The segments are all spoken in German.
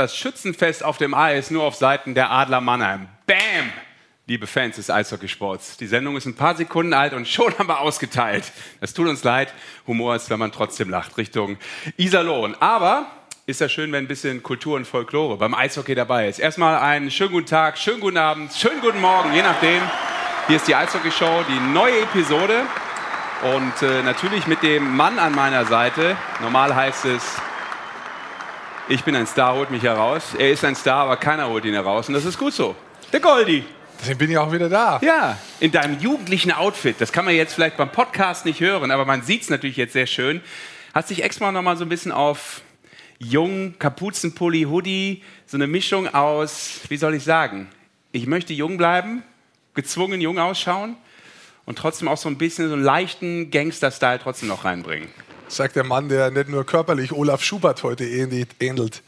das Schützenfest auf dem Eis nur auf Seiten der Adler Mannheim. Bam! Liebe Fans des Eishockeysports, die Sendung ist ein paar Sekunden alt und schon haben wir ausgeteilt. Es tut uns leid, Humor ist, wenn man trotzdem lacht, Richtung Iserlohn. Aber ist ja schön, wenn ein bisschen Kultur und Folklore beim Eishockey dabei ist. Erstmal einen schönen guten Tag, schönen guten Abend, schönen guten Morgen, je nachdem. Hier ist die Eishockey-Show, die neue Episode. Und äh, natürlich mit dem Mann an meiner Seite. Normal heißt es, ich bin ein Star, holt mich heraus. Er ist ein Star, aber keiner holt ihn heraus. Und das ist gut so. Der Goldi. Deswegen bin ich auch wieder da. Ja, in deinem jugendlichen Outfit. Das kann man jetzt vielleicht beim Podcast nicht hören, aber man sieht es natürlich jetzt sehr schön. Hast dich extra noch mal so ein bisschen auf jung, Kapuzenpulli, Hoodie, so eine Mischung aus, wie soll ich sagen? Ich möchte jung bleiben, gezwungen jung ausschauen und trotzdem auch so ein bisschen so einen leichten Gangster-Style trotzdem noch reinbringen. Sagt der Mann, der nicht nur körperlich Olaf Schubert heute ähnelt.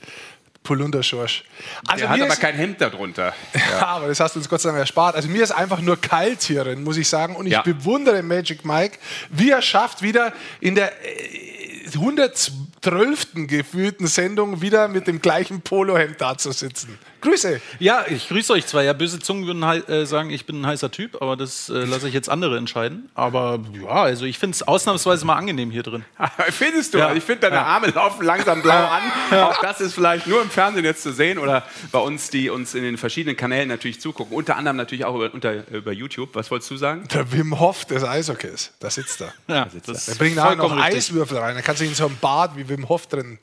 Polunderschorsch. Also der hat aber kein Hemd darunter. Ja. aber das hast du uns Gott sei Dank erspart. Also mir ist einfach nur kalt hierin, muss ich sagen. Und ich ja. bewundere Magic Mike, wie er schafft, wieder in der 112. Äh, gefühlten Sendung wieder mit dem gleichen Polohemd da zu sitzen. Grüße. Ja, ich grüße euch zwar. Ja, böse Zungen würden äh, sagen, ich bin ein heißer Typ, aber das äh, lasse ich jetzt andere entscheiden. Aber ja, also ich finde es ausnahmsweise mal angenehm hier drin. Findest du? Ja. Ich finde, deine ja. Arme laufen langsam blau an. Ja. Auch das ist vielleicht nur im Fernsehen jetzt zu sehen oder bei uns, die uns in den verschiedenen Kanälen natürlich zugucken. Unter anderem natürlich auch über, unter, über YouTube. Was wolltest du sagen? Der Wim Hof des Eishockeys. Da sitzt er. Ja, da sitzt er. Der bringt nachher noch richtig. Eiswürfel rein. Da kannst du in so einem Bad wie Wim Hof drin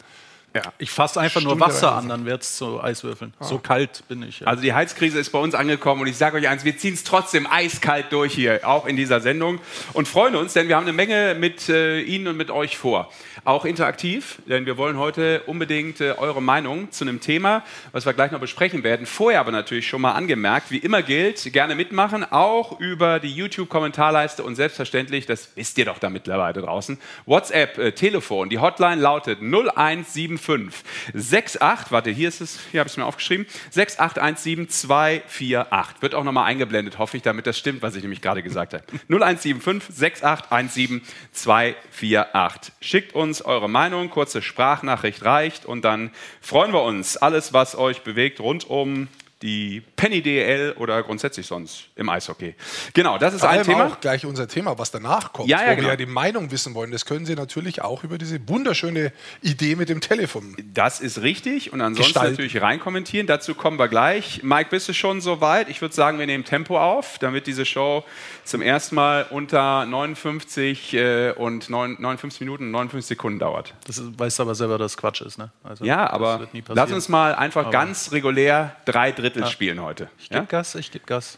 ja. Ich fasse einfach Stunde nur Wasser an, dann wird es zu Eiswürfeln. Oh. So kalt bin ich. Ja. Also die Heizkrise ist bei uns angekommen und ich sage euch eins, wir ziehen es trotzdem eiskalt durch hier, auch in dieser Sendung und freuen uns, denn wir haben eine Menge mit äh, Ihnen und mit euch vor. Auch interaktiv, denn wir wollen heute unbedingt äh, eure Meinung zu einem Thema, was wir gleich noch besprechen werden. Vorher aber natürlich schon mal angemerkt, wie immer gilt, gerne mitmachen, auch über die YouTube-Kommentarleiste und selbstverständlich, das wisst ihr doch da mittlerweile draußen, WhatsApp, äh, Telefon, die Hotline lautet 0175 68, warte, hier ist es, hier habe ich es mir aufgeschrieben, 6817248. Wird auch nochmal eingeblendet, hoffe ich, damit das stimmt, was ich nämlich gerade gesagt habe. 0175 6817248. Schickt uns eure Meinung, kurze Sprachnachricht reicht und dann freuen wir uns. Alles, was euch bewegt rund um die Penny DL oder grundsätzlich sonst im Eishockey. Genau, das ist ein Thema. auch gleich unser Thema, was danach kommt, ja, ja, wo genau. wir ja die Meinung wissen wollen. Das können Sie natürlich auch über diese wunderschöne Idee mit dem Telefon. Das ist richtig und ansonsten gestalten. natürlich reinkommentieren. Dazu kommen wir gleich. Mike, bist du schon soweit? Ich würde sagen, wir nehmen Tempo auf, damit diese Show zum ersten Mal unter 59 äh, und 9, 59 Minuten und 59 Sekunden dauert. Das weißt du aber selber, dass Quatsch ist, ne? Also, ja, aber lass uns mal einfach aber ganz regulär drei Drittel Drittel ja. spielen heute. Ich gebe ja? Gas, ich gebe Gas.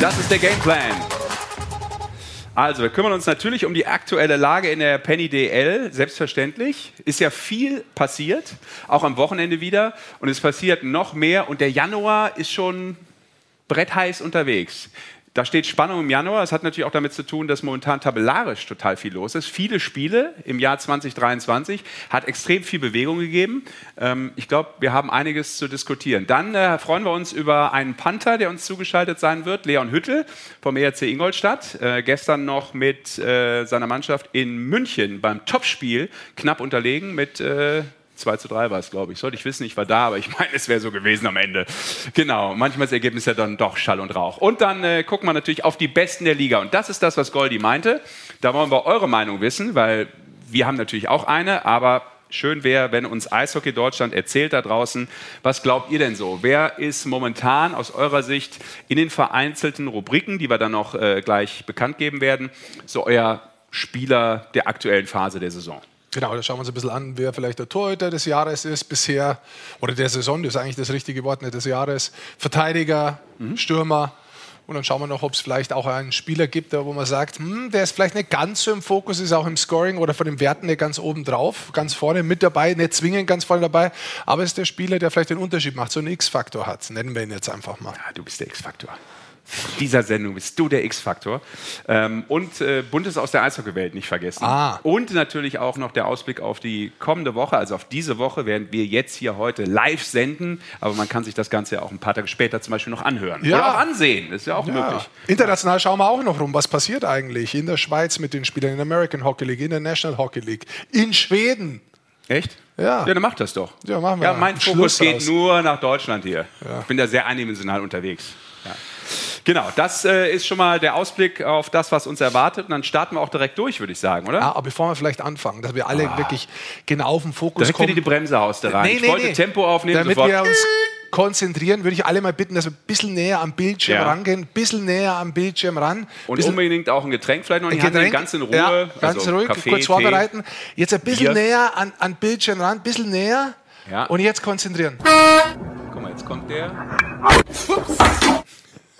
Das ist der Gameplan. Also, wir kümmern uns natürlich um die aktuelle Lage in der Penny DL, selbstverständlich. Ist ja viel passiert, auch am Wochenende wieder. Und es passiert noch mehr. Und der Januar ist schon brettheiß unterwegs. Da steht Spannung im Januar. Das hat natürlich auch damit zu tun, dass momentan tabellarisch total viel los ist. Viele Spiele im Jahr 2023 hat extrem viel Bewegung gegeben. Ähm, ich glaube, wir haben einiges zu diskutieren. Dann äh, freuen wir uns über einen Panther, der uns zugeschaltet sein wird, Leon Hüttel vom ERC Ingolstadt. Äh, gestern noch mit äh, seiner Mannschaft in München beim Topspiel knapp unterlegen mit 2 zu 3 war es, glaube ich. Sollte ich wissen, ich war da, aber ich meine, es wäre so gewesen am Ende. Genau, manchmal ist das Ergebnis ja dann doch Schall und Rauch. Und dann äh, gucken wir natürlich auf die Besten der Liga. Und das ist das, was Goldi meinte. Da wollen wir eure Meinung wissen, weil wir haben natürlich auch eine, aber schön wäre, wenn uns Eishockey Deutschland erzählt da draußen, was glaubt ihr denn so? Wer ist momentan aus eurer Sicht in den vereinzelten Rubriken, die wir dann noch äh, gleich bekannt geben werden, so euer Spieler der aktuellen Phase der Saison? Genau, da schauen wir uns ein bisschen an, wer vielleicht der Torhüter des Jahres ist bisher, oder der Saison, das ist eigentlich das richtige Wort, nicht des Jahres. Verteidiger, mhm. Stürmer. Und dann schauen wir noch, ob es vielleicht auch einen Spieler gibt, wo man sagt, hm, der ist vielleicht nicht ganz so im Fokus, ist auch im Scoring oder von den Werten nicht ganz oben drauf, ganz vorne mit dabei, nicht zwingend ganz vorne dabei, aber ist der Spieler, der vielleicht den Unterschied macht, so einen X-Faktor hat. Nennen wir ihn jetzt einfach mal. Ja, du bist der X-Faktor dieser Sendung bist du der X-Faktor. Ähm, und äh, Buntes aus der Eishockeywelt nicht vergessen. Ah. Und natürlich auch noch der Ausblick auf die kommende Woche, also auf diese Woche, werden wir jetzt hier heute live senden. Aber man kann sich das Ganze ja auch ein paar Tage später zum Beispiel noch anhören. Ja. Oder auch ansehen. Ist ja auch ja. möglich. International schauen wir auch noch rum. Was passiert eigentlich in der Schweiz mit den Spielern, in der American Hockey League, in der National Hockey League, in Schweden Echt? Ja. Ja, dann macht das doch. Ja, machen wir. Ja, mein Schluss Fokus geht raus. nur nach Deutschland hier. Ich bin da sehr eindimensional unterwegs. Genau, das äh, ist schon mal der Ausblick auf das, was uns erwartet. Und dann starten wir auch direkt durch, würde ich sagen, oder? Ja, aber bevor wir vielleicht anfangen, dass wir alle wirklich genau auf den Fokus direkt wieder kommen. die Bremse haust da rein. ich wollte Tempo aufnehmen, Damit sofort. wir uns konzentrieren, würde ich alle mal bitten, dass wir ein bisschen näher am Bildschirm Ja. rangehen, ein bisschen näher am Bildschirm ran. Und unbedingt auch ein Getränk vielleicht noch in die Hand nehmen, ganz in Ruhe. Ja, ganz also ruhig, Kaffee, kurz Tee. vorbereiten. Jetzt ein bisschen Bier. näher an, an Bildschirm ran, ein bisschen näher. Ja. Und jetzt konzentrieren. Guck mal, jetzt kommt der.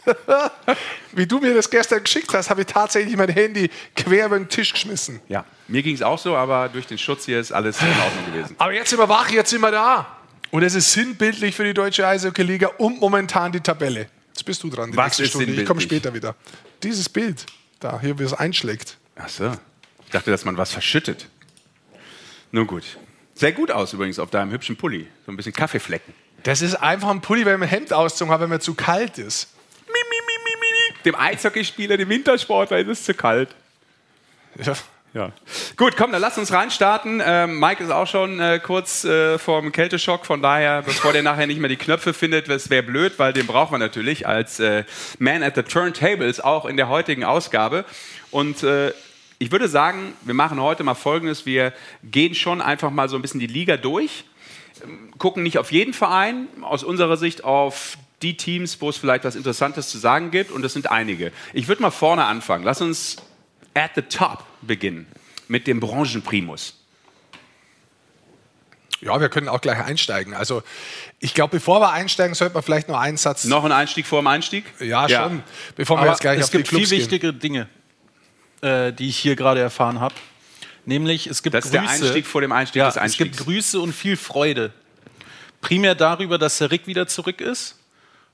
Wie du mir das gestern geschickt hast, habe ich tatsächlich mein Handy quer über den Tisch geschmissen. Ja, mir ging es auch so, aber durch den Schutz hier ist alles in Ordnung gewesen. Aber jetzt sind wir wach, jetzt sind wir da. Und es ist sinnbildlich für die deutsche Eishockey-Liga und momentan die Tabelle. Jetzt bist du dran, die Was nächste ist Stunde. Ich komme sinnbildlich? später wieder. Dieses Bild, da, hier, wie es einschlägt. Ach so. Ich dachte, dass man was verschüttet. Nun gut. Sehr gut aus übrigens auf deinem hübschen Pulli. So ein bisschen Kaffeeflecken. Das ist einfach ein Pulli, wenn man Hemd auszogen hat, wenn man zu kalt ist. Dem Eishockeyspieler, dem Wintersportler ist es zu kalt. Ja. Ja. Gut, komm, dann lass uns reinstarten. Ähm, Mike ist auch schon äh, kurz äh, vorm Kälteschock, von daher, bevor der nachher nicht mehr die Knöpfe findet, das wäre blöd, weil den braucht man natürlich als äh, Man at the Turntables, auch in der heutigen Ausgabe. Und äh, ich würde sagen, wir machen heute mal Folgendes. Wir gehen schon einfach mal so ein bisschen die Liga durch, ähm, gucken nicht auf jeden Verein, aus unserer Sicht auf die Teams, wo es vielleicht was Interessantes zu sagen gibt. Und das sind einige. Ich würde mal vorne anfangen. Lass uns at the top beginnen mit dem Branchenprimus. ja, wir können auch gleich einsteigen. Also, ich glaube, bevor wir einsteigen, sollten wir vielleicht noch einen Satz. Noch ein Einstieg vor dem Einstieg? Ja, schon. Bevor wir Aber jetzt gleich es auf die gibt viel Clubs gehen. wichtige Dinge, äh, die ich hier gerade erfahren habe. Nämlich, es gibt Das ist Grüße. der Einstieg vor dem Einstieg ja, des Es Einstiegs. gibt Grüße und viel Freude. Primär darüber, dass der Rick wieder zurück ist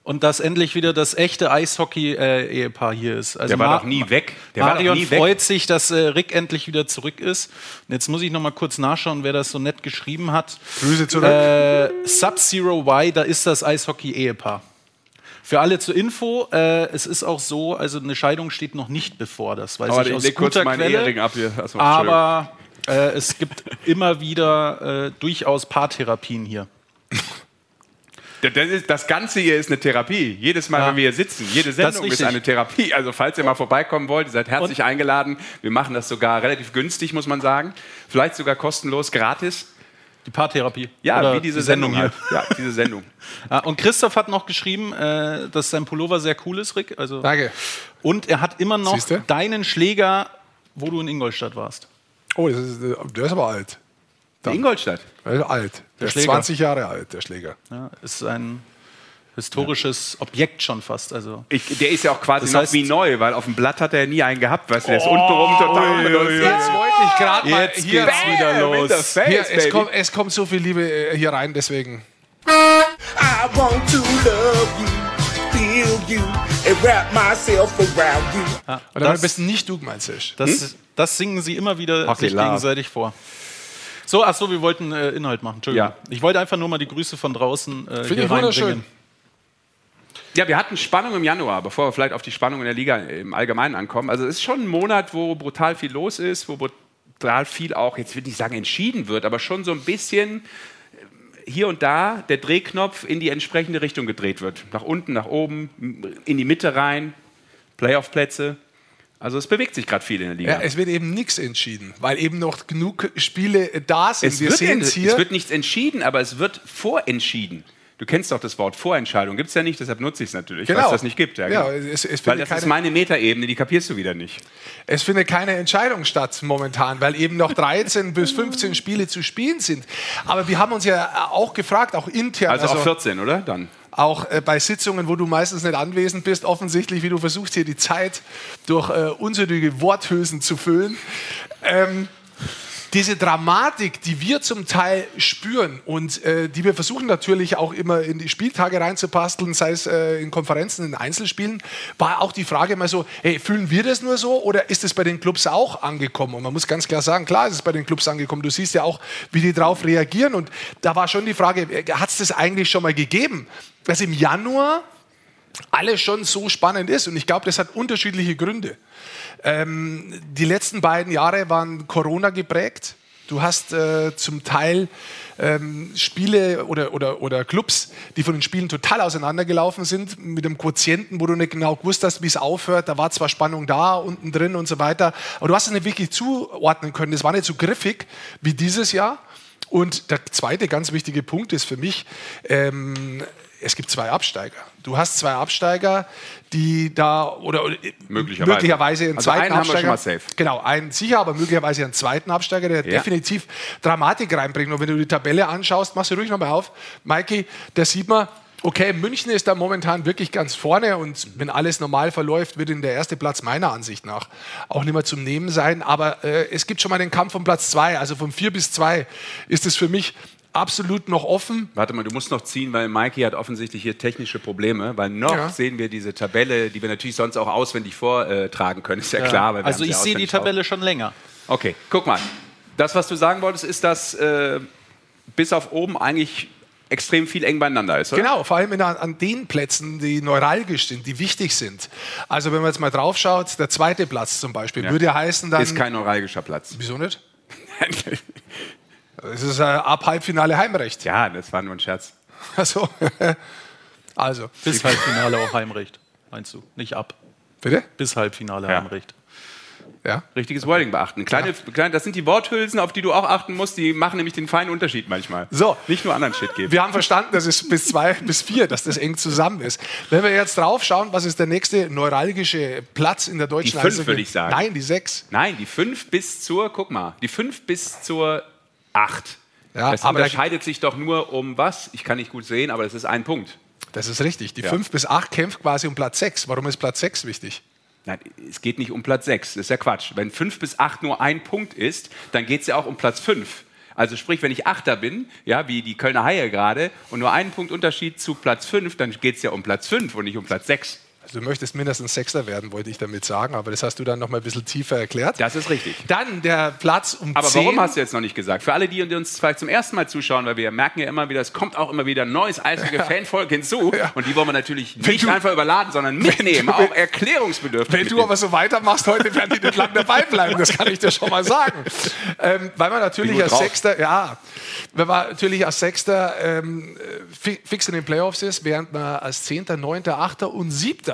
und dass endlich wieder das echte Eishockey-Ehepaar hier ist. Also Der war Ma- doch nie weg. Der Marion nie weg. freut sich, dass äh, Rick endlich wieder zurück ist. Und jetzt muss ich noch mal kurz nachschauen, wer das so nett geschrieben hat. Grüße zurück. Äh, Sub-Zero Y, da ist das Eishockey-Ehepaar. Für alle zur Info, äh, es ist auch so, also eine Scheidung steht noch nicht bevor, das weiß Aber ich ich aus kurz guter meinen Quelle. Ehering ab hier. Achso, Aber äh, es gibt immer wieder äh, durchaus Paartherapien hier. Das, ist, das Ganze hier ist eine Therapie. Jedes Mal, Ja. wenn wir hier sitzen, jede Sendung ist, richtig. eine Therapie. Also falls ihr mal vorbeikommen wollt, ihr seid herzlich eingeladen. Wir machen das sogar relativ günstig, muss man sagen. Vielleicht sogar kostenlos, gratis. Die Paartherapie. Ja, Oder wie diese die Sendung, hier. halt. Ja, diese Sendung. Ja, und Christoph hat noch geschrieben, äh, dass sein Pullover sehr cool ist, Rick. Also, Danke. Und er hat immer noch Siehste? deinen Schläger, wo du in Ingolstadt warst. Oh, das ist, der ist aber alt. Ingolstadt. Der ist alt. Der, ist Schläger. 20 Jahre alt, der Schläger. Ja, ist ein historisches Objekt schon fast. Also. Ich, der ist ja auch quasi Das noch heißt- wie neu, weil auf dem Blatt hat er nie einen gehabt. Weißt du, der ist untenrum total unbenutzt. Jetzt wollte ich gerade mal Jetzt hier, geht's wieder Bam, los. face, hier es, kommt, es kommt so viel Liebe äh, hier rein, deswegen. I want to love you, feel you, and wrap myself around you. Und dann Das- am besten nicht du gemeint ist. Das, das singen sie immer wieder Hockey sich Love. gegenseitig vor. So, achso, wir wollten äh, Inhalt machen. Entschuldigung. Ja. Ich wollte einfach nur mal die Grüße von draußen äh, Finde ich wunderschön. Ja, wir hatten Spannung im Januar, bevor wir vielleicht auf die Spannung in der Liga im Allgemeinen ankommen. Also es ist schon ein Monat, wo brutal viel los ist, wo brutal viel auch, jetzt will ich nicht sagen entschieden wird, aber schon so ein bisschen äh, hier und da der Drehknopf in die entsprechende Richtung gedreht wird. Nach unten, nach oben, in die Mitte rein, Playoff-Plätze. Also es bewegt sich gerade viel in der Liga. Ja, es wird eben nichts entschieden, weil eben noch genug Spiele äh, da sind. es, Wir wird sehen en- es hier. es wird nichts entschieden, aber es wird vorentschieden. Du kennst doch das Wort Vorentscheidung. Gibt es ja nicht, deshalb nutze ich es natürlich, weil es das nicht gibt. Ja, Genau. Ja, genau. es- es weil das keine- ist meine Metaebene, die kapierst du wieder nicht. Es findet keine Entscheidung statt momentan, weil eben noch 13 bis 15 Spiele zu spielen sind. Aber wir haben uns ja auch gefragt, auch intern, Also, auf 14, oder? Dann. Auch äh, bei Sitzungen, wo du meistens nicht anwesend bist, offensichtlich, wie du versuchst, hier die Zeit durch äh, unseriöse Worthülsen zu füllen. Ähm, diese Dramatik, die wir zum Teil spüren und äh, die wir versuchen natürlich auch immer in die Spieltage reinzupasteln, sei es äh, in Konferenzen, in Einzelspielen, war auch die Frage mal so, hey, fühlen wir das nur so oder ist es bei den Clubs auch angekommen? Und man muss ganz klar sagen, klar ist es bei den Clubs angekommen. Du siehst ja auch, wie die darauf reagieren und da war schon die Frage, hat es das eigentlich schon mal gegeben, dass im Januar alles schon so spannend ist. Und ich glaube, das hat unterschiedliche Gründe. Ähm, die letzten beiden Jahre waren Corona geprägt. Du hast äh, zum Teil ähm, Spiele oder, oder, oder Clubs, die von den Spielen total auseinandergelaufen sind, mit einem Quotienten, wo du nicht genau gewusst hast, wie es aufhört. Da war zwar Spannung da, unten drin und so weiter, aber du hast es nicht wirklich zuordnen können. Es war nicht so griffig wie dieses Jahr. Und der zweite ganz wichtige Punkt ist für mich, ähm, es gibt zwei Absteiger. Du hast zwei Absteiger, die da oder, Möglicherweise. möglicherweise einen Also zweiten einen haben wir Absteiger. schon mal safe. Genau, einen sicher, aber möglicherweise einen zweiten Absteiger, der Ja. definitiv Dramatik reinbringt. Und wenn du die Tabelle anschaust, machst du ruhig nochmal auf, Mikey, da sieht man, okay, München ist da momentan wirklich ganz vorne und wenn alles normal verläuft, wird in der erste Platz meiner Ansicht nach auch nicht mehr zum Nehmen sein. Aber äh, es gibt schon mal den Kampf um Platz zwei, also von vier bis zwei ist es für mich absolut noch offen. Warte mal, du musst noch ziehen, weil Mikey hat offensichtlich hier technische Probleme, weil noch Ja. sehen wir diese Tabelle, die wir natürlich sonst auch auswendig vortragen können, ist ja, klar. Weil wir also ich sehe die. Tabelle schon länger. Okay, guck mal. Das, was du sagen wolltest, ist, dass äh, bis auf oben eigentlich extrem viel eng beieinander ist, oder? Genau, vor allem in, an den Plätzen, die neuralgisch sind, die wichtig sind. Also wenn man jetzt mal drauf schaut, der zweite Platz zum Beispiel, Ja. würde heißen dann... Ist kein neuralgischer Platz. Wieso nicht? Es ist äh, ab Halbfinale Heimrecht. ja, das war nur ein Scherz. Also, also, Bis Halbfinale auch Heimrecht, meinst du? Nicht ab. bitte? Bis Halbfinale Ja. Heimrecht. Ja. Richtiges Wording beachten. Kleine, kleine, das sind die Worthülsen, auf die du auch achten musst. Die machen nämlich den feinen Unterschied manchmal. So. Nicht nur anderen Shit geben. Wir haben verstanden, dass es bis zwei bis vier, dass das eng zusammen ist. Wenn wir jetzt drauf schauen, was ist der nächste neuralgische Platz in der deutschen Die fünf, würde ich sagen. Nein, die sechs. Nein, die fünf bis zur, guck mal, die fünf bis zur acht. Ja, das unterscheidet sich doch nur um was? Ich kann nicht gut sehen, aber das ist ein Punkt. Das ist richtig. Die Ja. fünf bis acht kämpft quasi um Platz sechs. Warum ist Platz sechs wichtig? Nein, es geht nicht um Platz 6. Das ist ja Quatsch. Wenn 5 bis 8 nur ein Punkt ist, dann geht es ja auch um Platz 5. Also sprich, wenn ich Achter bin, ja, wie die Kölner Haie gerade, und nur einen Punkt Unterschied zu Platz 5, dann geht es ja um Platz 5 und nicht um Platz 6. Also du möchtest mindestens Sechster werden, wollte ich damit sagen, aber das hast du dann noch mal ein bisschen tiefer erklärt. Das ist richtig. Dann der Platz um Aber 10. warum hast du jetzt noch nicht gesagt? Für alle, die uns vielleicht zum ersten Mal zuschauen, weil wir merken ja immer wieder, es kommt auch immer wieder neues eisige Fanvolk hinzu. Und die wollen wir natürlich nicht du- einfach überladen, sondern mitnehmen, du- auch erklärungsbedürftig. Wenn du mitnehmen. aber so weitermachst heute, werden die nicht lang dabei bleiben. Das kann ich dir schon mal sagen. Ähm, weil man natürlich als drauf. Sechster, ja, wenn man natürlich als Sechster ähm, fi- fix in den Playoffs ist, während man als Zehnter, Neunter, Achter und Siebter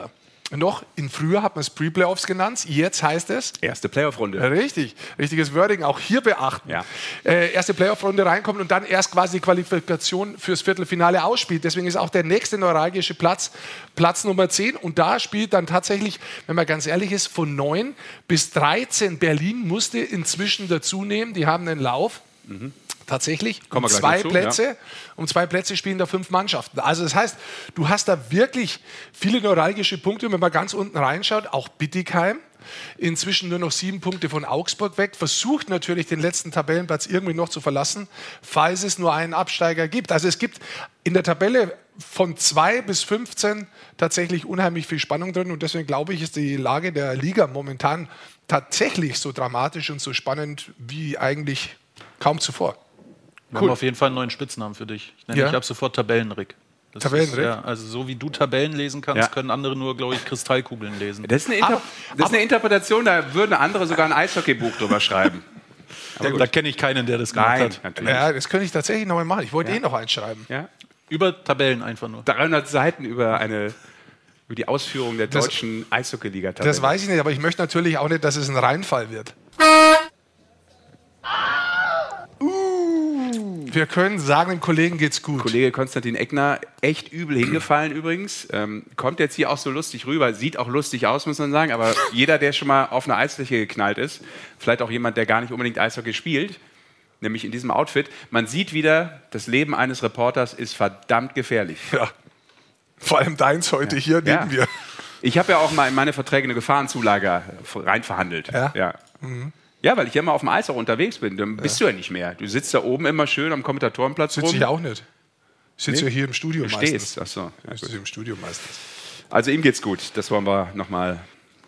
noch in früher hat man es Pre-Playoffs genannt. Jetzt heißt es Erste Playoff-Runde. Richtig, richtiges Wording, auch hier beachten. Ja. Äh, erste Playoff-Runde reinkommt und dann erst quasi die Qualifikation fürs Viertelfinale ausspielt. Deswegen ist auch der nächste neuralgische Platz Platz Nummer 10 und da spielt dann tatsächlich, wenn man ganz ehrlich ist, von 9 bis 13 Berlin musste inzwischen dazu nehmen. Die haben einen Lauf. Tatsächlich. Kommen um zwei dazu, Plätze. Um zwei Plätze spielen da fünf Mannschaften. Also das heißt, du hast da wirklich viele neuralgische Punkte. Wenn man ganz unten reinschaut, auch Bittigheim, inzwischen nur noch sieben Punkte von Augsburg weg, versucht natürlich den letzten Tabellenplatz irgendwie noch zu verlassen, falls es nur einen Absteiger gibt. Also es gibt in der Tabelle von 2 bis 15 tatsächlich unheimlich viel Spannung drin und deswegen glaube ich, ist die Lage der Liga momentan tatsächlich so dramatisch und so spannend wie eigentlich kaum zuvor. Wir Cool. haben auf jeden Fall einen neuen Spitznamen für dich. Ich nenne Ja. dich ab sofort Tabellenrick. Das Tabellenrick? Ist, ja, also so wie du Tabellen lesen kannst, Ja. können andere nur, glaube ich, Kristallkugeln lesen. Das ist, eine Inter Aber- das ist eine Interpretation, da würden andere sogar ein Eishockeybuch drüber schreiben. da kenne ich keinen, der das gemacht Nein, hat. natürlich. Ja, das könnte ich tatsächlich nochmal machen. Ich wollte eh noch einschreiben. Ja? Über Tabellen einfach nur. 300 Seiten über eine über die Ausführung der Das- deutschen eishockey Das weiß ich nicht, aber ich möchte natürlich auch nicht, dass es ein Reinfall wird. Wir können sagen, dem Kollegen geht's gut. Kollege Konstantin Eckner echt übel hingefallen übrigens. Ähm, kommt jetzt hier auch so lustig rüber. Sieht auch lustig aus, muss man sagen. Aber jeder, der schon mal auf eine Eisfläche geknallt ist, vielleicht auch jemand, der gar nicht unbedingt Eishockey spielt, nämlich in diesem Outfit, man sieht wieder, das Leben eines Reporters ist verdammt gefährlich. Ja. Vor allem deins heute hier Ja. neben mir. Ich habe ja auch mal in meine Verträge eine Gefahrenzulage rein verhandelt. Ja? Ja. Ja, weil ich ja immer auf dem Eis auch unterwegs bin. Dann bist du ja nicht mehr. Du sitzt da oben immer schön am Kommentatorenplatz Sitze ich auch nicht. Ich sitze Nee. ja hier im Studio Du meistens. stehst. Ach so. Ja, Ich sitze im Studio meistens. Also ihm geht's gut. Das wollen wir nochmal.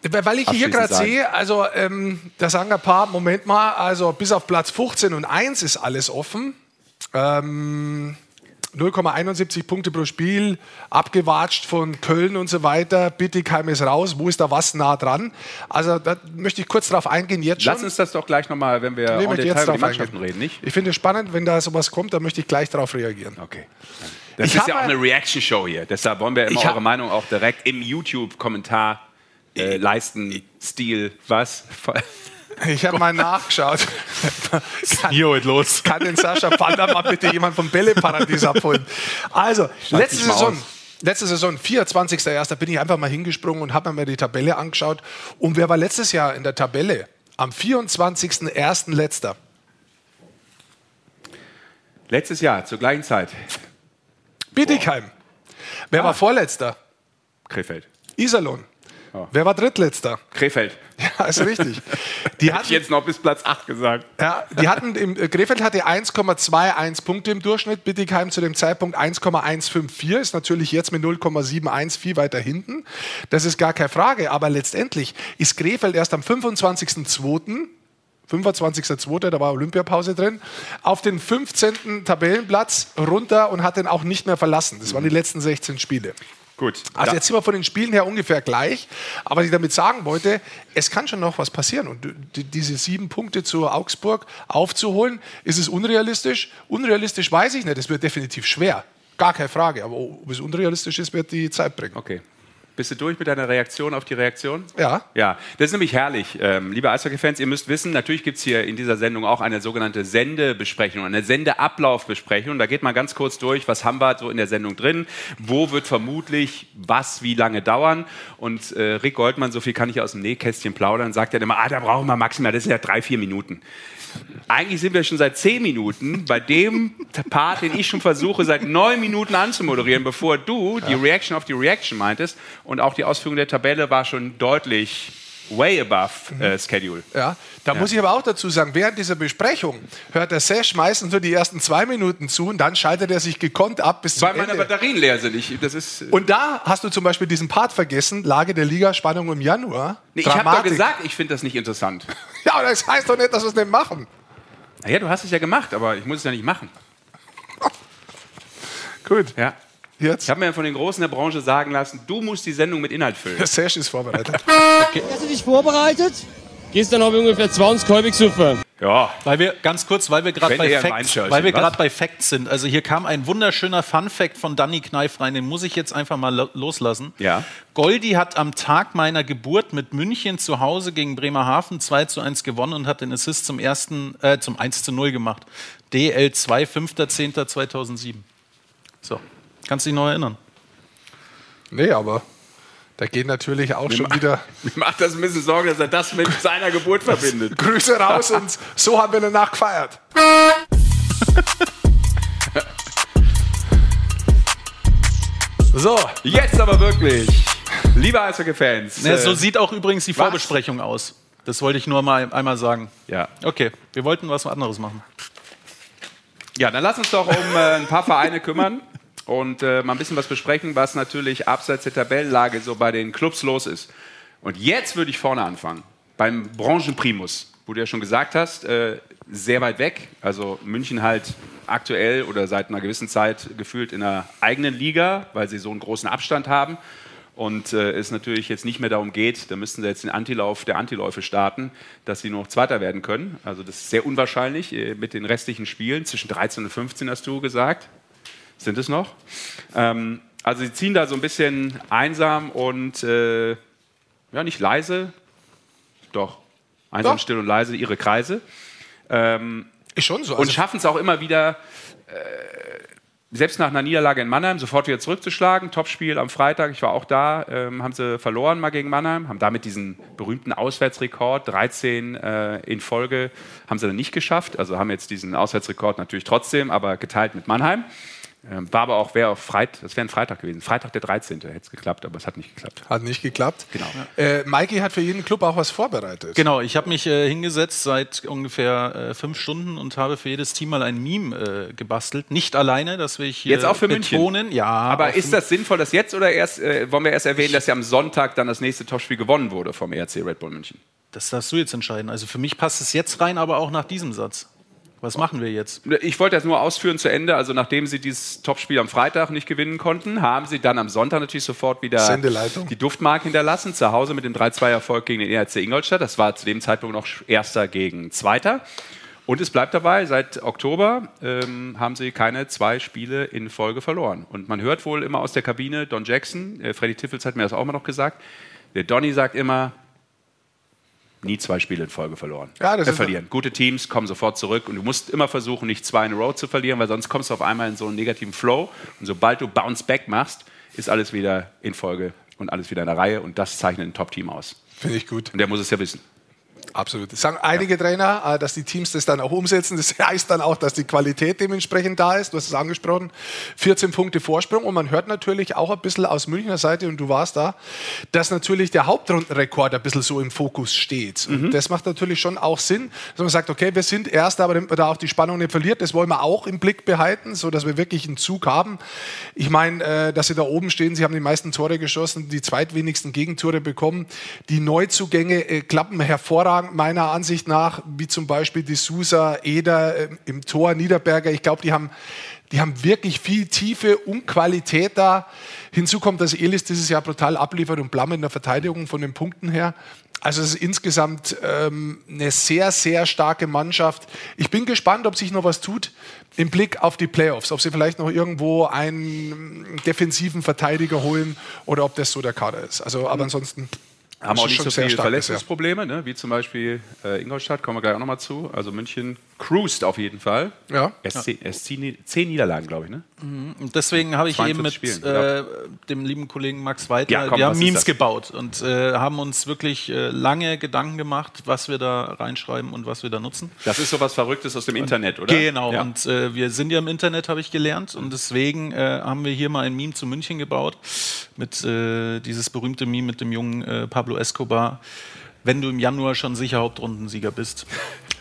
Weil ich hier gerade sehe, also ähm, da sagen ein paar, Moment mal, also bis auf Platz 15 und 1 ist alles offen. Ähm, 0,71 Punkte pro Spiel, abgewatscht von Köln und so weiter. Bittigheim ist raus. Wo ist da was nah dran? Also da möchte ich kurz drauf eingehen. Jetzt schon. Lass uns das doch gleich nochmal, wenn wir Nee, möchte Detail über die Mannschaften eingehen. reden, nicht? Ich finde es spannend, wenn da sowas kommt, da möchte ich gleich darauf reagieren. Okay. Das Ich ist ja auch eine Reaction-Show hier. Deshalb wollen wir immer eure Meinung auch direkt im YouTube-Kommentar äh, leisten. Stil, was? Ich habe mal nachgeschaut. kann, Hier heute los. kann den Sascha Panda mal bitte jemand vom Bälleparadies abholen? Also, letzte Saison. aus. Letzte Saison, 24.01. bin ich einfach mal hingesprungen und habe mir mal die Tabelle angeschaut. Und wer war letztes Jahr in der Tabelle? Am 24.01. letzter. Letztes Jahr, zur gleichen Zeit, Bietigheim. Wer war vorletzter? Krefeld. Iserlohn. Wer war drittletzter? Krefeld. Ja, ist richtig. Die Hätte ich hatten, jetzt noch bis Platz 8 gesagt. ja, die hatten im, äh, Krefeld hatte 1,21 Punkte im Durchschnitt, Bittigheim zu dem Zeitpunkt 1,154, ist natürlich jetzt mit 0,71 viel weiter hinten. Das ist gar keine Frage, aber letztendlich ist Krefeld erst am 25.02. 25.02., da war Olympiapause drin, auf den 15. Tabellenplatz runter und hat den auch nicht mehr verlassen. Das waren die letzten 16 Spiele. Gut. Also Da- jetzt sind wir von den Spielen her ungefähr gleich. Aber was ich damit sagen wollte, es kann schon noch was passieren. Und die- diese sieben Punkte zu Augsburg aufzuholen, ist es unrealistisch? Unrealistisch weiß ich nicht. Es wird definitiv schwer. Gar keine Frage. Aber ob es unrealistisch ist, wird die Zeit bringen. Okay. Bist du durch mit deiner Reaktion auf die Reaktion? Ja. Ja, das ist nämlich herrlich. Ähm, liebe Eishockey-Fans, ihr müsst wissen, natürlich gibt es hier in dieser Sendung auch eine sogenannte Sendebesprechung, eine Sendeablaufbesprechung. Da geht man ganz kurz durch, was haben wir so in der Sendung drin, wo wird vermutlich was wie lange dauern. Und äh, Rick Goldmann, so viel kann ich aus dem Nähkästchen plaudern, sagt dann immer, ah, da brauchen wir maximal, das sind ja drei, vier Minuten. Eigentlich sind wir schon seit zehn Minuten bei dem Part, den ich schon versuche, seit neun Minuten anzumoderieren, bevor du die Reaction auf die Reaction meintest. Und auch die Ausführung der Tabelle war schon deutlich way above äh, Schedule. Ja, da muss ich aber auch dazu sagen, während dieser Besprechung hört der Sesh meistens nur die ersten zwei Minuten zu und dann schaltet er sich gekonnt ab bis zum Weil meine Ende. Batterien leer sind. Ich, das ist, Und da hast du zum Beispiel diesen Part vergessen, Lage der Liga, Spannung im Januar. nee, ich habe doch gesagt, ich finde das nicht interessant. Ja, aber das heißt doch nicht, dass wir es nicht machen. Naja, du hast es ja gemacht, aber ich muss es ja nicht machen. Gut, Ja. Jetzt. Ich habe mir von den Großen der Branche sagen lassen, du musst die Sendung mit Inhalt füllen. Der Sesh ist vorbereitet. Hast du dich vorbereitet? Gestern habe ich ungefähr 20 Kolbe gesoffen. Ja, Weil wir, ganz kurz, weil wir gerade bei, Facts, Weinschörchen, weil wir was? gerade bei Facts sind. Also hier kam ein wunderschöner Fun-Fact von Danny Kneif rein, den muss ich jetzt einfach mal lo- loslassen. Ja. Goldi hat am Tag meiner Geburt mit München zu Hause gegen Bremerhaven 2 zu 1 gewonnen und hat den Assist zum ersten, äh, zum 1 zu 0 gemacht. DL2, 5.10.2007. So, kannst du dich noch erinnern? nee, aber da gehen natürlich auch schon wieder mir macht das ein bisschen Sorge, dass er das mit seiner Geburt verbindet. Grüße raus und so haben wir danach gefeiert. So, Jetzt aber wirklich. Liebe Eishockey-Fans. Ja, äh, so sieht auch übrigens die was? Vorbesprechung aus. Das wollte ich nur mal einmal sagen. ja. Okay, wir wollten was anderes machen. ja, dann lass uns doch um äh, ein paar Vereine kümmern und äh, mal ein bisschen was besprechen, was natürlich abseits der Tabellenlage so bei den Clubs los ist. Und jetzt würde ich vorne anfangen. Beim Branchenprimus, wo du ja schon gesagt hast, äh, sehr weit weg. Also München halt aktuell oder seit einer gewissen Zeit gefühlt in einer eigenen Liga, weil sie so einen großen Abstand haben. Und äh, es natürlich jetzt nicht mehr darum geht, da müssten sie jetzt den Antilauf der Antiläufe starten, dass sie noch Zweiter werden können. Also das ist sehr unwahrscheinlich äh, mit den restlichen Spielen. Zwischen 13 und 15 hast du gesagt. Sind es noch? Ähm, also sie ziehen da so ein bisschen einsam und äh, ja, nicht leise, doch, einsam, Doch. still und leise ihre Kreise. Ähm, ist schon so. und Also, schaffen es auch immer wieder, äh, selbst nach einer Niederlage in Mannheim, sofort wieder zurückzuschlagen. Topspiel am Freitag, ich war auch da, ähm, haben sie verloren mal gegen Mannheim, haben damit diesen berühmten Auswärtsrekord, 13 äh, in Folge, haben sie dann nicht geschafft. Also haben jetzt diesen Auswärtsrekord natürlich trotzdem, aber geteilt mit Mannheim. Ähm, war aber auch, wäre auf Freit das wäre ein Freitag gewesen. Freitag der 13. hätte es geklappt, aber es hat nicht geklappt. hat nicht geklappt. Genau. Äh, Mikey hat für jeden Club auch was vorbereitet. Genau, ich habe mich äh, hingesetzt seit ungefähr äh, fünf Stunden und habe für jedes Team mal ein Meme äh, gebastelt. Nicht alleine, das will ich hier Jetzt auch für München? betonen. Ja, Aber auch ist das sinnvoll, dass jetzt oder erst, äh, wollen wir erst erwähnen, dass ja am Sonntag dann das nächste Topspiel gewonnen wurde vom ERC Red Bull München? das darfst du jetzt entscheiden. Also für mich passt es jetzt rein, aber auch nach diesem Satz. Was machen wir jetzt? Ich wollte das nur ausführen zu Ende. Also nachdem sie dieses Topspiel am Freitag nicht gewinnen konnten, haben sie dann am Sonntag natürlich sofort wieder die Duftmark hinterlassen. Zu Hause mit dem 3-2-Erfolg gegen den ERC Ingolstadt. Das war zu dem Zeitpunkt noch Erster gegen Zweiter. Und es bleibt dabei, seit Oktober ähm, haben sie keine zwei Spiele in Folge verloren. Und man hört wohl immer aus der Kabine, Don Jackson, äh, Freddy Tiffels hat mir das auch mal noch gesagt, der Donny sagt immer, nie zwei Spiele in Folge verloren. Ja, das Wir ist- verlieren. Gute Teams kommen sofort zurück und du musst immer versuchen, nicht zwei in a row zu verlieren, weil sonst kommst du auf einmal in so einen negativen Flow. Und sobald du Bounce Back machst, ist alles wieder in Folge und alles wieder in der Reihe und das zeichnet ein Top-Team aus. Finde ich gut. Und der muss es ja wissen. Absolut. Das sagen einige Trainer, äh, dass die Teams das dann auch umsetzen. Das heißt dann auch, dass die Qualität dementsprechend da ist. Du hast es angesprochen. 14 Punkte Vorsprung. Und man hört natürlich auch ein bisschen aus Münchner Seite, und du warst da, dass natürlich der Hauptrundenrekord ein bisschen so im Fokus steht. Und das macht natürlich schon auch Sinn, dass man sagt, okay, wir sind Erster, aber da auch die Spannung nicht verliert. Das wollen wir auch im Blick behalten, sodass wir wirklich einen Zug haben. Ich meine, äh, dass sie da oben stehen, sie haben die meisten Tore geschossen, die zweitwenigsten Gegentore bekommen. Die Neuzugänge äh, klappen hervorragend meiner Ansicht nach, wie zum Beispiel die Sousa, Eder äh, im Tor, Niederberger. Ich glaube, die haben, die haben wirklich viel Tiefe und Qualität da. Hinzu kommt, dass Elis dieses Jahr brutal abliefert und Blamm in der Verteidigung von den Punkten her. Also es ist insgesamt ähm, eine sehr, sehr starke Mannschaft. Ich bin gespannt, ob sich noch was tut im Blick auf die Playoffs. Ob sie vielleicht noch irgendwo einen defensiven Verteidiger holen oder ob das so der Kader ist. Also, aber ansonsten Haben auch nicht so sehr viele. Verletzungsprobleme, ne? wie zum Beispiel äh, Ingolstadt, kommen wir gleich auch nochmal zu. Also München cruised auf jeden Fall. Ja. Erst zehn, erst zehn, zehn Niederlagen, glaube ich. Ne? Und deswegen habe ich 42 eben mit Spielen, äh, dem lieben Kollegen Max Weiter, Ja, komm, wir was haben Memes gebaut und äh, haben uns wirklich äh, lange Gedanken gemacht, was wir da reinschreiben und was wir da nutzen. Das ist sowas Verrücktes aus dem Internet, oder? Genau, Ja. und äh, wir sind ja im Internet, habe ich gelernt. Und deswegen äh, haben wir hier mal ein Meme zu München gebaut. Mit äh, dieses berühmte Meme mit dem jungen äh, Pablo Escobar. Wenn du im Januar schon sicher Hauptrundensieger bist,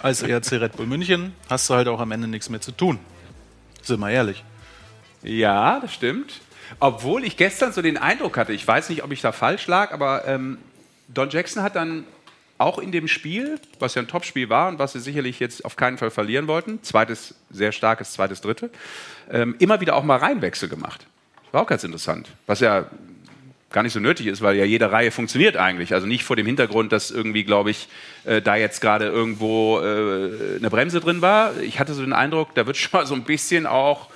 als ERC Red Bull München, hast du halt auch am Ende nichts mehr zu tun. Sind wir ehrlich. Ja, das stimmt. Obwohl ich gestern so den Eindruck hatte, ich weiß nicht, ob ich da falsch lag, aber ähm, Don Jackson hat dann auch in dem Spiel, was ja ein Topspiel war und was sie sicherlich jetzt auf keinen Fall verlieren wollten, zweites, sehr starkes, zweites, dritte, ähm, immer wieder auch mal Reihenwechsel gemacht. War auch ganz interessant. Was ja gar nicht so nötig ist, weil ja jede Reihe funktioniert eigentlich. Also nicht vor dem Hintergrund, dass irgendwie, glaube ich, äh, da jetzt gerade irgendwo äh, eine Bremse drin war. Ich hatte so den Eindruck, da wird schon mal so ein bisschen auch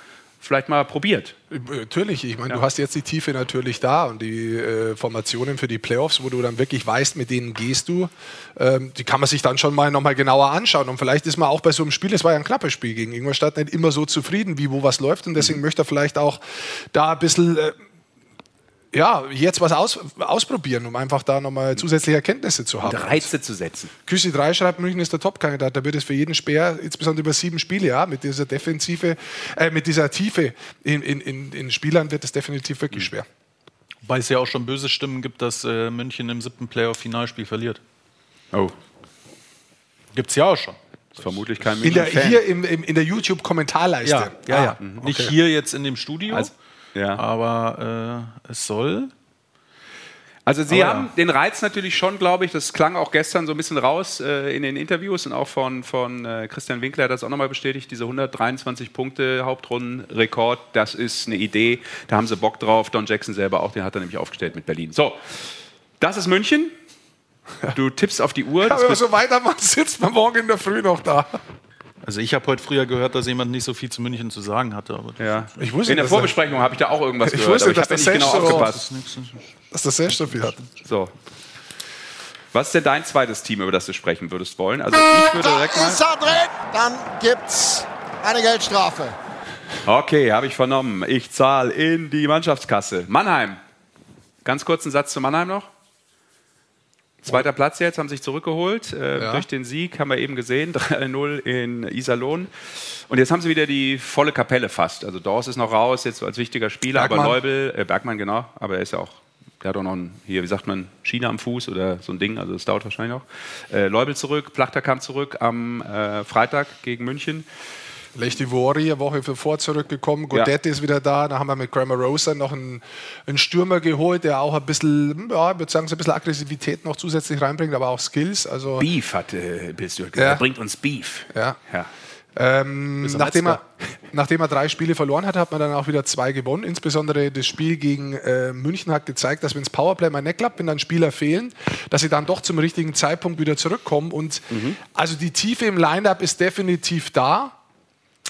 vielleicht mal probiert. Natürlich, ich meine, du hast jetzt die Tiefe natürlich da und die äh, Formationen für die Playoffs, wo du dann wirklich weißt, mit denen gehst du, ähm, die kann man sich dann schon mal nochmal genauer anschauen. Und vielleicht ist man auch bei so einem Spiel, es war ja ein knappes Spiel gegen Ingolstadt, nicht immer so zufrieden, wie wo was läuft. Und deswegen möchte er vielleicht auch da ein bisschen, äh, ja, jetzt was aus, ausprobieren, um einfach da nochmal zusätzliche Erkenntnisse zu haben. Reize zu setzen. Küssi 3 schreibt, München ist der Top-Kandidat. Da wird es für jeden Speer, insbesondere über sieben Spiele, ja, mit dieser Defensive, äh, mit dieser Tiefe in, in, in, in Spielern wird es definitiv wirklich schwer. Wobei es ja auch schon böse Stimmen gibt, dass äh, München im siebten Playoff-Finalspiel verliert. Oh, Gibt es ja auch schon. vermutlich kein In der, München-Fan. hier im, im, in der YouTube-Kommentarleiste. Ja, ja, ja. Ah, Nicht okay. hier jetzt in dem Studio, Also, ja. aber äh, es soll. Also Sie Aber haben den Reiz natürlich schon, glaube ich, das klang auch gestern so ein bisschen raus äh, in den Interviews und auch von, von äh, Christian Winkler hat das auch nochmal bestätigt, diese 123 Punkte Hauptrundenrekord, das ist eine Idee, da haben sie Bock drauf. Don Jackson selber auch, den hat er nämlich aufgestellt mit Berlin. So, das ist München. Du tippst auf die Uhr. Ja, wenn man wird- so weitermacht, sitzt man morgen in der Früh noch da. Also ich habe heute früher gehört, dass jemand nicht so viel zu München zu sagen hatte. Aber ja. Ich wusste, in der er- Vorbesprechung habe ich da auch irgendwas Ich gehört, wusste, aber ich dass habe der nicht genau aufgepasst. Dass das Selbststoff hat. So. Was ist denn dein zweites Team, über das du sprechen würdest wollen? Also ich würde direkt mal... ist er drin. Dann gibt's eine Geldstrafe. Okay, habe ich vernommen. Ich zahle in die Mannschaftskasse. Mannheim. Ganz kurzen Satz zu Mannheim noch. Zweiter Platz jetzt, haben sich zurückgeholt. Äh, Ja. Durch den Sieg haben wir eben gesehen, 3-0 in Iserlohn. Und jetzt haben sie wieder die volle Kapelle fast. Also Dors ist noch raus, jetzt als wichtiger Spieler, aber Bergmann. Neubel, äh, Bergmann genau, aber er ist ja auch, der hat auch noch ein, hier, wie sagt man, Schiene am Fuß oder so ein Ding, also das dauert wahrscheinlich noch. Äh, Leubel zurück, Plachter kam zurück am äh, Freitag gegen München. Lechti Wori, eine Woche zuvor zurückgekommen. Godetti ist wieder da. Dann haben wir mit Grammar Rosa noch einen, einen Stürmer geholt, der auch ein bisschen, ja, ich würde sagen, so ein bisschen Aggressivität noch zusätzlich reinbringt, aber auch Skills. Also, Beef hat, äh, Ja. er bringt uns Beef. Ja. ja. Ähm, nachdem, er, nachdem er drei Spiele verloren hat, hat man dann auch wieder zwei gewonnen. Insbesondere das Spiel gegen äh, München hat gezeigt, dass wenn das Powerplay mal nicht klappt, wenn dann Spieler fehlen, dass sie dann doch zum richtigen Zeitpunkt wieder zurückkommen. Und also die Tiefe im Lineup ist definitiv da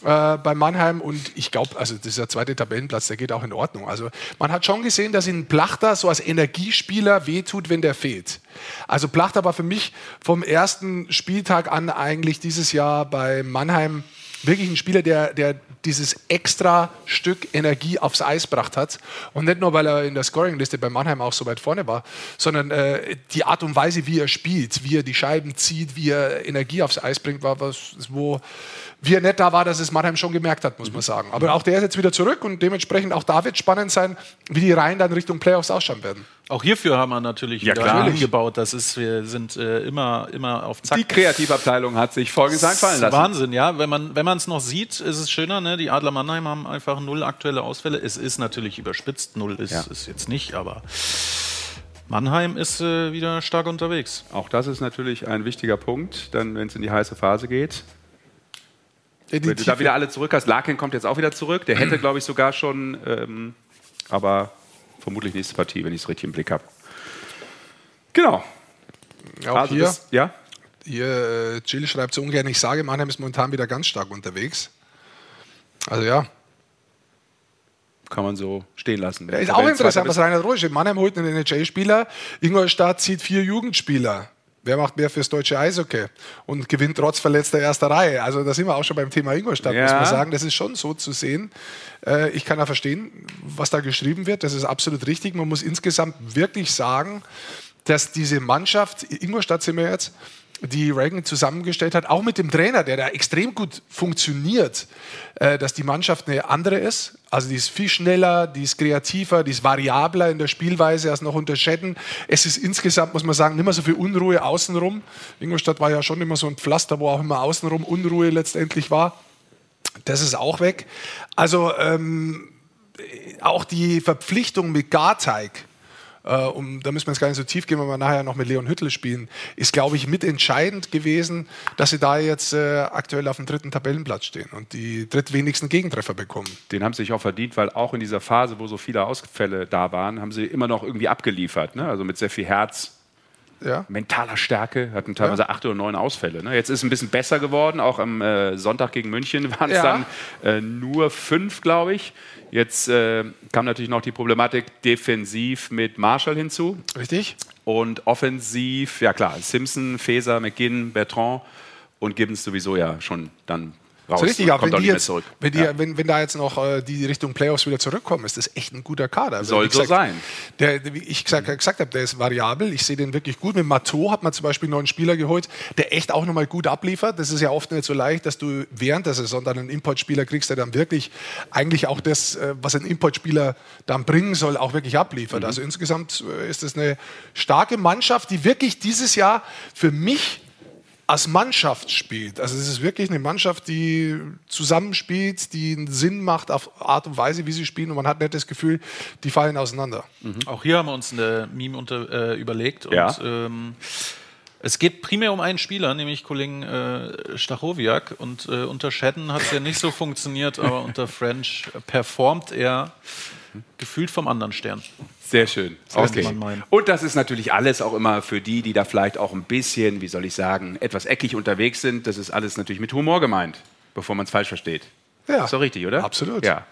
äh, bei Mannheim und ich glaube, also der zweite Tabellenplatz, der geht auch in Ordnung. Also man hat schon gesehen, dass ihn Plachter so als Energiespieler wehtut, wenn der fehlt. Also Plachter war für mich vom ersten Spieltag an eigentlich dieses Jahr bei Mannheim wirklich ein Spieler, der, der dieses extra Stück Energie aufs Eis gebracht hat. Und nicht nur, weil er in der Scoring-Liste bei Mannheim auch so weit vorne war, sondern äh, die Art und Weise, wie er spielt, wie er die Scheiben zieht, wie er Energie aufs Eis bringt, war was, wo wie er nicht da war, dass es Mannheim schon gemerkt hat, muss man sagen. Aber auch der ist jetzt wieder zurück und dementsprechend auch da wird spannend sein, wie die Reihen dann Richtung Playoffs ausschauen werden. Auch hierfür haben wir natürlich Ja, wieder klar. umgebaut. Das ist, wir sind äh, immer, immer auf Zack. Die Kreativabteilung hat sich Folgendes einfallen lassen. Wahnsinn, ja. Wenn man wenn man es noch sieht, ist es schöner. Ne? Die Adler Mannheim haben einfach null aktuelle Ausfälle. Es ist natürlich überspitzt. Null ist, Ja. ist jetzt nicht, aber Mannheim ist äh, wieder stark unterwegs. Auch das ist natürlich ein wichtiger Punkt, dann wenn es in die heiße Phase geht. Ja, die Wenn du Tiefe- da wieder alle zurück hast, Larkin kommt jetzt auch wieder zurück. Der hätte, glaube ich, sogar schon, ähm, aber vermutlich nächste Partie, wenn ich es richtig im Blick habe. Genau. auch Also hier, das, ja, hier äh, Jill schreibt so ungern, ich sage, Mannheim ist momentan wieder ganz stark unterwegs. Also ja, kann man so stehen lassen. Ja, ist auch interessant, was Rohr steht. Mannheim holt einen NHL-Spieler, Ingolstadt zieht vier Jugendspieler. Wer macht mehr fürs deutsche Eishockey und gewinnt trotz verletzter erster Reihe? Also da sind wir auch schon beim Thema Ingolstadt, Ja. muss man sagen. Das ist schon so zu sehen. Äh, ich kann ja verstehen, was da geschrieben wird. Das ist absolut richtig. Man muss insgesamt wirklich sagen, dass diese Mannschaft, Ingolstadt sind wir jetzt, die Reagan zusammengestellt hat, auch mit dem Trainer, der da extrem gut funktioniert, äh, dass die Mannschaft eine andere ist. Also die ist viel schneller, die ist kreativer, die ist variabler in der Spielweise als noch unter Schetten. Es ist insgesamt, muss man sagen, nicht mehr so viel Unruhe außenrum. Ingolstadt war ja schon immer so ein Pflaster, wo auch immer außenrum Unruhe letztendlich war. Das ist auch weg. Also ähm, auch die Verpflichtung mit Garteig, äh, um, da müssen wir jetzt gar nicht so tief gehen, wenn wir nachher noch mit Leon Hüttel spielen, ist, glaube ich, mitentscheidend gewesen, dass sie da jetzt äh, aktuell auf dem dritten Tabellenplatz stehen und die drittwenigsten Gegentreffer bekommen. Den haben sie sich auch verdient, weil auch in dieser Phase, wo so viele Ausfälle da waren, haben sie immer noch irgendwie abgeliefert. Ne? Also mit sehr viel Herz, Ja? mentaler Stärke, hatten teilweise acht oder neun Ausfälle. Ne? Jetzt ist es ein bisschen besser geworden, auch am äh, Sonntag gegen München waren es Ja. dann äh, nur fünf, glaube ich. Jetzt äh, kam natürlich noch die Problematik defensiv mit Marshall hinzu Richtig? und offensiv, ja klar, Simpson, Feser, McGinn, Bertrand und Gibbons sowieso ja schon dann raus. So richtig, kommt wenn, die jetzt, zurück. wenn, die, Ja. wenn, wenn da jetzt noch äh, die Richtung Playoffs wieder zurückkommen, ist das echt ein guter Kader. Also, Soll wie so sein. Der, wie ich gesagt, gesagt habe, der ist variabel. Ich sehe den wirklich gut. Mit Matteau hat man zum Beispiel einen neuen Spieler geholt, der echt auch nochmal gut abliefert. Das ist ja oft nicht so leicht, dass du während der Saison dann einen Importspieler kriegst, der dann wirklich eigentlich auch das, äh, was ein Importspieler dann bringen soll, auch wirklich abliefert. Mhm. Also insgesamt äh, ist es eine starke Mannschaft, die wirklich dieses Jahr für mich als Mannschaft spielt. Also es ist wirklich eine Mannschaft, die zusammenspielt, die einen Sinn macht auf Art und Weise, wie sie spielen und man hat nicht das Gefühl, die fallen auseinander. Auch hier haben wir uns eine Meme unter, äh, überlegt. Und, Ja. ähm, es geht primär um einen Spieler, nämlich Kollegen äh, Stachowiak. Und äh, unter Shadden hat es ja nicht so funktioniert, aber unter French performt er gefühlt vom anderen Stern. Sehr schön. man meinen. Und das ist natürlich alles auch immer für die, die da vielleicht auch ein bisschen, wie soll ich sagen, etwas eckig unterwegs sind. Das ist alles natürlich mit Humor gemeint, bevor man es falsch versteht. Ja. Ist doch richtig, oder? Absolut. Ja.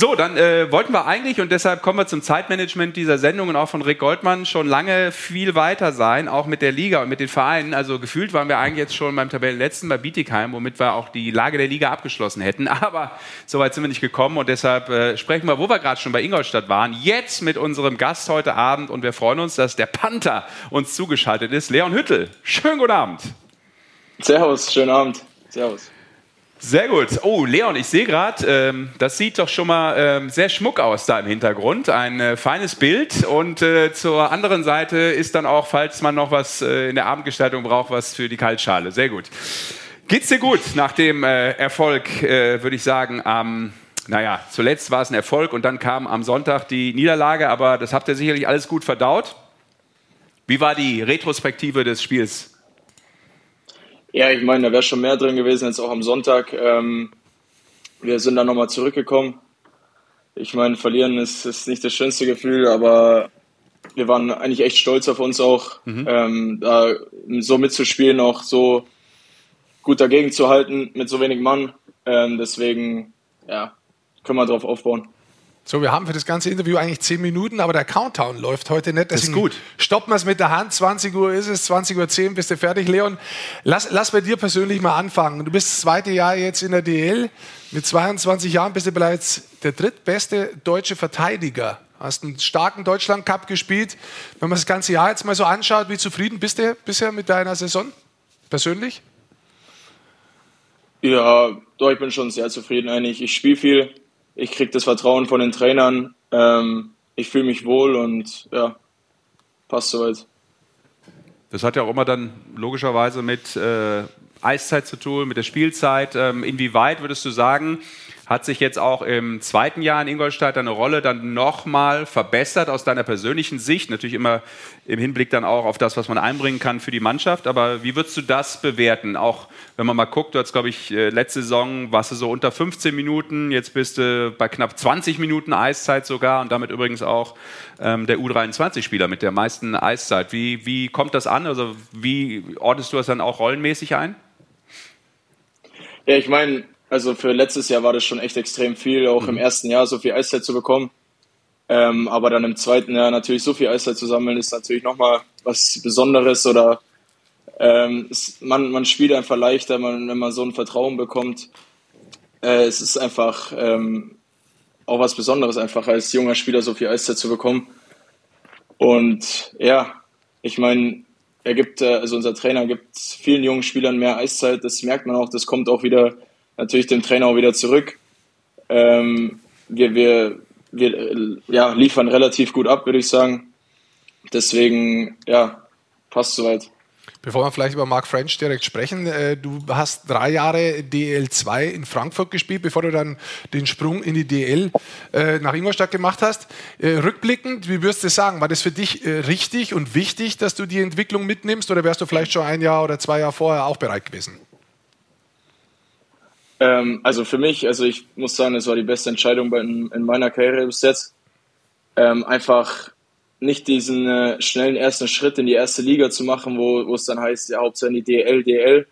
So, dann äh, wollten wir eigentlich, und deshalb kommen wir zum Zeitmanagement dieser Sendung und auch von Rick Goldmann, schon lange viel weiter sein, auch mit der Liga und mit den Vereinen. Also gefühlt waren wir eigentlich jetzt schon beim Tabellenletzten bei Bietigheim, womit wir auch die Lage der Liga abgeschlossen hätten. Aber so weit sind wir nicht gekommen und deshalb äh, sprechen wir, wo wir gerade schon bei Ingolstadt waren, jetzt mit unserem Gast heute Abend und wir freuen uns, dass der Panther uns zugeschaltet ist, Leon Hüttel. Schönen guten Abend. Servus, schönen Abend. Servus. Sehr gut. Oh, Leon, ich sehe gerade, ähm, das sieht doch schon mal ähm, sehr schmuck aus da im Hintergrund. Ein äh, feines Bild. Und äh, zur anderen Seite ist dann auch, falls man noch was äh, in der Abendgestaltung braucht, was für die Kaltschale. Sehr gut. Geht's dir gut nach dem äh, Erfolg, äh, würde ich sagen, am. naja, zuletzt war es ein Erfolg und dann kam am Sonntag die Niederlage, aber das habt ihr sicherlich alles gut verdaut. Wie war die Retrospektive des Spiels? Ja, ich meine, da wäre schon mehr drin gewesen als auch am Sonntag. Ähm, wir sind dann nochmal zurückgekommen. Ich meine, verlieren ist, ist nicht das schönste Gefühl, aber wir waren eigentlich echt stolz auf uns auch, mhm. ähm, da so mitzuspielen, auch so gut dagegen zu halten mit so wenig Mann. Ähm, deswegen, ja, können wir darauf aufbauen. So, wir haben für das ganze Interview eigentlich zehn Minuten, aber der Countdown läuft heute nicht. Deswegen das ist gut. Stoppen wir es mit der Hand. 20 Uhr ist es, 20 Uhr 10 bist du fertig, Leon. Lass, lass bei dir persönlich mal anfangen. Du bist das zweite Jahr jetzt in der DL. Mit 22 Jahren bist du bereits der drittbeste deutsche Verteidiger. Hast einen starken Deutschland Cup gespielt. Wenn man das ganze Jahr jetzt mal so anschaut, wie zufrieden bist du bisher mit deiner Saison? Persönlich? Ja, doch, ich bin schon sehr zufrieden eigentlich. Ich spiele viel ich kriege das Vertrauen von den Trainern. Ähm, ich fühle mich wohl und ja, passt soweit. Das hat ja auch immer dann logischerweise mit äh, Eiszeit zu tun, mit der Spielzeit. Ähm, inwieweit würdest du sagen, hat sich jetzt auch im zweiten Jahr in Ingolstadt deine Rolle dann nochmal verbessert aus deiner persönlichen Sicht? Natürlich immer im Hinblick dann auch auf das, was man einbringen kann für die Mannschaft. Aber wie würdest du das bewerten? Auch wenn man mal guckt, du hast, glaube ich, äh, letzte Saison warst du so unter 15 Minuten, jetzt bist du bei knapp 20 Minuten Eiszeit sogar und damit übrigens auch ähm, der U23-Spieler mit der meisten Eiszeit. Wie, wie kommt das an? Also wie ordnest du das dann auch rollenmäßig ein? Ja, ich meine, also für letztes Jahr war das schon echt extrem viel, auch mhm. im ersten Jahr so viel Eiszeit zu bekommen. Ähm, aber dann im zweiten Jahr natürlich so viel Eiszeit zu sammeln, ist natürlich nochmal was Besonderes oder ähm, es, man, man spielt einfach leichter, man, wenn man so ein Vertrauen bekommt. Äh, es ist einfach ähm, auch was Besonderes, einfach als junger Spieler so viel Eiszeit zu bekommen. Und ja, ich meine, er gibt, äh, also unser Trainer gibt vielen jungen Spielern mehr Eiszeit, das merkt man auch, das kommt auch wieder natürlich dem Trainer auch wieder zurück. Ähm, wir, wir, wir ja, liefern relativ gut ab, würde ich sagen. Deswegen, ja, passt soweit. Bevor wir vielleicht über Mark French direkt sprechen, äh, du hast drei Jahre DL2 in Frankfurt gespielt, bevor du dann den Sprung in die DL äh, nach Ingolstadt gemacht hast. Äh, rückblickend, wie würdest du sagen, war das für dich richtig und wichtig, dass du die Entwicklung mitnimmst oder wärst du vielleicht schon ein Jahr oder zwei Jahre vorher auch bereit gewesen? Ähm, also für mich, also ich muss sagen, es war die beste Entscheidung in, in meiner Karriere bis jetzt. Ähm, einfach nicht diesen äh, schnellen ersten Schritt in die erste Liga zu machen, wo, es dann heißt, ja, hauptsächlich DL, DL.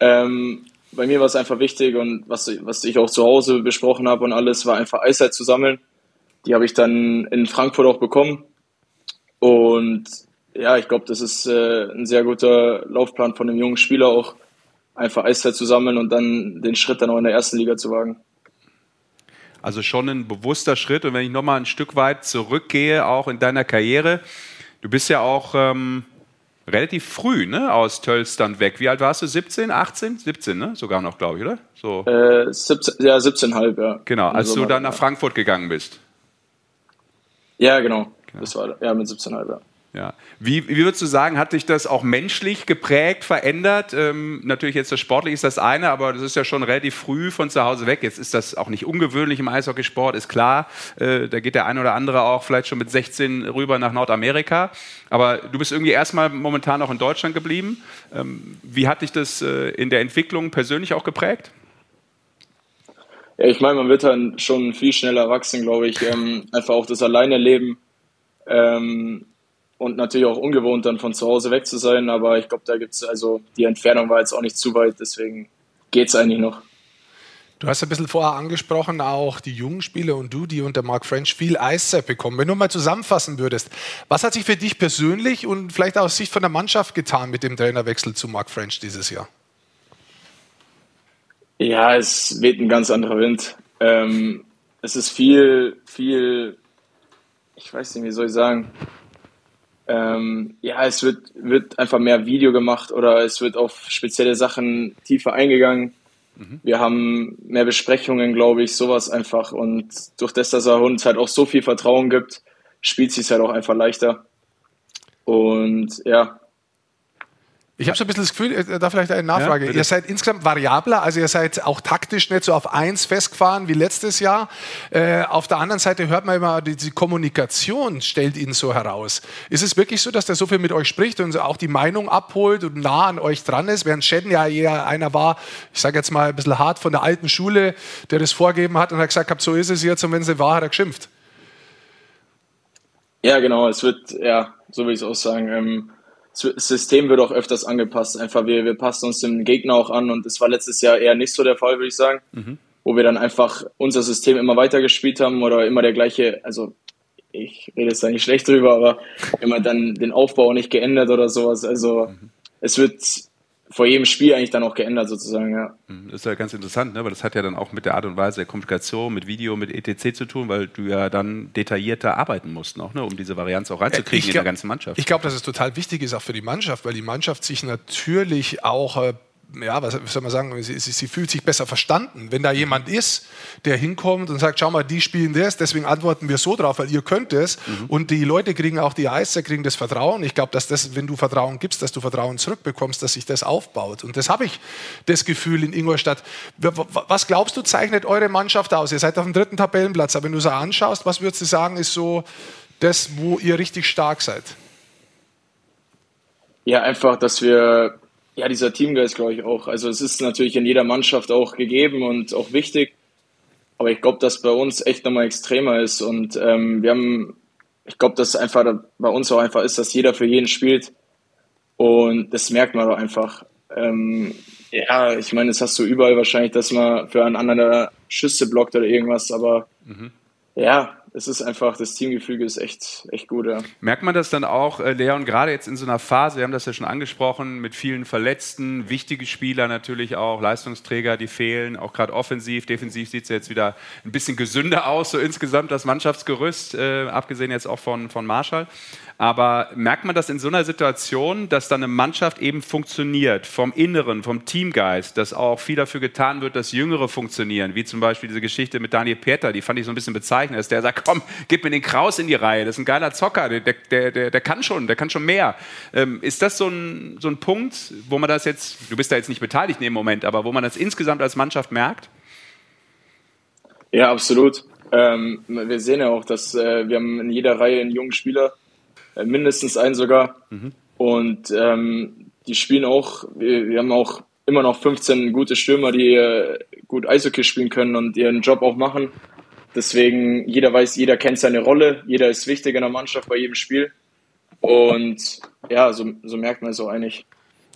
Ähm, bei mir war es einfach wichtig und was, was ich auch zu Hause besprochen habe und alles, war einfach Eiszeit zu sammeln. Die habe ich dann in Frankfurt auch bekommen. Und ja, ich glaube, das ist äh, ein sehr guter Laufplan von einem jungen Spieler auch, einfach Eiszeit zu sammeln und dann den Schritt dann auch in der ersten Liga zu wagen. Also schon ein bewusster Schritt. Und wenn ich nochmal ein Stück weit zurückgehe, auch in deiner Karriere, du bist ja auch ähm, relativ früh ne, aus Tölz dann weg. Wie alt warst du? 17, 18? 17, ne? Sogar noch, glaube ich, oder? So. Äh, 17, ja, 17,5, ja. Genau, als du dann nach Frankfurt gegangen bist. Ja, genau. genau. Das war ja mit 17,5, ja. Ja. Wie, wie würdest du sagen, hat dich das auch menschlich geprägt, verändert? Ähm, natürlich jetzt das Sportliche ist das eine, aber das ist ja schon relativ früh von zu Hause weg. Jetzt ist das auch nicht ungewöhnlich im Eishockeysport, ist klar. Äh, da geht der eine oder andere auch vielleicht schon mit 16 rüber nach Nordamerika. Aber du bist irgendwie erstmal momentan noch in Deutschland geblieben. Ähm, wie hat dich das äh, in der Entwicklung persönlich auch geprägt? Ja, ich meine, man wird dann schon viel schneller erwachsen, glaube ich. Ähm, einfach auch das Alleine leben. Ähm, und natürlich auch ungewohnt, dann von zu Hause weg zu sein. Aber ich glaube, da gibt es, also die Entfernung war jetzt auch nicht zu weit, deswegen geht es eigentlich noch. Du hast ein bisschen vorher angesprochen, auch die jungen Spieler und du, die unter Mark French viel Eiszeit bekommen. Wenn du mal zusammenfassen würdest, was hat sich für dich persönlich und vielleicht auch aus Sicht von der Mannschaft getan mit dem Trainerwechsel zu Mark French dieses Jahr? Ja, es weht ein ganz anderer Wind. Ähm, es ist viel, viel, ich weiß nicht, wie soll ich sagen, ähm, ja, es wird, wird einfach mehr Video gemacht oder es wird auf spezielle Sachen tiefer eingegangen. Mhm. Wir haben mehr Besprechungen, glaube ich, sowas einfach. Und durch das, dass er uns halt auch so viel Vertrauen gibt, spielt sich halt auch einfach leichter. Und ja, Ich habe so ein bisschen das Gefühl, äh, da vielleicht eine Nachfrage. bitte. ihr seid insgesamt variabler, also ihr seid auch taktisch nicht so auf eins festgefahren wie letztes Jahr. Äh, auf der anderen Seite hört man immer, die, die Kommunikation stellt ihn so heraus. Ist es wirklich so, dass der so viel mit euch spricht und auch die Meinung abholt und nah an euch dran ist, während Shedden ja eher einer war, ich sage jetzt mal ein bisschen hart von der alten Schule, der das vorgeben hat und hat gesagt hat, so ist es jetzt und wenn es nicht war, hat er geschimpft. Ja, genau, es wird, ja, so will ich es auch sagen, ähm, System wird auch öfters angepasst. Einfach, wir, wir passen uns dem Gegner auch an und das war letztes Jahr eher nicht so der Fall, würde ich sagen. Wo wir dann einfach unser System immer weiter gespielt haben oder immer der gleiche, also ich rede jetzt da nicht schlecht drüber, aber immer dann den Aufbau nicht geändert oder sowas. Also es wird vor jedem Spiel eigentlich dann auch geändert sozusagen, ja. Das ist ja ganz interessant, ne? weil das hat ja dann auch mit der Art und Weise der Kommunikation, mit Video, mit ETC zu tun, weil du ja dann detaillierter arbeiten musst noch, ne? um diese Varianz auch reinzukriegen Ich in glaub- der ganzen Mannschaft. Ich glaube, dass es total wichtig ist, auch für die Mannschaft, weil die Mannschaft sich natürlich auch, äh, ja, was soll man sagen, sie, sie, sie fühlt sich besser verstanden. Wenn da jemand ist, der hinkommt und sagt, schau mal, die spielen das, deswegen antworten wir so drauf, weil ihr könnt es. Und die Leute kriegen auch die Eister, kriegen das Vertrauen. Ich glaube, dass das, wenn du Vertrauen gibst, dass du Vertrauen zurückbekommst, dass sich das aufbaut. Und das habe ich das Gefühl in Ingolstadt. Was glaubst du, zeichnet eure Mannschaft aus? Ihr seid auf dem dritten Tabellenplatz, aber wenn du es anschaust, was würdest du sagen, ist so das, wo ihr richtig stark seid? Ja, einfach, dass wir, ja, dieser Teamgeist, glaube ich, auch. Also es ist natürlich in jeder Mannschaft auch gegeben und auch wichtig. Aber ich glaube, dass bei uns echt nochmal extremer ist. Und ähm, wir haben, ich glaube, dass einfach bei uns auch einfach ist, dass jeder für jeden spielt. Und das merkt man doch einfach. Ähm, ja, ich meine, das hast du überall wahrscheinlich, dass man für einen anderen Schüsse blockt oder irgendwas. Aber ja, es ist einfach, das Teamgefüge ist echt, echt gut, ja. Merkt man das dann auch, äh, Leon, gerade jetzt in so einer Phase, wir haben das ja schon angesprochen, mit vielen Verletzten, wichtige Spieler natürlich auch, Leistungsträger, die fehlen, auch gerade offensiv, defensiv sieht es jetzt wieder ein bisschen gesünder aus, so insgesamt das Mannschaftsgerüst, äh, abgesehen jetzt auch von, von Marschall. Aber merkt man das in so einer Situation, dass dann eine Mannschaft eben funktioniert, vom Inneren, vom Teamgeist, dass auch viel dafür getan wird, dass Jüngere funktionieren, wie zum Beispiel diese Geschichte mit Daniel Pieter, die fand ich so ein bisschen bezeichnend, dass der sagt, komm, gib mir den Kraus in die Reihe, das ist ein geiler Zocker, der, der, der, der kann schon, der kann schon mehr. Ähm, ist das so ein, so ein Punkt, wo man das jetzt, du bist da jetzt nicht beteiligt in dem Moment, aber wo man das insgesamt als Mannschaft merkt? Ja, absolut. Ähm, wir sehen ja auch, dass äh, wir haben in jeder Reihe einen jungen Spieler, äh, mindestens einen sogar. Und ähm, die spielen auch, wir, wir haben auch immer noch 15 gute Stürmer, die äh, gut Eishockey spielen können und ihren Job auch machen. Deswegen, jeder weiß, jeder kennt seine Rolle, jeder ist wichtig in der Mannschaft bei jedem Spiel. Und ja, so, so merkt man es auch eigentlich.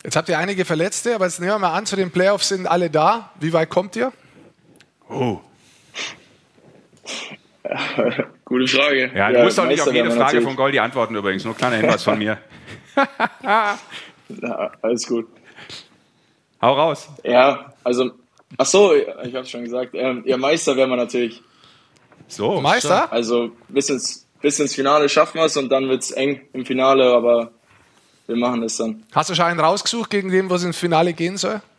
Jetzt habt ihr einige Verletzte, aber jetzt nehmen wir mal an, zu den Playoffs sind alle da. Wie weit kommt ihr? Oh. Gute Frage. Ja, du musst auch nicht auf jede Frage natürlich. von Goldi antworten übrigens, nur ein kleiner Hinweis von mir. Ja, alles gut. Hau raus. Ja, also, ach so, ich habe schon gesagt, ähm, ja, Meister wären wir natürlich. So, Meister? Also bis ins, bis ins Finale schaffen wir es und dann wird es eng im Finale, aber wir machen es dann. Hast du schon einen rausgesucht, gegen den, wo es ins Finale gehen soll?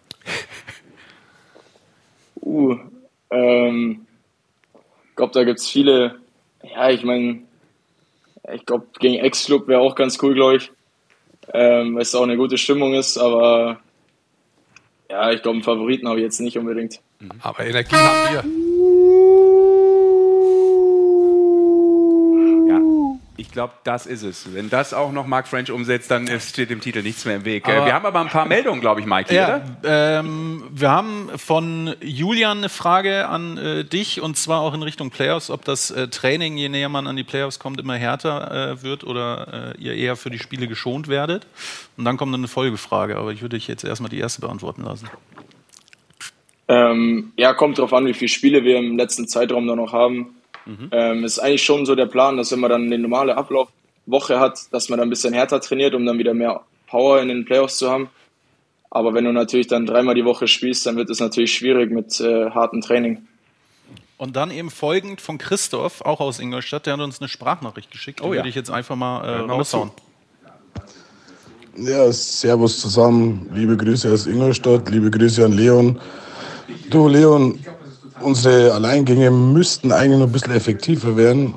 Uh, ähm, ich glaube, da gibt es viele, ja, ich meine, ich glaube, gegen Ex-Club wäre auch ganz cool, glaube ich, ähm, weil es auch eine gute Stimmung ist, aber ja, ich glaube, einen Favoriten habe ich jetzt nicht unbedingt. Aber Energie haben wir. Ja, ich glaube, das ist es. Wenn das auch noch Mark French umsetzt, dann steht dem Titel nichts mehr im Weg. Äh, Aber- wir haben aber ein paar Meldungen, glaube ich, Mike, hier, Ja, oder? ähm, wir haben von Julian eine Frage an äh, dich und zwar auch in Richtung Playoffs, ob das äh, Training, je näher man an die Playoffs kommt, immer härter äh, wird oder äh, ihr eher für die Spiele geschont werdet. Und dann kommt eine Folgefrage, aber ich würde dich jetzt erstmal die erste beantworten lassen. Ähm, ja, kommt drauf an, wie viele Spiele wir im letzten Zeitraum da noch haben. Ähm, ist eigentlich schon so der Plan, dass wenn man dann eine normale Ablaufwoche hat, dass man dann ein bisschen härter trainiert, um dann wieder mehr Power in den Playoffs zu haben. Aber wenn du natürlich dann dreimal die Woche spielst, dann wird es natürlich schwierig mit äh, hartem Training. Und dann eben folgend von Christoph, auch aus Ingolstadt, der hat uns eine Sprachnachricht geschickt. Die Oh ja. würde ich jetzt einfach mal äh, mal raushauen. Ja, servus zusammen. Liebe Grüße aus Ingolstadt, liebe Grüße an Leon. Du, Leon, unsere Alleingänge müssten eigentlich noch ein bisschen effektiver werden.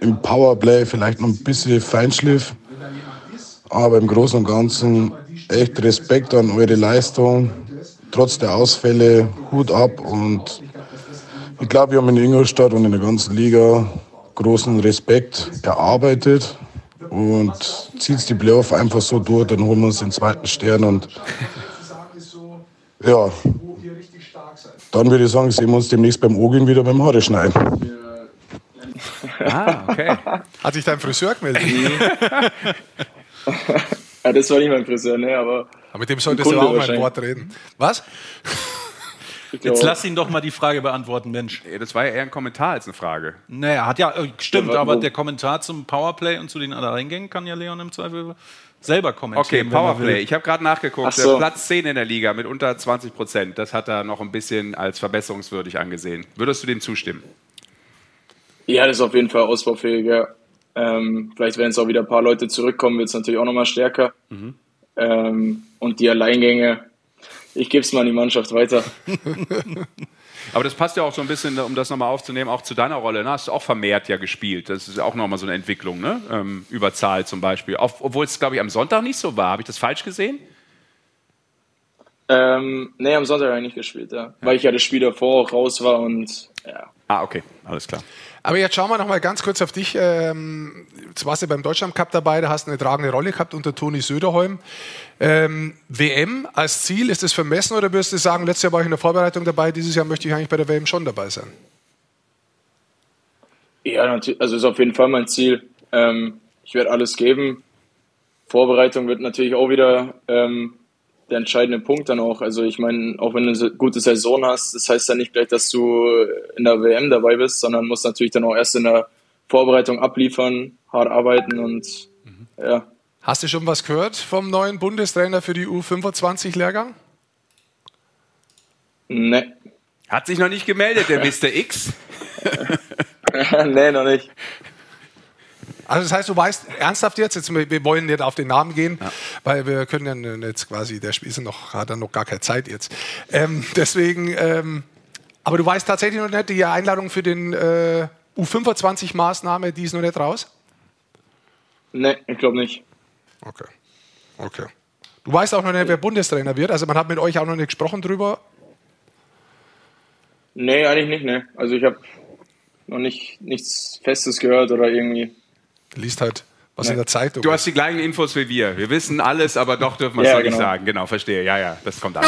Im Powerplay vielleicht noch ein bisschen Feinschliff. Aber im Großen und Ganzen echt Respekt an eure Leistung. Trotz der Ausfälle, Hut ab und ich glaube, wir haben in Ingolstadt und in der ganzen Liga großen Respekt erarbeitet und zieht die Playoff einfach so durch, dann holen wir uns den zweiten Stern und ja, dann würde ich sagen, sehen wir uns demnächst beim Ogin wieder beim Haare schneiden. Ah, okay. Hat sich dein Friseur gemeldet? Ja, das war nicht mein Friseur, ne, aber Aber mit dem solltest du auch mal ein. Wort reden. Was? Jetzt lass ihn doch mal die Frage beantworten, Mensch. Das war ja eher ein Kommentar als eine Frage. Naja, hat ja, äh, stimmt, aber der Kommentar zum Powerplay und zu den Alleingängen kann ja Leon im Zweifel selber Okay, kommentieren. er Powerplay. Ich habe gerade nachgeguckt. Ach so. Platz 10 in der Liga mit unter 20 Prozent. Das hat er noch ein bisschen als verbesserungswürdig angesehen. Würdest du dem zustimmen? ja, das ist auf jeden Fall ausbaufähig, ja. Ähm, vielleicht, wenn jetzt auch wieder ein paar Leute zurückkommen, wird es natürlich auch nochmal stärker. Ähm, und die Alleingänge, ich gebe es mal an die Mannschaft weiter. Aber das passt ja auch so ein bisschen, um das nochmal aufzunehmen, auch zu deiner Rolle. Ne? Hast du auch vermehrt ja gespielt. Das ist ja auch nochmal so eine Entwicklung, ne? Ähm, Überzahl zum Beispiel. Auch, obwohl es, glaube ich, am Sonntag nicht so war. Habe ich das falsch gesehen? Ähm, nee, am Sonntag habe ich nicht gespielt, ja. Weil ich ja das Spiel davor auch raus war und ja. Ah, okay, alles klar. Aber jetzt schauen wir noch mal ganz kurz auf dich. Ähm, jetzt warst du beim Deutschland Cup dabei, da hast du eine tragende Rolle gehabt unter Toni Söderholm. Ähm, WM als Ziel, ist das vermessen oder würdest du sagen, letztes Jahr war ich in der Vorbereitung dabei, dieses Jahr möchte ich eigentlich bei der WM schon dabei sein? Ja, natürlich, also ist auf jeden Fall mein Ziel. Ähm, ich werde alles geben. Vorbereitung wird natürlich auch wieder ähm, der entscheidende Punkt dann auch. Also ich meine, auch wenn du eine gute Saison hast, das heißt ja nicht gleich, dass du in der WM dabei bist, sondern musst natürlich dann auch erst in der Vorbereitung abliefern, hart arbeiten und ja. Hast du schon was gehört vom neuen Bundestrainer für die U25-Lehrgang? Ne. Hat sich noch nicht gemeldet, der Mr. X. nee, noch nicht. Also das heißt, du weißt ernsthaft jetzt, jetzt wir wollen nicht auf den Namen gehen, weil wir können ja jetzt quasi, der Spiel ist noch, hat er noch gar keine Zeit jetzt. Ähm, deswegen, ähm, aber du weißt tatsächlich noch nicht, die Einladung für den äh, U25-Maßnahme, die ist noch nicht raus? Ne, ich glaube nicht. Okay. Okay. Du weißt auch noch nicht, wer Bundestrainer wird, also man hat mit euch auch noch nicht gesprochen drüber. Nee, eigentlich nicht, ne. Also ich habe noch nicht nichts Festes gehört oder irgendwie. Liest halt was in der Zeitung. Du hast die gleichen Infos wie wir. Wir wissen alles, aber doch dürfen wir es Ja, noch nicht genau. sagen. Genau, verstehe. Ja, ja, das kommt an.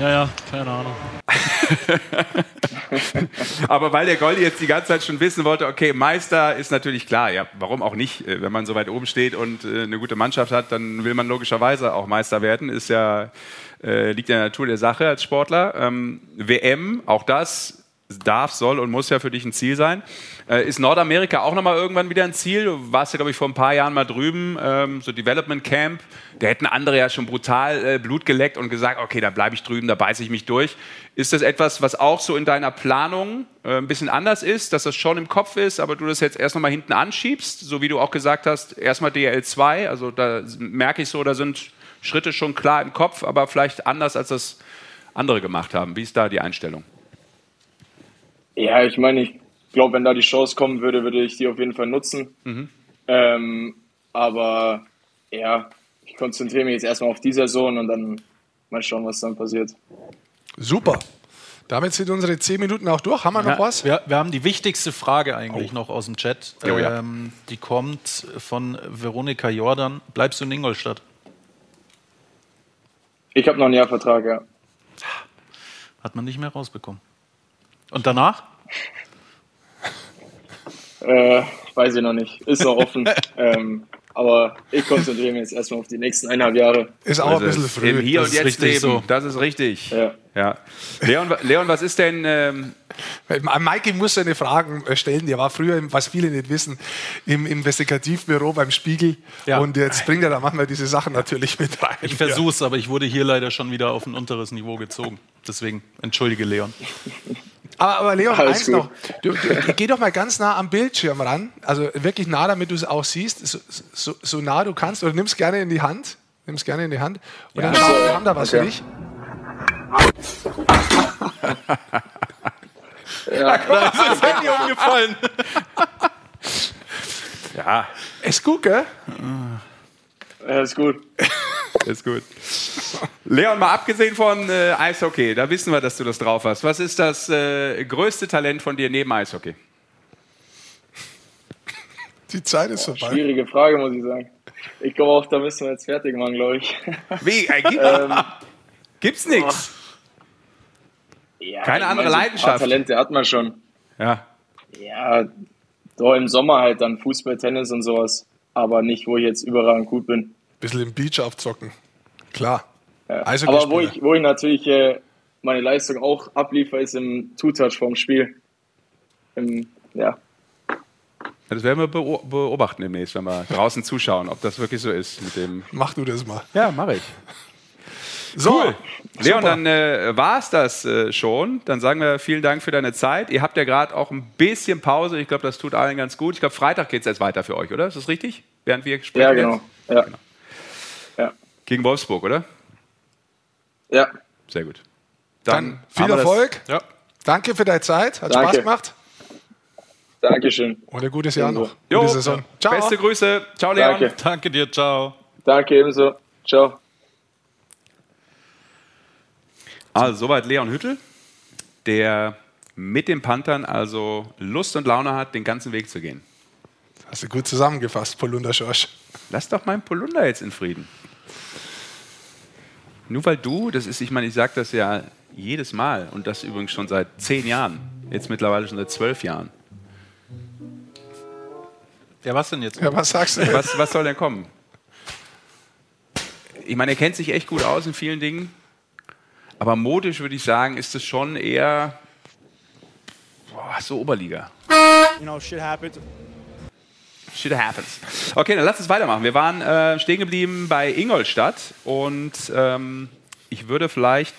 Ja, ja, keine Ahnung. Aber weil der Goldi jetzt die ganze Zeit schon wissen wollte, okay, Meister ist natürlich klar. Ja, warum auch nicht? Äh, Wenn man so weit oben steht und äh, eine gute Mannschaft hat, dann will man logischerweise auch Meister werden. Ist ja, äh, liegt in der Natur der Sache als Sportler. Ähm, WM, auch das darf, soll und muss ja für dich ein Ziel sein. Äh, ist Nordamerika auch nochmal irgendwann wieder ein Ziel? Du warst ja, glaube ich, vor ein paar Jahren mal drüben, ähm, so Development Camp. Da hätten andere ja schon brutal äh, Blut geleckt und gesagt, okay, da bleibe ich drüben, da beiße ich mich durch. Ist das etwas, was auch so in deiner Planung äh, ein bisschen anders ist, dass das schon im Kopf ist, aber du das jetzt erst nochmal hinten anschiebst, so wie du auch gesagt hast, erstmal DL2, also da merke ich so, da sind Schritte schon klar im Kopf, aber vielleicht anders, als das andere gemacht haben. Wie ist da die Einstellung? Ja, ich meine, ich glaube, wenn da die Chance kommen würde, würde ich die auf jeden Fall nutzen. Ähm, aber ja, ich konzentriere mich jetzt erstmal auf die Saison und dann mal schauen, was dann passiert. Super. Damit sind unsere zehn Minuten auch durch. Haben wir noch was? Wir, wir haben die wichtigste Frage eigentlich noch aus dem Chat. Oh ja. Ähm, die kommt von Veronika Jordan. Bleibst du in Ingolstadt? Ich habe noch einen Jahrvertrag, ja. Hat man nicht mehr rausbekommen. Und danach? Äh, weiß ich noch nicht. Ist noch offen. ähm, aber ich konzentriere mich jetzt erstmal auf die nächsten eineinhalb Jahre. Ist auch ein bisschen früh. Im Hier Das und ist Jetzt leben. so. Das ist richtig. Ja. Ja. Leon, Leon, was ist denn, ähm, Mikey muss seine Fragen äh, stellen. Der war früher, im- was viele nicht wissen, im Investigativbüro beim Spiegel. Ja. Und jetzt bringt er da manchmal diese Sachen natürlich mit rein. Ich versuch's, aber ich wurde hier leider schon wieder auf ein unteres Niveau gezogen. Deswegen entschuldige Leon. Aber, aber Leon, Alles eins gut. noch. Du, du, geh doch mal ganz nah am Bildschirm ran. Also wirklich nah, damit du es auch siehst. So, so, so nah du kannst. Oder nimm's gerne in die Hand. Nimm's gerne in die Hand. Und dann schauen wir, haben da was für okay. dich. Das Handy umgefallen. ja, Ist gut, gell? Ja, ist gut. Ist gut. Leon, mal abgesehen von äh, Eishockey, da wissen wir, dass du das drauf hast. Was ist das äh, größte Talent von dir neben Eishockey? Die Zeit ist vorbei. Schwierige Frage, muss ich sagen. Ich glaube auch, da müssen wir jetzt fertig machen, glaube ich. Wie? Äh, gibt, ähm, gibt's nichts? ja, Keine andere mein, so ein paar Leidenschaft. Talente hat man schon. Ja. Ja, so im Sommer halt dann Fußball, Tennis und sowas. Aber nicht, wo ich jetzt überall gut bin. Bisschen im Beach aufzocken. Klar. Ja. Eishockeyspieler. Aber wo ich, wo ich natürlich äh, meine Leistung auch abliefere, ist im Two-Touch vorm Spiel. Im, ja, Das werden wir beo- beobachten demnächst, wenn wir draußen zuschauen, ob das wirklich so ist mit dem. Mach du das mal. Ja, mache ich. So, Leon, super. dann äh, war es das äh, schon. Dann sagen wir vielen Dank für deine Zeit. Ihr habt ja gerade auch ein bisschen Pause. Ich glaube, das tut allen ganz gut. Ich glaube, Freitag geht es jetzt weiter für euch, oder? Ist das richtig? Während wir sprechen ja genau. Ja. jetzt? Gegen Wolfsburg, oder? ja. Sehr gut. Dann viel wir das- Erfolg. Ja. Danke für deine Zeit. Hat Danke. Spaß gemacht. Dankeschön. Und ein gutes Jahr noch. Jo, Gute Saison. Ciao. Beste Grüße. Ciao, Leon. Danke. Danke dir, ciao. Danke ebenso. Ciao. Also, soweit Leon Hüttel, der mit den Panthern also Lust und Laune hat, den ganzen Weg zu gehen. Hast du gut zusammengefasst, Polunder Schorsch. Lass doch meinen Polunder jetzt in Frieden. Nur weil du, das ist, ich meine, ich sage das ja jedes Mal und das übrigens schon seit zehn Jahren, jetzt mittlerweile schon seit zwölf Jahren. Ja, was denn jetzt? Ja, was sagst du? Was, was soll denn kommen? Ich meine, er kennt sich echt gut aus in vielen Dingen, aber modisch würde ich sagen, ist es schon eher boah, so Oberliga. You know, shit happens. Shit happens. Okay, dann lass uns weitermachen. Wir waren äh, stehen geblieben bei Ingolstadt und ähm, ich würde vielleicht.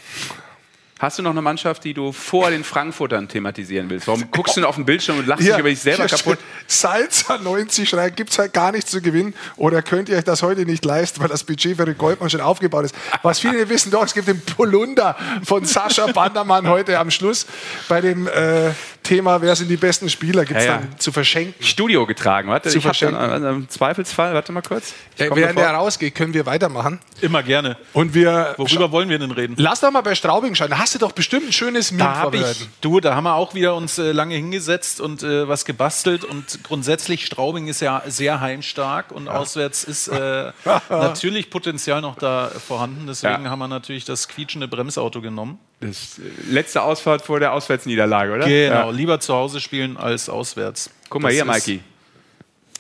Hast du noch eine Mannschaft, die du vor den Frankfurtern thematisieren willst? Warum guckst du denn auf den Bildschirm und lachst dich über dich selber kaputt? Salzer 90 schreibt, gibt es halt gar nichts zu gewinnen oder könnt ihr euch das heute nicht leisten, weil das Budget für den Goldmann schon aufgebaut ist. Was viele nicht wissen, doch, es gibt den Polunder von Sascha Bandermann heute am Schluss bei dem äh, Thema, wer sind die besten Spieler, gibt es Ja, ja. dann zu verschenken. Studio getragen, warte, Zu ich hab dann, verschenken. äh, im Zweifelsfall, warte mal kurz. Ich Äh, während er rausgeht, können wir weitermachen. Immer gerne. Und wir Worüber wollen wir denn reden? Lass doch mal bei Straubing schauen. Da hast du doch bestimmt ein schönes Meme Da habe vorbereitet. ich, du, da haben wir auch wieder uns äh, lange hingesetzt und äh, was gebastelt und grundsätzlich Straubing ist ja sehr heimstark und auswärts ist äh, natürlich Potenzial noch da vorhanden. Deswegen Ja. haben wir natürlich das quietschende Bremsauto genommen. Das äh, letzte Ausfahrt vor der Auswärtsniederlage, oder? Genau, Ja. lieber zu Hause spielen als auswärts. Guck mal Das hier, Mikey.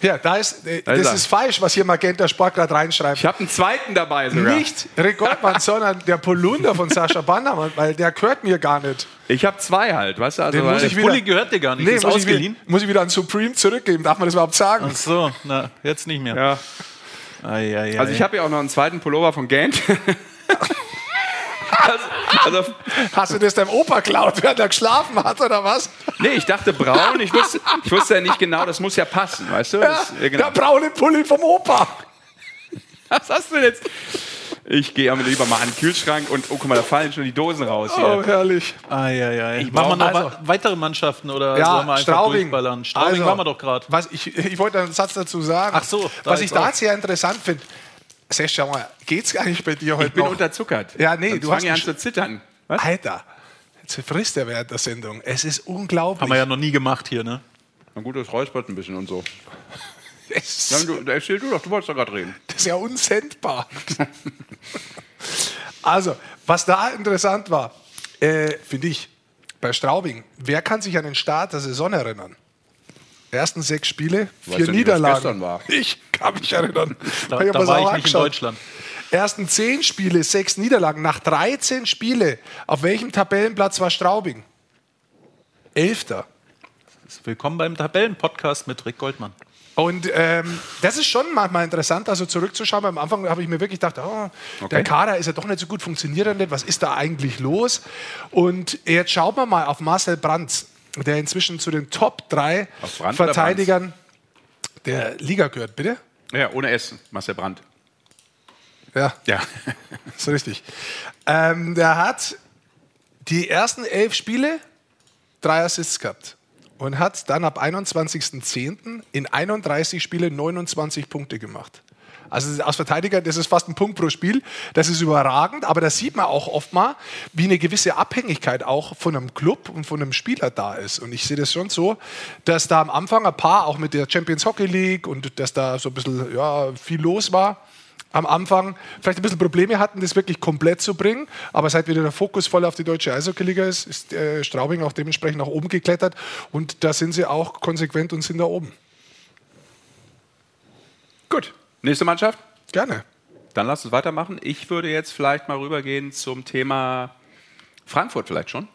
Ja, da ist, äh, Da ist das er. ist falsch, was hier Magenta Sport gerade reinschreibt. Ich habe einen zweiten dabei sogar. Nicht Rick Goldmann, sondern der Polunder von Sascha Bandermann, weil der gehört mir gar nicht. Ich habe zwei halt, weißt du? Also Den muss ich wieder- Pulli gehört dir gar nicht, Nee, ist muss ich, ausgeliehen. wieder, muss ich wieder an Supreme zurückgeben. Darf man das überhaupt sagen? Ach so, na, jetzt nicht mehr. ja. Ei, ei, ei. Also ich habe ja auch noch einen zweiten Pullover von Gant. also, also, Hast du das deinem Opa klaut, während er geschlafen hat, oder was? nee, ich dachte braun. Ich wusste, ich wusste ja nicht genau, das muss ja passen, weißt du? Ja, Das, ja, genau. Der braune Pulli vom Opa. Was hast du denn jetzt? Ich gehe aber lieber mal an den Kühlschrank und oh, guck mal, da fallen schon die Dosen raus hier. Oh, herrlich. Ei, ei, ei. brauch- Machen wir noch also- weitere Mannschaften oder Ja, sollen wir einfach Straubing. durchballern? Straubing Also, waren wir doch gerade. Was ich, ich wollte einen Satz dazu sagen. Ach so, da Was ich da auch. sehr interessant finde. Sesh, schau mal, geht's eigentlich bei dir heute Ich bin noch? unterzuckert. Ja, nee, Sonst du fang hast ich an zu zittern. Was? Alter, jetzt frisst er während der Sendung. Es ist unglaublich. Haben wir ja noch nie gemacht hier, ne? Na gut, das räuspert ein bisschen und so. ist, du, erzähl du doch, du wolltest doch gerade reden. das ist ja unsendbar. also, was da interessant war, äh, finde ich, bei Straubing, wer kann sich an den Start der Saison erinnern? Ersten sechs Spiele, Weißt vier du Niederlagen. gestern war? Ich kann mich erinnern. Da, Ich hab da war auch ich nicht in angeschaut. Deutschland. Ersten zehn Spiele, sechs Niederlagen. Nach 13 Spiele, auf welchem Tabellenplatz war Straubing? Elfter. Willkommen beim Tabellenpodcast mit Rick Goldmann. Und ähm, das ist schon manchmal interessant, also zurückzuschauen. Am Anfang habe ich mir wirklich gedacht, oh, der Okay. Kader ist ja doch nicht so gut, funktioniert er nicht, was ist da eigentlich los? Und jetzt schauen wir mal auf Marcel Brandt, der inzwischen zu den Top 3 Auf Brandt oder Verteidigern der Liga gehört, bitte? Ja, ohne Essen, Marcel Brandt. Ja, Ja. ist richtig. Ähm, der hat die ersten elf Spiele drei Assists gehabt und hat dann ab 21.10. in 31 Spiele 29 Punkte gemacht. Also als Verteidiger, das ist fast ein Punkt pro Spiel. Das ist überragend, aber da sieht man auch oft mal, wie eine gewisse Abhängigkeit auch von einem Club und von einem Spieler da ist. Und ich sehe das schon so, dass da am Anfang ein paar, auch mit der Champions Hockey League und dass da so ein bisschen ja, viel los war am Anfang vielleicht ein bisschen Probleme hatten, das wirklich komplett zu bringen. Aber seit wieder der Fokus voll auf die deutsche Eishockey-Liga ist, ist äh, Straubing auch dementsprechend nach oben geklettert. Und da sind sie auch konsequent und sind da oben. Gut. Nächste Mannschaft? Gerne. Dann lass uns weitermachen. Ich würde jetzt vielleicht mal rübergehen zum Thema Frankfurt vielleicht schon.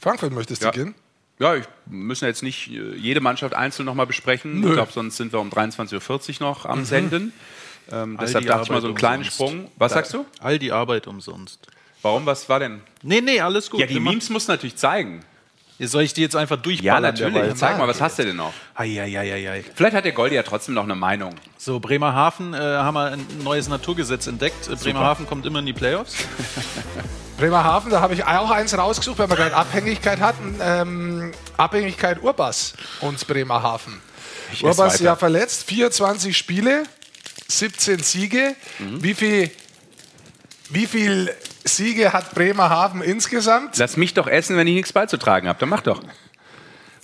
Frankfurt möchtest Ja. du gehen? Ja, wir müssen jetzt nicht äh, jede Mannschaft einzeln nochmal besprechen. Nö. Ich glaube, sonst sind wir um 23.40 Uhr noch am Senden. Ähm, deshalb dachte ich mal so einen kleinen umsonst. Sprung. Was sagst du? All die Arbeit umsonst. Warum? Was war denn? Nee, nee, alles gut. Ja, die Memes musst du natürlich zeigen. Soll ich die jetzt einfach Ja, durchballern? natürlich. derweil? Zeig mal, was hast du denn noch? Eieieiei. Vielleicht hat der Goldi ja trotzdem noch eine Meinung. So, Bremerhaven äh, haben wir ein neues Naturgesetz entdeckt. Äh, Bremerhaven kommt immer in die Playoffs. Bremerhaven, da habe ich auch eins rausgesucht, weil wir gerade Abhängigkeit hatten. Ähm, Abhängigkeit Urbas und Bremerhaven. esse Urbas ja verletzt, 24 Spiele, 17 Siege. Mhm. Wie viel, wie viel Siege hat Bremerhaven insgesamt? Lass mich doch essen, wenn ich nichts beizutragen habe. Dann mach doch.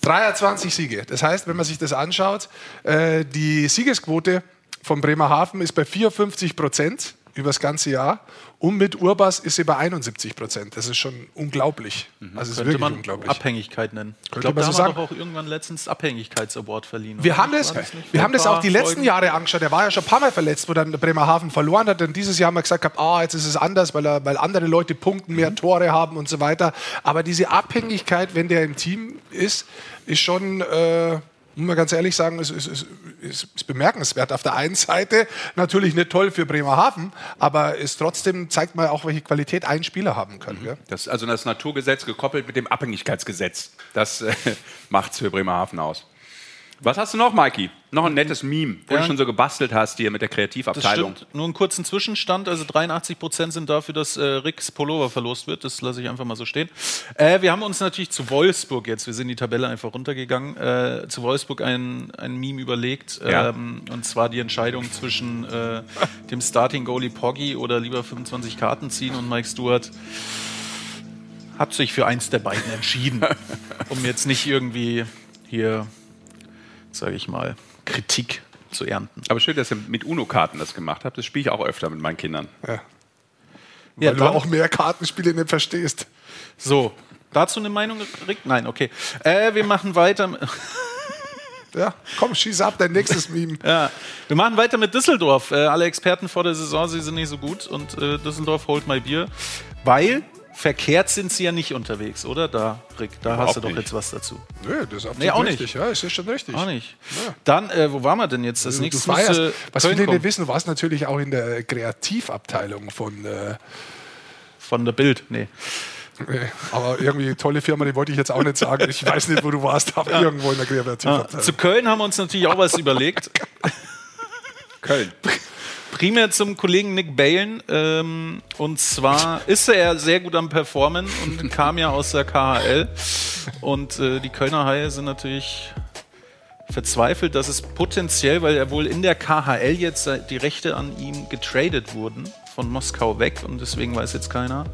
23 Siege. Das heißt, wenn man sich das anschaut, äh, die Siegesquote von Bremerhaven ist bei 54 Prozent über das ganze Jahr. Und mit Urbas ist sie bei 71 Prozent. Das ist schon unglaublich. Also es ist Könnte wirklich man unglaublich. Abhängigkeit nennen. Ich glaube, da so haben wir auch irgendwann letztens Abhängigkeitsaward verliehen. Wir oder? haben das, nicht wir haben das auch die letzten Folgen? Jahre angeschaut. Er war ja schon ein paar Mal verletzt, wo dann Bremerhaven verloren hat. Und dieses Jahr haben wir gesagt, gehabt, ah, jetzt ist es anders, weil, er, weil andere Leute punkten, mehr Mhm. Tore haben und so weiter. Aber diese Abhängigkeit, wenn der im Team ist, ist schon, äh, muss man ganz ehrlich sagen, ist, ist, ist, ist, ist bemerkenswert. Auf der einen Seite natürlich nicht toll für Bremerhaven, aber ist trotzdem zeigt mal auch, welche Qualität ein Spieler haben kann. Gell? Das, also das Naturgesetz gekoppelt mit dem Abhängigkeitsgesetz. Das äh, macht es für Bremerhaven aus. Was hast du noch, Mikey? Noch ein nettes Meme, wo Ja. du schon so gebastelt hast hier mit der Das Kreativabteilung. stimmt. Nur einen kurzen Zwischenstand. Also 83 Prozent sind dafür, dass äh, Ricks Pullover verlost wird. Das lasse ich einfach mal so stehen. Äh, wir haben uns natürlich zu Wolfsburg jetzt, wir sind die Tabelle einfach runtergegangen, äh, zu Wolfsburg ein, ein Meme überlegt. Ja. Ähm, und zwar die Entscheidung zwischen äh, dem Starting Goalie Poggi oder lieber 25 Karten ziehen. Und Mike Stewart hat sich für eins der beiden entschieden. um jetzt nicht irgendwie hier, sage ich mal, Kritik zu ernten. Aber schön, dass ihr mit UNO-Karten das gemacht habt. Das spiele ich auch öfter mit meinen Kindern. Ja. Ja, Weil du dann- auch mehr Kartenspiele nicht verstehst. So, dazu eine Meinung, Rick? Nein, okay. Äh, wir machen weiter. mit- Ja, komm, schieß ab, dein nächstes Meme. Ja, wir machen weiter mit Düsseldorf. Äh, alle Experten vor der Saison, sie sind nicht so gut und äh, Düsseldorf holt mal Bier, weil verkehrt sind sie ja nicht unterwegs, oder? Da, Rick, da Überhaupt hast du doch nicht. jetzt was dazu. Nö, das ist absolut Nee, auch nicht. richtig. Ja, ist ja schon richtig. Auch nicht. Dann, äh, wo waren wir denn jetzt? Das Also, nächste müsste was Köln kommen. nicht wissen, du warst natürlich auch in der Kreativabteilung von, äh, Von der Bild, nee. nee, aber irgendwie tolle Firma, die wollte ich jetzt auch nicht sagen. Ich weiß nicht, wo du warst, aber irgendwo in der Kreativabteilung. Zu Köln haben wir uns natürlich auch was überlegt. Köln. Primär zum Kollegen Nick Balen. Ähm, und zwar ist er sehr gut am Performen und kam ja aus der KHL. Und äh, die Kölner Haie sind natürlich verzweifelt, dass es potenziell, weil er wohl in der KHL jetzt die Rechte an ihm getradet wurden, von Moskau weg. Und deswegen weiß jetzt keiner.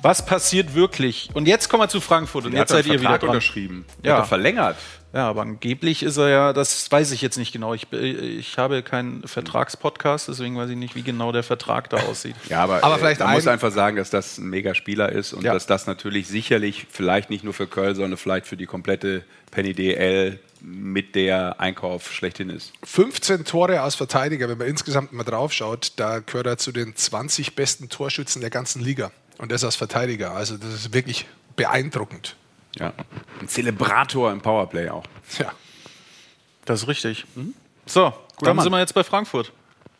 Was passiert wirklich? Und jetzt kommen wir zu Frankfurt. Und Der jetzt seid ihr wieder dran. unterschrieben. Ja. hat er verlängert. Ja, aber angeblich ist er ja, das weiß ich jetzt nicht genau. Ich, ich habe keinen Vertragspodcast, deswegen weiß ich nicht, wie genau der Vertrag da aussieht. Ja, aber, Aber äh, vielleicht man muss ein- einfach sagen, dass das ein Mega-Spieler ist und Ja. dass das natürlich sicherlich vielleicht nicht nur für Köln, sondern vielleicht für die komplette Penny DL mit der Einkauf schlechthin ist. 15 Tore als Verteidiger, wenn man insgesamt mal drauf schaut, da gehört er zu den 20 besten Torschützen der ganzen Liga. Und das als Verteidiger. Also das ist wirklich beeindruckend. Ja. Ein Zelebrator im Powerplay auch. Ja. Das ist richtig. So, Guter dann Mann. sind wir jetzt bei Frankfurt.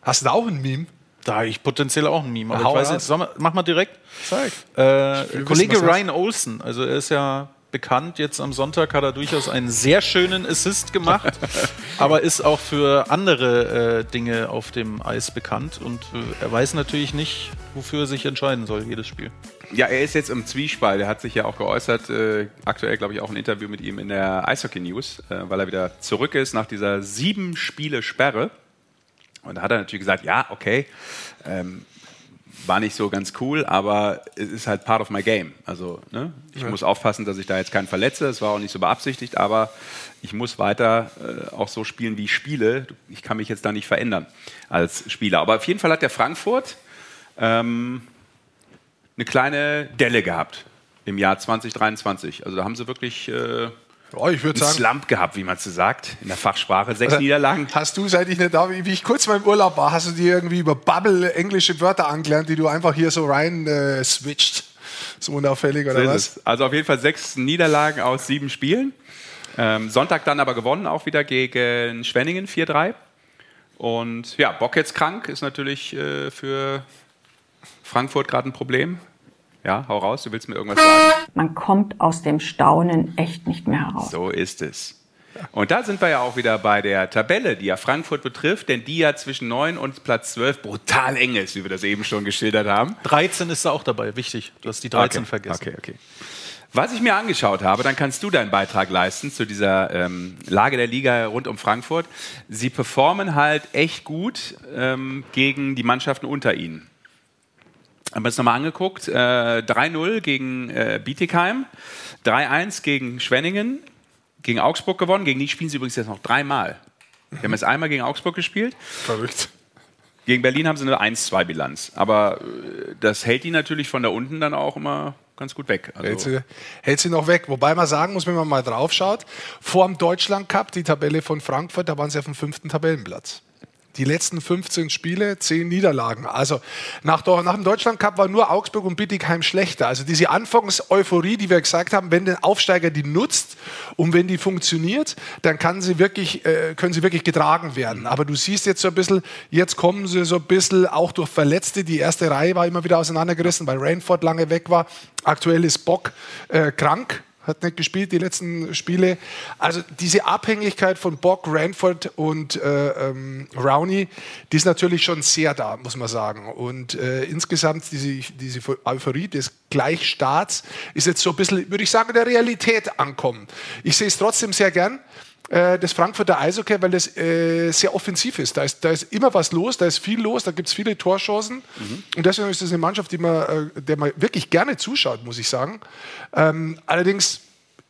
Hast du da auch ein Meme? Da habe ich potenziell auch ein Meme, aber Hau ich weiß jetzt, wir, mach mal direkt. Zeig. Äh, Kollege wissen, Ryan Olsen, also er ist ja bekannt, jetzt am Sonntag hat er durchaus einen sehr schönen Assist gemacht, aber ist auch für andere äh, Dinge auf dem Eis bekannt und äh, er weiß natürlich nicht, wofür er sich entscheiden soll, jedes Spiel. Ja, er ist jetzt im Zwiespalt. Er hat sich ja auch geäußert, äh, aktuell glaube ich auch ein Interview mit ihm in der Eishockey News, äh, weil er wieder zurück ist nach dieser sieben Spiele Sperre. Und da hat er natürlich gesagt, ja, okay, ähm, war nicht so ganz cool, aber es ist halt part of my game. Also ne? ich ja. muss aufpassen, dass ich da jetzt keinen verletze. Es war auch nicht so beabsichtigt, aber ich muss weiter äh, auch so spielen, wie ich spiele. Ich kann mich jetzt da nicht verändern als Spieler. Aber auf jeden Fall hat der Frankfurt ähm, eine kleine Delle gehabt im Jahr 2023. Also da haben sie wirklich äh, Oh, ich würde sagen. Slump gehabt, wie man so sagt, in der Fachsprache. Sechs also, Niederlagen. Hast du, seit ich nicht da wie ich kurz mal im Urlaub war, hast du dir irgendwie über Bubble englische Wörter angelernt, die du einfach hier so rein äh, switcht? So unauffällig oder so was? Also auf jeden Fall sechs Niederlagen aus sieben Spielen. Ähm, Sonntag dann aber gewonnen, auch wieder gegen Schwenningen 4-3. Und ja, Bock jetzt krank ist natürlich äh, für Frankfurt gerade ein Problem. Ja, hau raus, du willst mir irgendwas sagen. Man kommt aus dem Staunen echt nicht mehr heraus. So ist es. Und da sind wir ja auch wieder bei der Tabelle, die ja Frankfurt betrifft, denn die ja zwischen 9 und Platz 12 brutal eng ist, wie wir das eben schon geschildert haben. 13 ist da auch dabei, wichtig. Du hast die 13 okay. vergessen. Okay, okay. Was ich mir angeschaut habe, dann kannst du deinen Beitrag leisten zu dieser ähm, Lage der Liga rund um Frankfurt. Sie performen halt echt gut ähm, gegen die Mannschaften unter ihnen haben wir uns nochmal angeguckt. Äh, 3-0 gegen äh, Bietigheim, 3-1 gegen Schwenningen, gegen Augsburg gewonnen. Gegen die spielen sie übrigens jetzt noch dreimal. Wir haben jetzt einmal gegen Augsburg gespielt. Verrückt. Gegen Berlin haben sie eine 1-2-Bilanz. Aber äh, das hält die natürlich von da unten dann auch immer ganz gut weg. Also hält, sie, hält sie noch weg. Wobei man sagen muss, wenn man mal drauf schaut, vor dem Deutschland Cup, die Tabelle von Frankfurt, da waren sie auf dem fünften Tabellenplatz die letzten 15 Spiele, 10 Niederlagen. Also nach, nach dem Deutschland Cup war nur Augsburg und Bittigheim schlechter. Also diese Anfangs-Euphorie, die wir gesagt haben, wenn der Aufsteiger die nutzt und wenn die funktioniert, dann kann sie wirklich, äh, können sie wirklich getragen werden. Aber du siehst jetzt so ein bisschen, jetzt kommen sie so ein bisschen auch durch Verletzte. Die erste Reihe war immer wieder auseinandergerissen, weil Rainford lange weg war. Aktuell ist Bock äh, krank hat nicht gespielt die letzten Spiele. Also diese Abhängigkeit von Bock, Ranford und äh, ähm, Rowney, die ist natürlich schon sehr da, muss man sagen. Und äh, insgesamt diese, diese Euphorie des Gleichstarts ist jetzt so ein bisschen, würde ich sagen, der Realität ankommen. Ich sehe es trotzdem sehr gern äh, das Frankfurter Eishockey, weil das äh, sehr offensiv ist. Da, ist. da ist immer was los, da ist viel los, da gibt es viele Torchancen. Mhm. Und deswegen ist das eine Mannschaft, die man, äh, der man wirklich gerne zuschaut, muss ich sagen. Ähm, allerdings,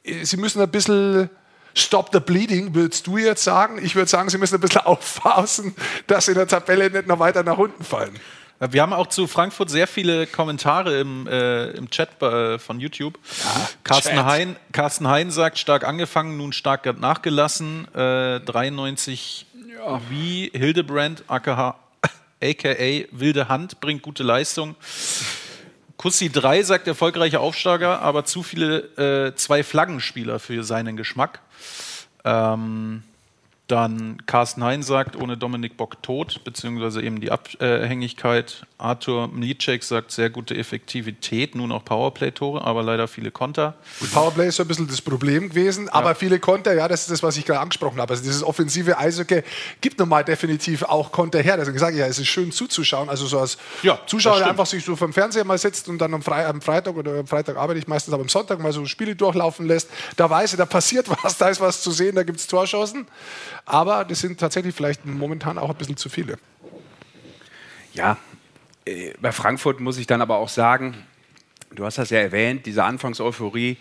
äh, sie müssen ein bisschen Stop the Bleeding, würdest du jetzt sagen? Ich würde sagen, sie müssen ein bisschen aufpassen, dass sie in der Tabelle nicht noch weiter nach unten fallen. Wir haben auch zu Frankfurt sehr viele Kommentare im, äh, im Chat äh, von YouTube. Ja, Carsten, Hein, Carsten Hein sagt, stark angefangen, nun stark nachgelassen. Äh, 93 ja. wie Hildebrand, aka, aka Wilde Hand, bringt gute Leistung. Kussi 3 sagt erfolgreicher Aufsteiger, aber zu viele äh, zwei Flaggenspieler für seinen Geschmack. Ähm, dann Carsten Hein sagt, ohne Dominik Bock tot, beziehungsweise eben die Abhängigkeit. Arthur Mlicek sagt, sehr gute Effektivität, nun auch Powerplay-Tore, aber leider viele Konter. Gut, Powerplay ist so ein bisschen das Problem gewesen, aber viele Konter, ja, das ist das, was ich gerade angesprochen habe. Also dieses offensive Eishockey gibt nun mal definitiv auch Konter her. Deswegen sage ich ja, es ist schön zuzuschauen. Also so als ja, Zuschauer, der einfach sich so vom Fernseher mal sitzt und dann am, Fre am Freitag oder am Freitag arbeite ich meistens, aber am Sonntag mal so Spiele durchlaufen lässt, da weiß ich, da passiert was, da ist was zu sehen, da gibt es Torchancen. Aber das sind tatsächlich vielleicht momentan auch ein bisschen zu viele. Ja, äh, bei Frankfurt muss ich dann aber auch sagen, du hast das ja erwähnt, diese Anfangseuphorie,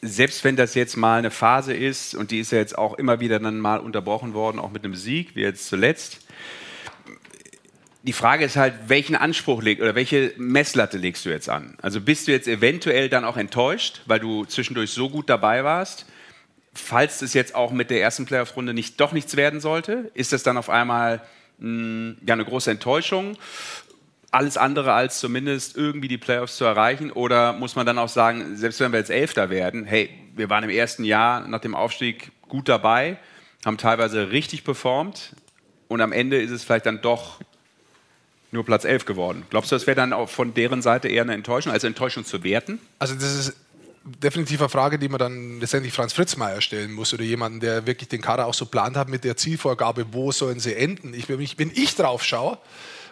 selbst wenn das jetzt mal eine Phase ist, und die ist ja jetzt auch immer wieder dann mal unterbrochen worden, auch mit einem Sieg, wie jetzt zuletzt, die Frage ist halt, welchen Anspruch legst oder welche Messlatte legst du jetzt an? Also bist du jetzt eventuell dann auch enttäuscht, weil du zwischendurch so gut dabei warst? Falls es jetzt auch mit der ersten Playoff-Runde nicht doch nichts werden sollte, ist das dann auf einmal mh, hm, ja, eine große Enttäuschung? Alles andere als zumindest irgendwie die Playoffs zu erreichen? Oder muss man dann auch sagen, selbst wenn wir jetzt Elfter werden, hey, wir waren im ersten Jahr nach dem Aufstieg gut dabei, haben teilweise richtig performt und am Ende ist es vielleicht dann doch nur Platz 11 geworden. Glaubst du, das wäre dann auch von deren Seite eher eine Enttäuschung, also Enttäuschung zu werten? Also das ist definitiv eine Frage, die man dann letztendlich Franz Fritzmeier stellen muss oder jemanden, der wirklich den Kader auch so plant hat mit der Zielvorgabe, wo sollen sie enden. Ich, wenn, ich, wenn ich drauf schaue,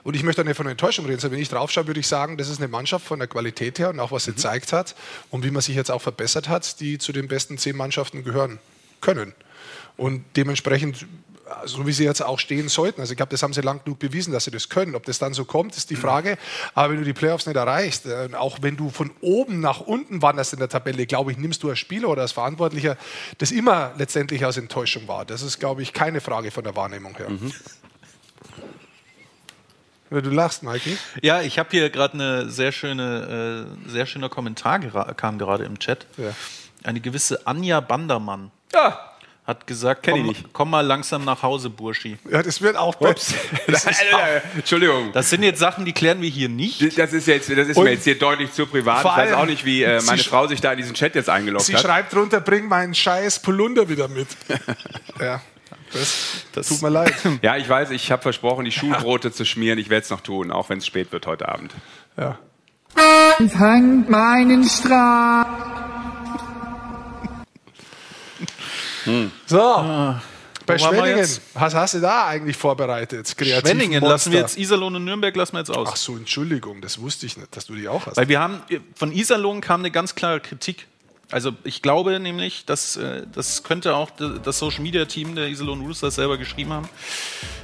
und ich möchte nicht von Enttäuschung reden, sondern wenn ich drauf schaue, würde ich sagen, das ist eine Mannschaft von der Qualität her und auch was sie mhm. gezeigt hat und wie man sich jetzt auch verbessert hat, die zu den besten zehn Mannschaften gehören können. Und dementsprechend so wie sie jetzt auch stehen sollten. Also ich glaube, das haben sie lang genug bewiesen, dass sie das können. Ob das dann so kommt, ist die Frage. Aber wenn du die Playoffs nicht erreichst, äh, auch wenn du von oben nach unten wanderst in der Tabelle, glaube ich, nimmst du als Spieler oder als Verantwortlicher, das immer letztendlich aus Enttäuschung war. Das ist, glaube ich, keine Frage von der Wahrnehmung her. Mhm. Du lachst, Mikey. Ja, ich habe hier gerade eine sehr schöne, äh, sehr schöner Kommentar gera kam gerade im Chat. Ja. Eine gewisse Anja Bandermann Ja, hat gesagt, Kenn ich komm, nicht. komm mal langsam nach Hause, Burschi. Ja, das wird auch bei, das ist Entschuldigung. Das sind jetzt Sachen, die klären wir hier nicht. Das ist, jetzt, das ist Und mir jetzt hier deutlich zu privat. Ich weiß auch nicht, wie äh, sie meine Frau sich da in diesen Chat jetzt eingeloggt Sie hat. schreibt drunter, bring meinen scheiß Polunder wieder mit. ja, das, Das- tut mir leid. Ja, ich weiß, ich habe versprochen, die Schulbrote zu schmieren. Ich werde es noch tun, auch wenn es spät wird heute Abend. Ja. Fangt meinen So, bei Ah. wir Schwenningen, was hast du da eigentlich vorbereitet? Kreativ Schwenningen lassen wir jetzt Monster. Iserlohn und Nürnberg lassen wir jetzt aus. Ach so, Entschuldigung, das wusste ich nicht, dass du die auch hast. Weil wir haben, von Iserlohn kam eine ganz klare Kritik. Also ich glaube nämlich, dass äh, das könnte auch das Social Media Team der Iserlohn Roosters selber geschrieben haben.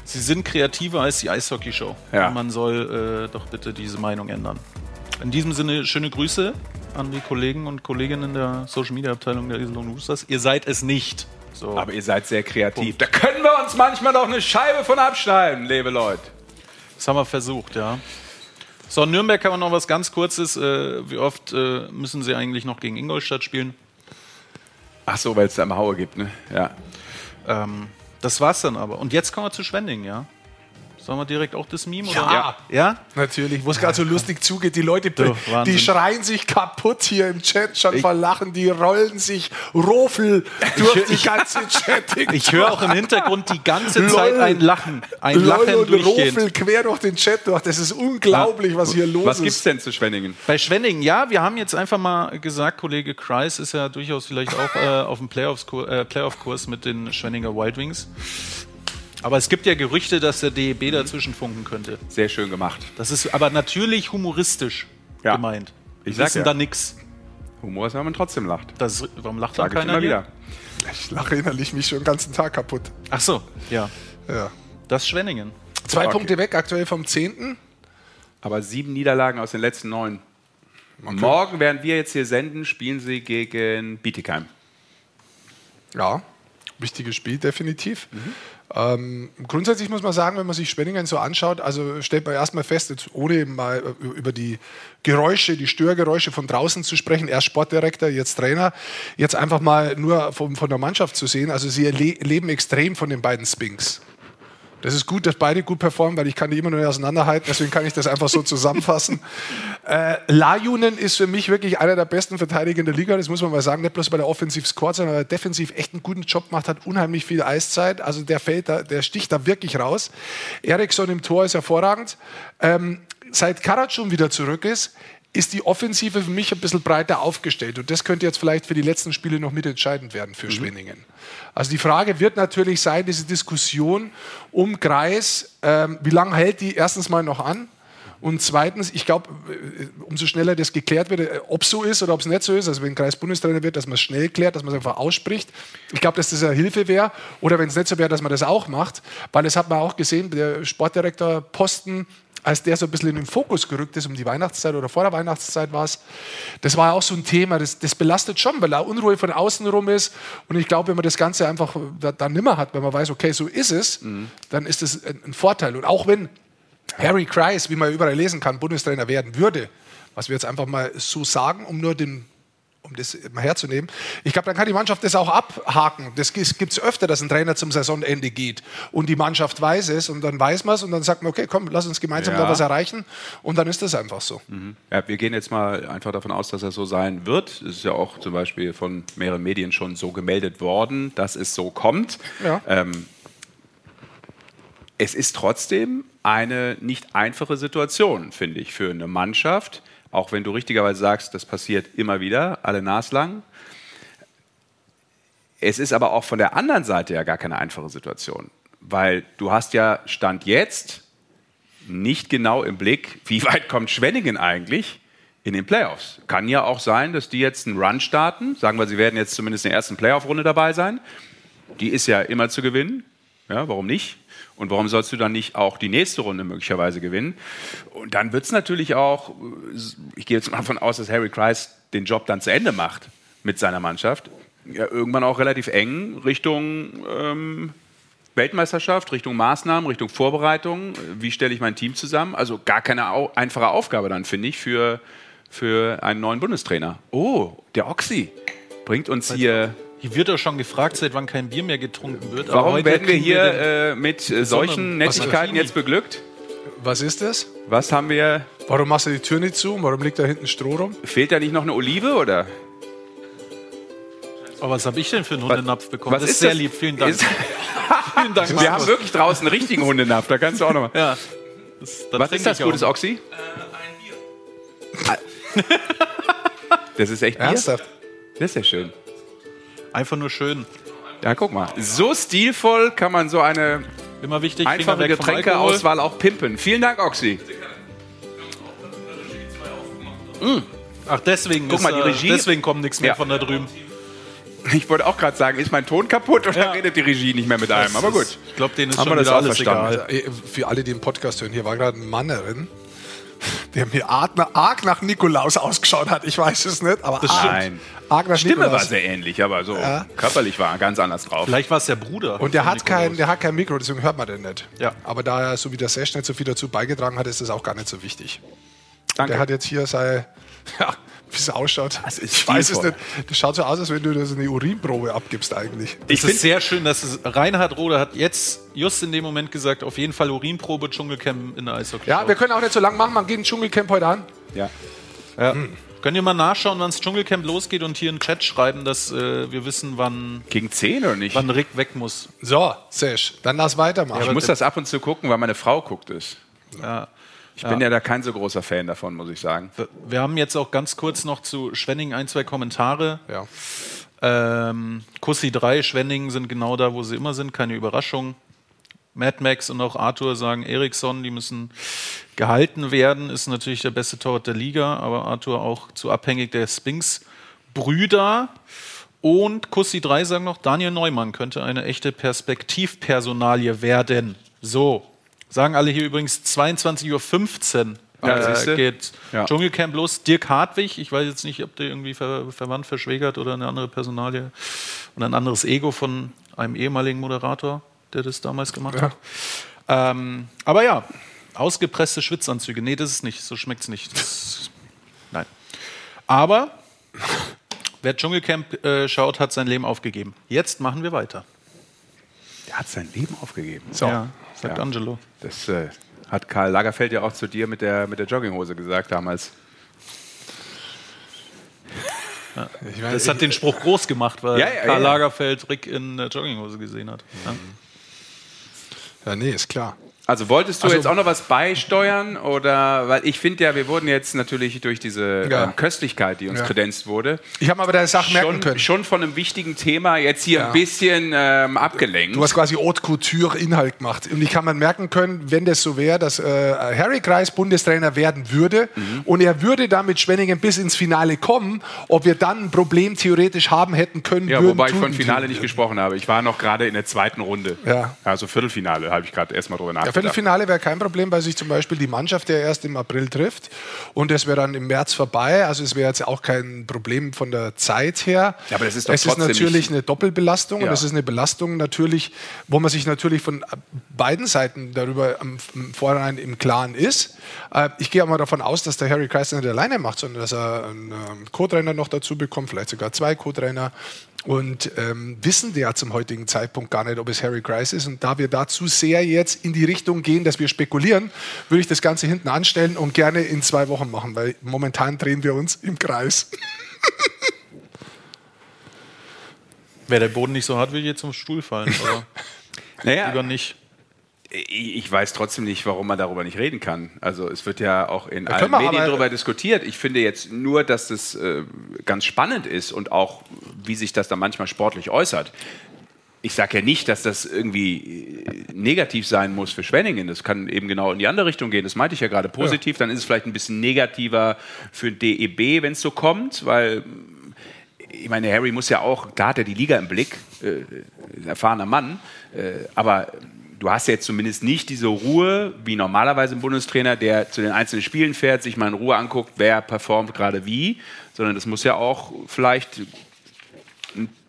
Sie sind kreativer als die Eishockey Show. Ja. Man soll äh, doch bitte diese Meinung ändern. In diesem Sinne schöne Grüße an die Kollegen und Kolleginnen der Social Media Abteilung der Iserlohn Roosters. Ihr seid es nicht. So. Aber ihr seid sehr kreativ. Da können wir uns manchmal doch eine Scheibe von abschneiden, liebe Leute. Das haben wir versucht, ja. So, in Nürnberg haben wir noch was ganz Kurzes. Äh, wie oft äh, müssen sie eigentlich noch gegen Ingolstadt spielen? Ach so, weil es da immer Haue gibt, ne? Ja. Ähm, das war's dann aber. Und jetzt kommen wir zu Schwending, ja? Sollen wir direkt auch das Meme? Ja. Oder? Ja? Natürlich, wo es gerade so lustig zugeht, die Leute, Du, die schreien sich kaputt hier im Chat schon vor Lachen, die rollen sich Rofel durch die ganze Chatting. Ich höre auch im Hintergrund die ganze Lol. Zeit ein Lachen. Ein Lol Lachen und Rofel quer durch den Chat durch. Das ist unglaublich, was hier los Was ist. gibt's denn zu Schwenningen? Bei Schwenning, ja, wir haben jetzt einfach mal gesagt, Kollege Kreis ist ja durchaus vielleicht auch äh, auf dem äh, Playoff-Kurs mit den Schwenninger Wild Wings. Aber es gibt ja Gerüchte, dass der DEB dazwischen funken könnte. Sehr schön gemacht. Das ist aber natürlich humoristisch Ja. gemeint. Wir Ich sag wissen ja. da nix. Humor ist, wenn man trotzdem lacht. Das, warum lacht dann Sag ich keiner immer hier? wieder. Ich lache innerlich mich schon den ganzen Tag kaputt. Ach so, ja. Ja. Das ist Schwenningen. Zwei Okay. Punkte weg, aktuell vom 10. Aber sieben Niederlagen aus den letzten neun. Morgen, während wir jetzt hier senden, spielen sie gegen Bietigheim. Ja, wichtiges Spiel, definitiv. Ähm, grundsätzlich muss man sagen, wenn man sich Schwenningen so anschaut, also stellt man erstmal fest, jetzt ohne mal äh, über die Geräusche, die Störgeräusche von draußen zu sprechen, erst Sportdirektor, jetzt Trainer, jetzt einfach mal nur von, von der Mannschaft zu sehen. Also sie le leben extrem von den beiden Spinks. Das ist gut, dass beide gut performen, weil ich kann die immer nur auseinanderhalten, deswegen kann ich das einfach so zusammenfassen. äh, Lajunen ist für mich wirklich einer der besten Verteidiger in der Liga, das muss man mal sagen, nicht bloß bei der Offensiv Squad, sondern weil er defensiv echt einen guten Job macht, hat unheimlich viel Eiszeit, also der fällt da, der sticht da wirklich raus. Eriksson im Tor ist hervorragend. Ähm, seit Karatschun wieder zurück ist, ist die Offensive für mich ein bisschen breiter aufgestellt. Und das könnte jetzt vielleicht für die letzten Spiele noch mitentscheidend werden für Schwenningen. Also die Frage wird natürlich sein, diese Diskussion um Kreis, ähm, wie lange hält die erstens mal noch an? Und zweitens, ich glaube, äh, umso schneller das geklärt wird, äh, ob es so ist oder ob es nicht so ist, also wenn Kreis Bundestrainer wird, dass man es schnell klärt, dass man es einfach ausspricht. Ich glaube, dass das eine Hilfe wäre. Oder wenn es nicht so wäre, dass man das auch macht. Weil das hat man auch gesehen, der Sportdirektor Posten als der so ein bisschen in den Fokus gerückt ist, um die Weihnachtszeit oder vor der Weihnachtszeit war es, das war ja auch so ein Thema, das, das belastet schon, weil da Unruhe von außen rum ist. Und ich glaube, wenn man das Ganze einfach da, da nimmer hat, wenn man weiß, okay, so ist es, dann ist das ein, ein Vorteil. Und auch wenn Harry Kreis, wie man überall lesen kann, Bundestrainer werden würde, was wir jetzt einfach mal so sagen, um nur den um das mal herzunehmen. Ich glaube, dann kann die Mannschaft das auch abhaken. Das gibt es öfter, dass ein Trainer zum Saisonende geht und die Mannschaft weiß es und dann weiß man es und dann sagt man, okay, komm, lass uns gemeinsam Ja. da was erreichen und dann ist das einfach so. Ja, wir gehen jetzt mal einfach davon aus, dass das so sein wird. Es ist ja auch zum Beispiel von mehreren Medien schon so gemeldet worden, dass es so kommt. Ja. Ähm, es ist trotzdem eine nicht einfache Situation, finde ich, für eine Mannschaft. Auch wenn du richtigerweise sagst, das passiert immer wieder, alle naslang. Es ist aber auch von der anderen Seite ja gar keine einfache Situation, weil du hast ja Stand jetzt nicht genau im Blick, wie weit kommt Schwenningen eigentlich in den Playoffs. Kann ja auch sein, dass die jetzt einen Run starten. Sagen wir, sie werden jetzt zumindest in der ersten Playoff-Runde dabei sein. Die ist ja immer zu gewinnen. Ja, warum nicht? Und warum sollst du dann nicht auch die nächste Runde möglicherweise gewinnen? Und dann wird es natürlich auch, ich gehe jetzt mal davon aus, dass Harry Kreis den Job dann zu Ende macht mit seiner Mannschaft. Ja, irgendwann auch relativ eng Richtung ähm, Weltmeisterschaft, Richtung Maßnahmen, Richtung Vorbereitung. Wie stelle ich mein Team zusammen? Also gar keine au einfache Aufgabe dann, finde ich, für, für einen neuen Bundestrainer. Oh, der Oxy bringt uns hier Hier wird doch schon gefragt, seit wann kein Bier mehr getrunken wird. aber Warum heute werden wir hier den- äh, mit äh, solchen Nettigkeiten jetzt beglückt? Was ist das? Was haben wir? Warum machst du die Tür nicht zu? Warum liegt da hinten Stroh rum? Fehlt da nicht noch eine Olive oder? Aber was habe ich denn für einen Hundenapf bekommen? Was das ist sehr das? lieb, vielen Dank. Vielen Dank, Wir Markus. haben wirklich draußen einen richtigen Hundenapf, da kannst du auch noch mal. Ja. Das, Was ist das ich auch gutes noch. Oxy? Das ist echt Bier? Ernsthaft? Das ist ja schön. Einfach nur schön. Ja, guck mal. So stilvoll kann man so eine Immer wichtig, einfache Getränkeauswahl auch pimpen. Vielen Dank, Oxy. Ach, deswegen, Guck ist, mal, die äh, Regie- deswegen kommt nichts mehr Ja. von da drüben. Ich wollte auch gerade sagen, ist mein Ton kaputt oder Ja. redet die Regie nicht mehr mit einem? Aber gut. Ich glaube, denen ist Haben schon wir das wieder alles verstanden? egal. Äh, Für alle, die den Podcast hören, hier war gerade ein Mann drin, der mir arg, arg nach Nikolaus ausgeschaut hat. Ich weiß es nicht, aber arg, Nein. arg nach Stimme war Nikolaus. sehr ähnlich, aber so Ja. körperlich war er ganz anders drauf. Vielleicht war es der Bruder. Und der hat, kein, der hat kein Mikro, deswegen hört man den nicht. Ja. Aber da er so wie der Sesh nicht so viel dazu beigetragen hat, ist das auch gar nicht so wichtig. Danke. Der hat jetzt hier sei, ja, wie es ausschaut. Das ist ich weiß es nicht. Das schaut so aus, als wenn du das eine Urinprobe abgibst eigentlich. Ich Ich finde find- es sehr schön, dass es, Reinhard Rode hat jetzt just in dem Moment gesagt, auf jeden Fall Urinprobe Dschungelcamp in der Eishockey. Ja, wir können auch nicht so lang machen. Man geht ein Dschungelcamp heute an. Ja. ja. Könnt ihr mal nachschauen, wann das Dschungelcamp losgeht und hier in den Chat schreiben, dass äh, wir wissen, wann, Gegen 10 oder nicht? wann Rick weg muss. So, Sesh, dann lass weitermachen. Ich muss das ab und zu gucken, weil meine Frau guckt es. Ja. Ich bin ja da kein so großer Fan davon, muss ich sagen. Wir- haben jetzt auch ganz kurz noch zu Schwenning ein, zwei Kommentare. ja. Ähm, Kussi 3, Schwenningen sind genau da, wo sie immer sind, keine Überraschung. Mad Max und auch Arthur sagen, Eriksson, die müssen gehalten werden, ist natürlich der beste Torwart der Liga, aber Arthur auch zu abhängig der Spinks-Brüder. Und Kussi 3 sagen noch, Daniel Neumann könnte eine echte Perspektivpersonalie werden. So, sagen alle hier übrigens 22.15 Uhr. Ja, äh, geht Ja. Dschungelcamp los. Dirk Hartwig, ich weiß jetzt nicht, ob der irgendwie ver verwandt, verschwägert oder eine andere Personalie und ein anderes Ego von einem ehemaligen Moderator, der das damals gemacht hat. Ähm, aber ja, ausgepresste Schwitzanzüge. Nee, das ist nicht. So schmeckt es nicht. Das, nein. Aber wer Dschungelcamp äh, schaut, hat sein Leben aufgegeben. Jetzt machen wir weiter. Der hat sein Leben aufgegeben. So. Ja, sagt Ja. Angelo. Das äh, hat Karl Lagerfeld ja auch zu dir mit der, mit der Jogginghose gesagt damals. Ich meine, Das hat den Spruch groß gemacht, weil Ja, ja, Karl ja. Lagerfeld Rick in der Jogginghose gesehen hat. Ja. ja, nee, ist klar. Also wolltest du Also- jetzt auch noch was beisteuern oder weil ich finde ja, wir wurden jetzt natürlich durch diese Ja. ähm, Köstlichkeit, die uns Ja. kredenzt wurde, Ich habe aber deine Sache merken schon, können. schon von einem wichtigen Thema jetzt hier Ja. ein bisschen ähm, abgelenkt. Du hast quasi Haute Couture Inhalt gemacht. Und ich kann man merken können, wenn das so wäre, dass äh, Harry Kreis Bundestrainer werden würde Mhm. und er würde dann mit Schwenningen bis ins Finale kommen, ob wir dann ein Problem theoretisch haben hätten können. ja, würden, wobei ich von Finale nicht gesprochen habe. Ich war noch gerade in der zweiten Runde. Ja. Also Viertelfinale habe ich gerade erstmal drüber nachgedacht. Viertelfinale wäre kein Problem, weil sich zum Beispiel die Mannschaft ja erst im April trifft und das wäre dann im März vorbei. Also es wäre jetzt auch kein Problem von der Zeit her. Ja, aber das ist doch es ist natürlich eine Doppelbelastung Ja. und das ist eine Belastung natürlich, wo man sich natürlich von beiden Seiten darüber am im Vorhinein im Klaren ist. Äh, Ich gehe auch mal davon aus, dass der Harry Kreis nicht alleine macht, sondern dass er einen ähm, Co-Trainer noch dazu bekommt, vielleicht sogar zwei Co-Trainer. Und ähm, wissen der zum heutigen Zeitpunkt gar nicht, ob es Harry Kreis ist. Und da wir dazu sehr jetzt in die Richtung gehen, dass wir spekulieren, würde ich das Ganze hinten anstellen und gerne in zwei Wochen machen, weil momentan drehen wir uns im Kreis. Wäre der Boden nicht so hart, würde ich jetzt zum Stuhl fallen. Aber naja, lieber nicht. Ich weiß trotzdem nicht, warum man darüber nicht reden kann. Also es wird ja auch in Ja, allen Medien darüber diskutiert. Ich finde jetzt nur, dass das äh, ganz spannend ist und auch, wie sich das dann manchmal sportlich äußert. Ich sage ja nicht, dass das irgendwie äh, negativ sein muss für Schwenningen. Das kann eben genau in die andere Richtung gehen. Das meinte ich ja gerade positiv. Dann ist es vielleicht ein bisschen negativer für DEB, wenn es so kommt, weil ich meine, Harry muss ja auch, da hat er die Liga im Blick, äh, ein erfahrener Mann, äh, aber du hast jetzt zumindest nicht diese Ruhe, wie normalerweise ein Bundestrainer, der zu den einzelnen Spielen fährt, sich mal in Ruhe anguckt, wer performt gerade wie, sondern das muss ja auch vielleicht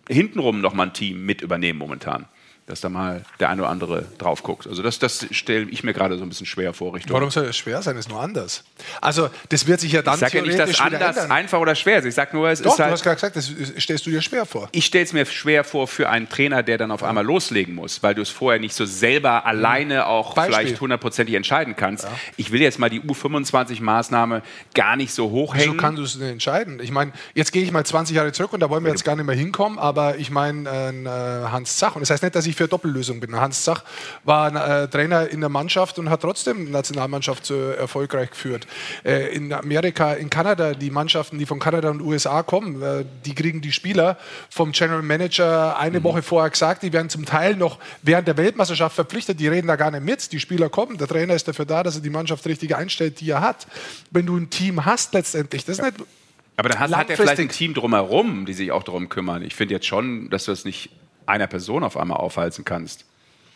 hintenrum nochmal ein Team mit übernehmen momentan dass da mal der eine oder andere drauf guckt. Also das, das stelle ich mir gerade so ein bisschen schwer vor. Richtung Warum soll das schwer sein? Das ist nur anders. Also das wird sich ja dann ich sage ja nicht, dass anders ändern. einfach oder schwer ist. Ich sage nur, es Doch, ist halt, du hast gerade gesagt, das stellst du dir schwer vor. Ich stelle es mir schwer vor für einen Trainer, der dann auf einmal loslegen muss, weil du es vorher nicht so selber alleine auch Beispiel. vielleicht hundertprozentig entscheiden kannst. Ja. Ich will jetzt mal die U25-Maßnahme gar nicht so hochhängen. Wieso kannst du es denn entscheiden? Ich meine, jetzt gehe ich mal 20 Jahre zurück und da wollen wir jetzt gar nicht mehr hinkommen, aber ich meine äh, Hans Zach und das heißt nicht, dass ich für Doppellösung bin. Hans Zach war äh, Trainer in der Mannschaft und hat trotzdem die Nationalmannschaft so erfolgreich geführt. Äh, in Amerika, in Kanada, die Mannschaften, die von Kanada und USA kommen, äh, die kriegen die Spieler vom General Manager eine mhm. Woche vorher gesagt, die werden zum Teil noch während der Weltmeisterschaft verpflichtet, die reden da gar nicht mit. Die Spieler kommen, der Trainer ist dafür da, dass er die Mannschaft richtig einstellt, die er hat. Wenn du ein Team hast letztendlich, das ist nicht aber hast, hat er vielleicht ein Team drumherum, die sich auch darum kümmern. Ich finde jetzt schon, dass du das nicht einer Person auf einmal aufhalten kannst.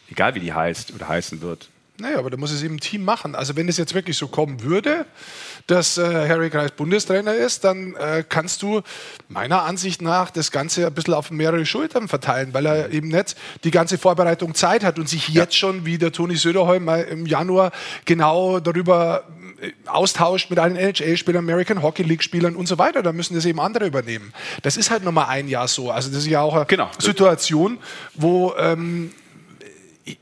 Egal wie die heißt oder heißen wird. Naja, aber da muss es eben ein Team machen. Also wenn es jetzt wirklich so kommen würde, dass äh, Harry Kreis Bundestrainer ist, dann äh, kannst du meiner Ansicht nach das Ganze ein bisschen auf mehrere Schultern verteilen, weil er eben nicht die ganze Vorbereitung Zeit hat und sich ja. jetzt schon, wie der Toni Söderholm im Januar genau darüber austauscht mit allen NHL-Spielern, American Hockey League-Spielern und so weiter. Da müssen das eben andere übernehmen. Das ist halt nochmal ein Jahr so. Also das ist ja auch eine genau. Situation, wo ähm,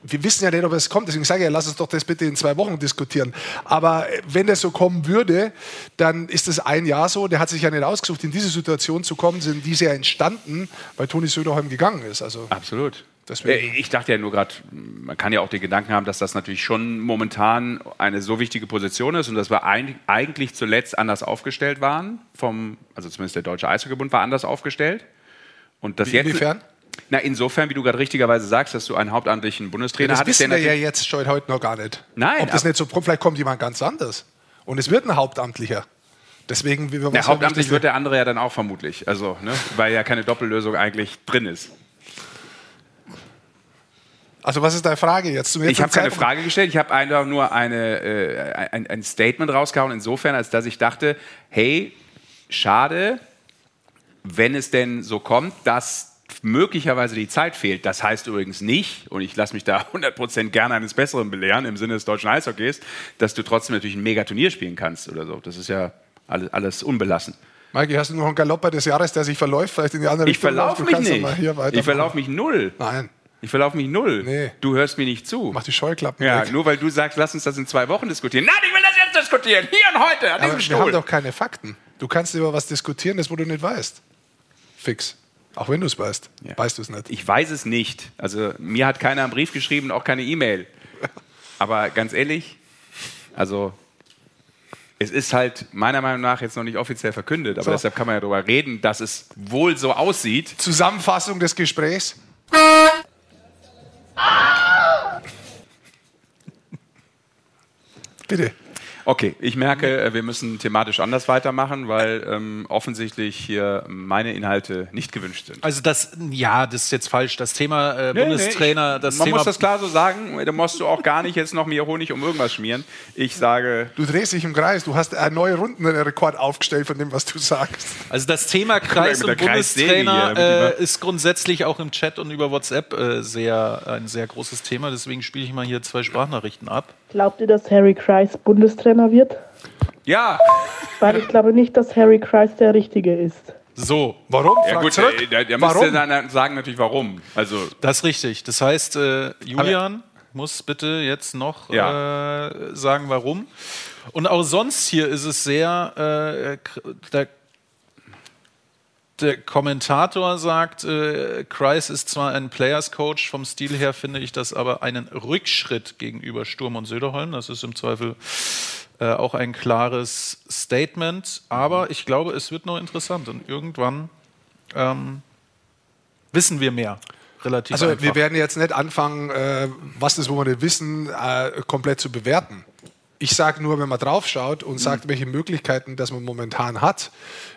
wir wissen ja nicht, ob es kommt, deswegen sage ich ja, lass uns doch das bitte in zwei Wochen diskutieren. Aber wenn das so kommen würde, dann ist es ein Jahr so, der hat sich ja nicht ausgesucht, in diese Situation zu kommen, sind diese ja entstanden, weil Toni Söderholm gegangen ist. Also Absolut. Deswegen. Ich dachte ja nur gerade, man kann ja auch den Gedanken haben, dass das natürlich schon momentan eine so wichtige Position ist und dass wir eigentlich zuletzt anders aufgestellt waren, vom, also zumindest der Deutsche Eishockeybund war anders aufgestellt. Und das Wie, jetzt, inwiefern? Na, insofern, wie du gerade richtigerweise sagst, dass du einen hauptamtlichen Bundestrainer ja, das wissen wir ja jetzt schon heute noch gar nicht. Nein. Ob das nicht so vielleicht kommt jemand ganz anders. Und es wird ein Hauptamtlicher. Deswegen, wie wir ja, hauptamtlich wird der andere ja dann auch vermutlich. Also, ne, weil ja keine Doppellösung eigentlich drin ist. Also was ist deine Frage jetzt? ich habe keine Frage gestellt, ich habe einfach nur eine, äh, ein, ein, Statement rausgehauen, insofern, als dass ich dachte, hey, schade, wenn es denn so kommt, dass möglicherweise die Zeit fehlt. Das heißt übrigens nicht, und ich lasse mich da 100% gerne eines Besseren belehren im Sinne des deutschen Eishockeys, dass du trotzdem natürlich ein Megaturnier spielen kannst oder so. Das ist ja alles, alles unbelassen. Maike, hast du noch einen Galopper des Jahres, der sich verläuft, vielleicht in die andere ich Verlaufe mich nicht. ich verlaufe mich null. Nein. Ich verlaufe mich null. Nee. Du hörst mir nicht zu. Mach die Scheuklappen Ja, weg. nur weil du sagst, lass uns das in zwei Wochen diskutieren. Nein, ich will das jetzt diskutieren. Hier und heute, an Aber diesem Stuhl. Wir haben doch keine Fakten. Du kannst über was diskutieren, das wo du nicht weißt. Fix. Auch wenn du es weißt. Ja. Weißt du es nicht? Ich weiß es nicht. Also mir hat keiner einen Brief geschrieben, auch keine E-Mail. Aber ganz ehrlich, also es ist halt meiner Meinung nach jetzt noch nicht offiziell verkündet, aber so. deshalb kann man ja darüber reden, dass es wohl so aussieht. Zusammenfassung des Gesprächs. Bitte. Okay, ich merke, äh, wir müssen thematisch anders weitermachen, weil ähm, offensichtlich hier meine Inhalte nicht gewünscht sind. Also das, ja, das ist jetzt falsch. Das Thema äh, nee, Bundestrainer, nee, ich, das man Thema muss das klar so sagen. Da musst du auch gar nicht jetzt noch mehr Honig um irgendwas schmieren. Ich sage, du drehst dich im Kreis. Du hast einen neuen Rundenrekord aufgestellt von dem, was du sagst. Also das Thema Kreis und Bundestrainer äh, ist grundsätzlich auch im Chat und über WhatsApp äh, sehr ein sehr großes Thema. Deswegen spiele ich mal hier zwei Sprachnachrichten ab. Glaubt ihr, dass Harry Kreis Bundestrainer wird? Ja. Weil ich glaube nicht, dass Harry Kreis der Richtige ist. So, warum? Ja, gut, der, der, der warum? dann sagen natürlich warum. Also das ist richtig. Das heißt, äh, Julian Aber muss bitte jetzt noch ja. äh, sagen, warum. Und auch sonst hier ist es sehr, äh, der der Kommentator sagt, äh, Kreis ist zwar ein Players Coach, vom Stil her finde ich das aber einen Rückschritt gegenüber Sturm und Söderholm. Das ist im Zweifel äh, auch ein klares Statement. Aber ich glaube, es wird noch interessant und irgendwann ähm, wissen wir mehr. Relativ also einfach. wir werden jetzt nicht anfangen, äh, was das, wo wir nicht wissen, äh, komplett zu bewerten. Ich sage nur, wenn man draufschaut und sagt, welche Möglichkeiten das man momentan hat,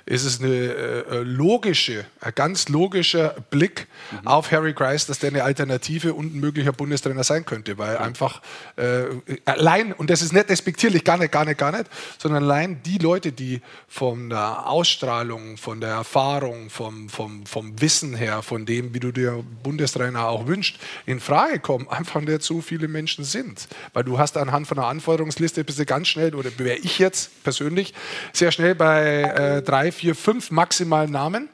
ist es eine äh, logische, ein ganz logischer Blick auf Harry Kreis, dass der eine Alternative und ein möglicher Bundestrainer sein könnte, weil einfach äh, allein, und das ist nicht despektierlich, gar nicht, gar nicht, gar nicht, sondern allein die Leute, die von der Ausstrahlung, von der Erfahrung, vom, vom, vom Wissen her, von dem, wie du dir Bundestrainer auch wünscht, in Frage kommen, einfach nicht so viele Menschen sind. Weil du hast anhand von einer Anforderungsliste bist du ganz schnell, oder wäre ich jetzt persönlich, sehr schnell bei äh, drei, vier, fünf maximalen Namen.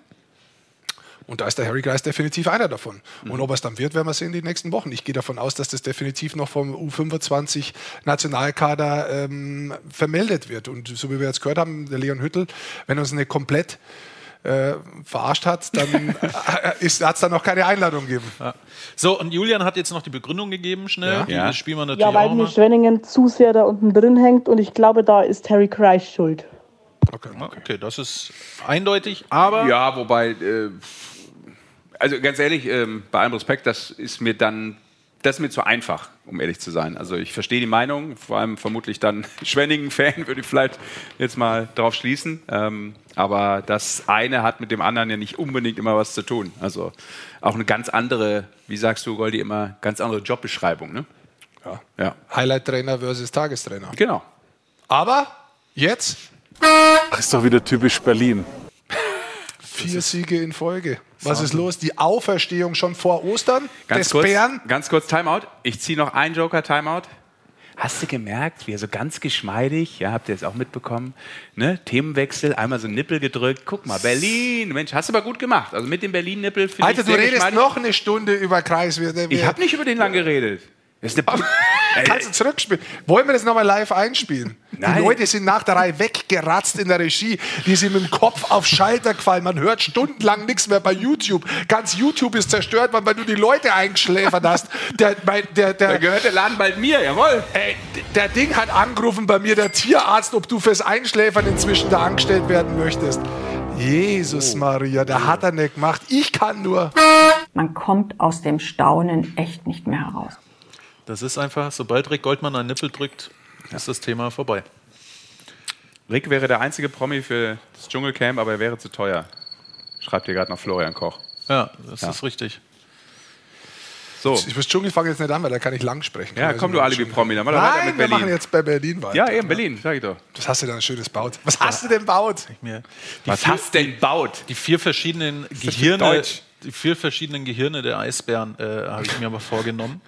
Und da ist der Harry Kreis definitiv einer davon. Und ob es dann wird, werden wir sehen in den nächsten Wochen. Ich gehe davon aus, dass das definitiv noch vom U25 Nationalkader ähm, vermeldet wird. Und so wie wir jetzt gehört haben, der Leon Hüttel, wenn uns eine komplett äh, verarscht hat, dann hat es dann noch keine Einladung gegeben. So, und Julian hat jetzt noch die Begründung gegeben, schnell. Ja. Die Ja. spielen wir natürlich Ja, weil mir. Schwenningen zu sehr da unten drin hängt und ich glaube, da ist Harry Kreis schuld. Okay. Okay, das ist eindeutig, aber Ja, wobei, äh, also ganz ehrlich, ähm, bei allem Respekt, das ist mir dann, das ist mir zu einfach, um ehrlich zu sein. Also ich verstehe die Meinung, vor allem vermutlich dann Schwenningen-Fan, würde ich vielleicht jetzt mal drauf schließen. Ähm, aber das eine hat mit dem anderen ja nicht unbedingt immer was zu tun. Also auch eine ganz andere, wie sagst du, Goldi, immer ganz andere Jobbeschreibung, ne? Ja. Ja, Highlight-Trainer versus Tagestrainer. genau. Aber jetzt Das ist doch wieder typisch Berlin. vier Siege in Folge. Was ist los? Die Auferstehung schon vor Ostern Ganz des kurz, Bären? ganz kurz Timeout. Ich ziehe noch einen Joker Timeout. Hast du gemerkt, wie er so ganz geschmeidig, ja, habt ihr jetzt auch mitbekommen, ne? Themenwechsel, einmal so einen Nippel gedrückt. Guck mal, Berlin, Mensch, hast du aber gut gemacht. Also mit dem Berlin-Nippel finde ich Alter, du redest noch eine Stunde über Kreis. Wir- wir- Ich habe nicht über den lang geredet. Das ist eine Kannst du zurückspielen? Wollen wir das nochmal live einspielen? Nein. Die Leute sind nach der Reihe weggeratzt in der Regie. Die sind mit dem Kopf auf Schalter gefallen. Man hört stundenlang nichts mehr bei YouTube. Ganz YouTube ist zerstört, weil du die Leute eingeschläfert hast. Der, mein, der, der, da gehört der Laden bald mir, jawohl. Ey, der Ding hat angerufen bei mir, der Tierarzt, ob du fürs Einschläfern inzwischen da angestellt werden möchtest. Jesus Maria, der hat er nicht gemacht. Ich kann nur. Man kommt aus dem Staunen echt nicht mehr heraus. Das ist einfach, sobald Rick Goldmann einen Nippel drückt, ist das Thema vorbei. Rick wäre der einzige Promi für das Dschungelcamp, aber er wäre zu teuer. Schreibt hier gerade noch Florian Koch. Ja, das Ja. ist richtig. So. Ich muss Dschungel fangen jetzt nicht an, weil da kann ich lang sprechen. Ja, komm du Alibi-Promi, dann machen wir weiter Nein, mit wir Berlin. machen jetzt bei Berlin weiter. Ja, eben, Berlin, sag ich doch. Was hast du denn schönes baut? Was hast du denn baut? Was hast denn baut? Die vier verschiedenen Gehirne, Deutsch? Die vier verschiedenen Gehirne der Eisbären äh, habe ich mir aber vorgenommen.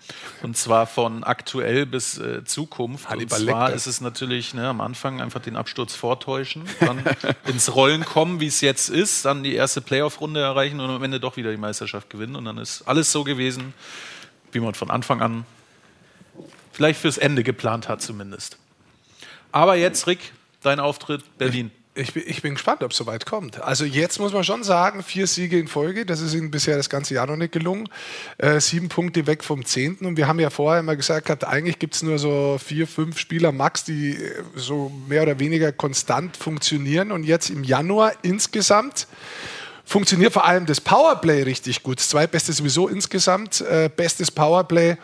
Und zwar von aktuell bis äh, Zukunft. Hannibal Und zwar Lecter. ist es natürlich ne, am Anfang einfach den Absturz vortäuschen, dann ins Rollen kommen, wie es jetzt ist, dann die erste Playoff-Runde erreichen und am Ende doch wieder die Meisterschaft gewinnen. Und dann ist alles so gewesen, wie man von Anfang an vielleicht fürs Ende geplant hat zumindest. Aber jetzt, Rick, dein Auftritt Berlin. Ich bin, ich bin gespannt, ob es soweit kommt. Also jetzt muss man schon sagen, vier Siege in Folge, das ist ihnen bisher das ganze Jahr noch nicht gelungen. Äh, sieben Punkte weg vom Zehnten. Und wir haben ja vorher immer gesagt, gehabt, eigentlich gibt es nur so vier, fünf Spieler max, die äh, so mehr oder weniger konstant funktionieren. Und jetzt im Januar insgesamt funktioniert vor allem das Powerplay richtig gut. Das zweitbeste sowieso insgesamt. Äh, bestes Powerplay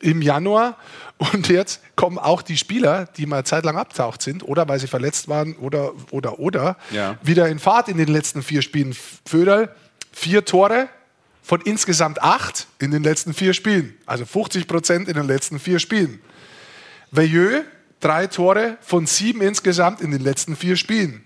im Januar. Und jetzt kommen auch die Spieler, die mal zeitlang abtaucht sind oder weil sie verletzt waren oder, oder, oder, Ja. wieder in Fahrt in den letzten vier Spielen. Föderl, vier Tore von insgesamt acht in den letzten vier Spielen. Also 50 Prozent in den letzten vier Spielen. Veilleux, drei Tore von sieben insgesamt in den letzten vier Spielen.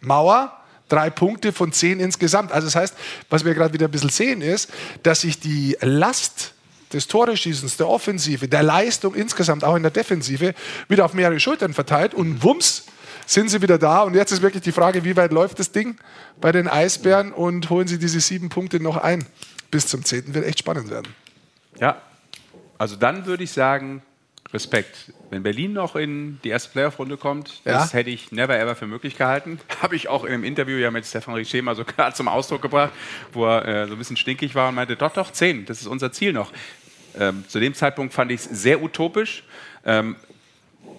Mauer, drei Punkte von zehn insgesamt. Also das heißt, was wir gerade wieder ein bisschen sehen, ist, dass sich die Last des Toreschießens, der Offensive, der Leistung insgesamt, auch in der Defensive, wieder auf mehrere Schultern verteilt und wumms sind sie wieder da. Und jetzt ist wirklich die Frage, wie weit läuft das Ding bei den Eisbären und holen sie diese sieben Punkte noch ein. Bis zum 10. wird echt spannend werden. Ja, also dann würde ich sagen, Respekt. Wenn Berlin noch in die erste Playoff-Runde kommt, das Ja. hätte ich never ever für möglich gehalten. Habe ich auch in einem Interview ja mit Stefan Richer mal sogar zum Ausdruck gebracht, wo er äh, so ein bisschen stinkig war und meinte, doch, doch, zehn, das ist unser Ziel noch. Ähm, zu dem Zeitpunkt fand ich es sehr utopisch. Ähm,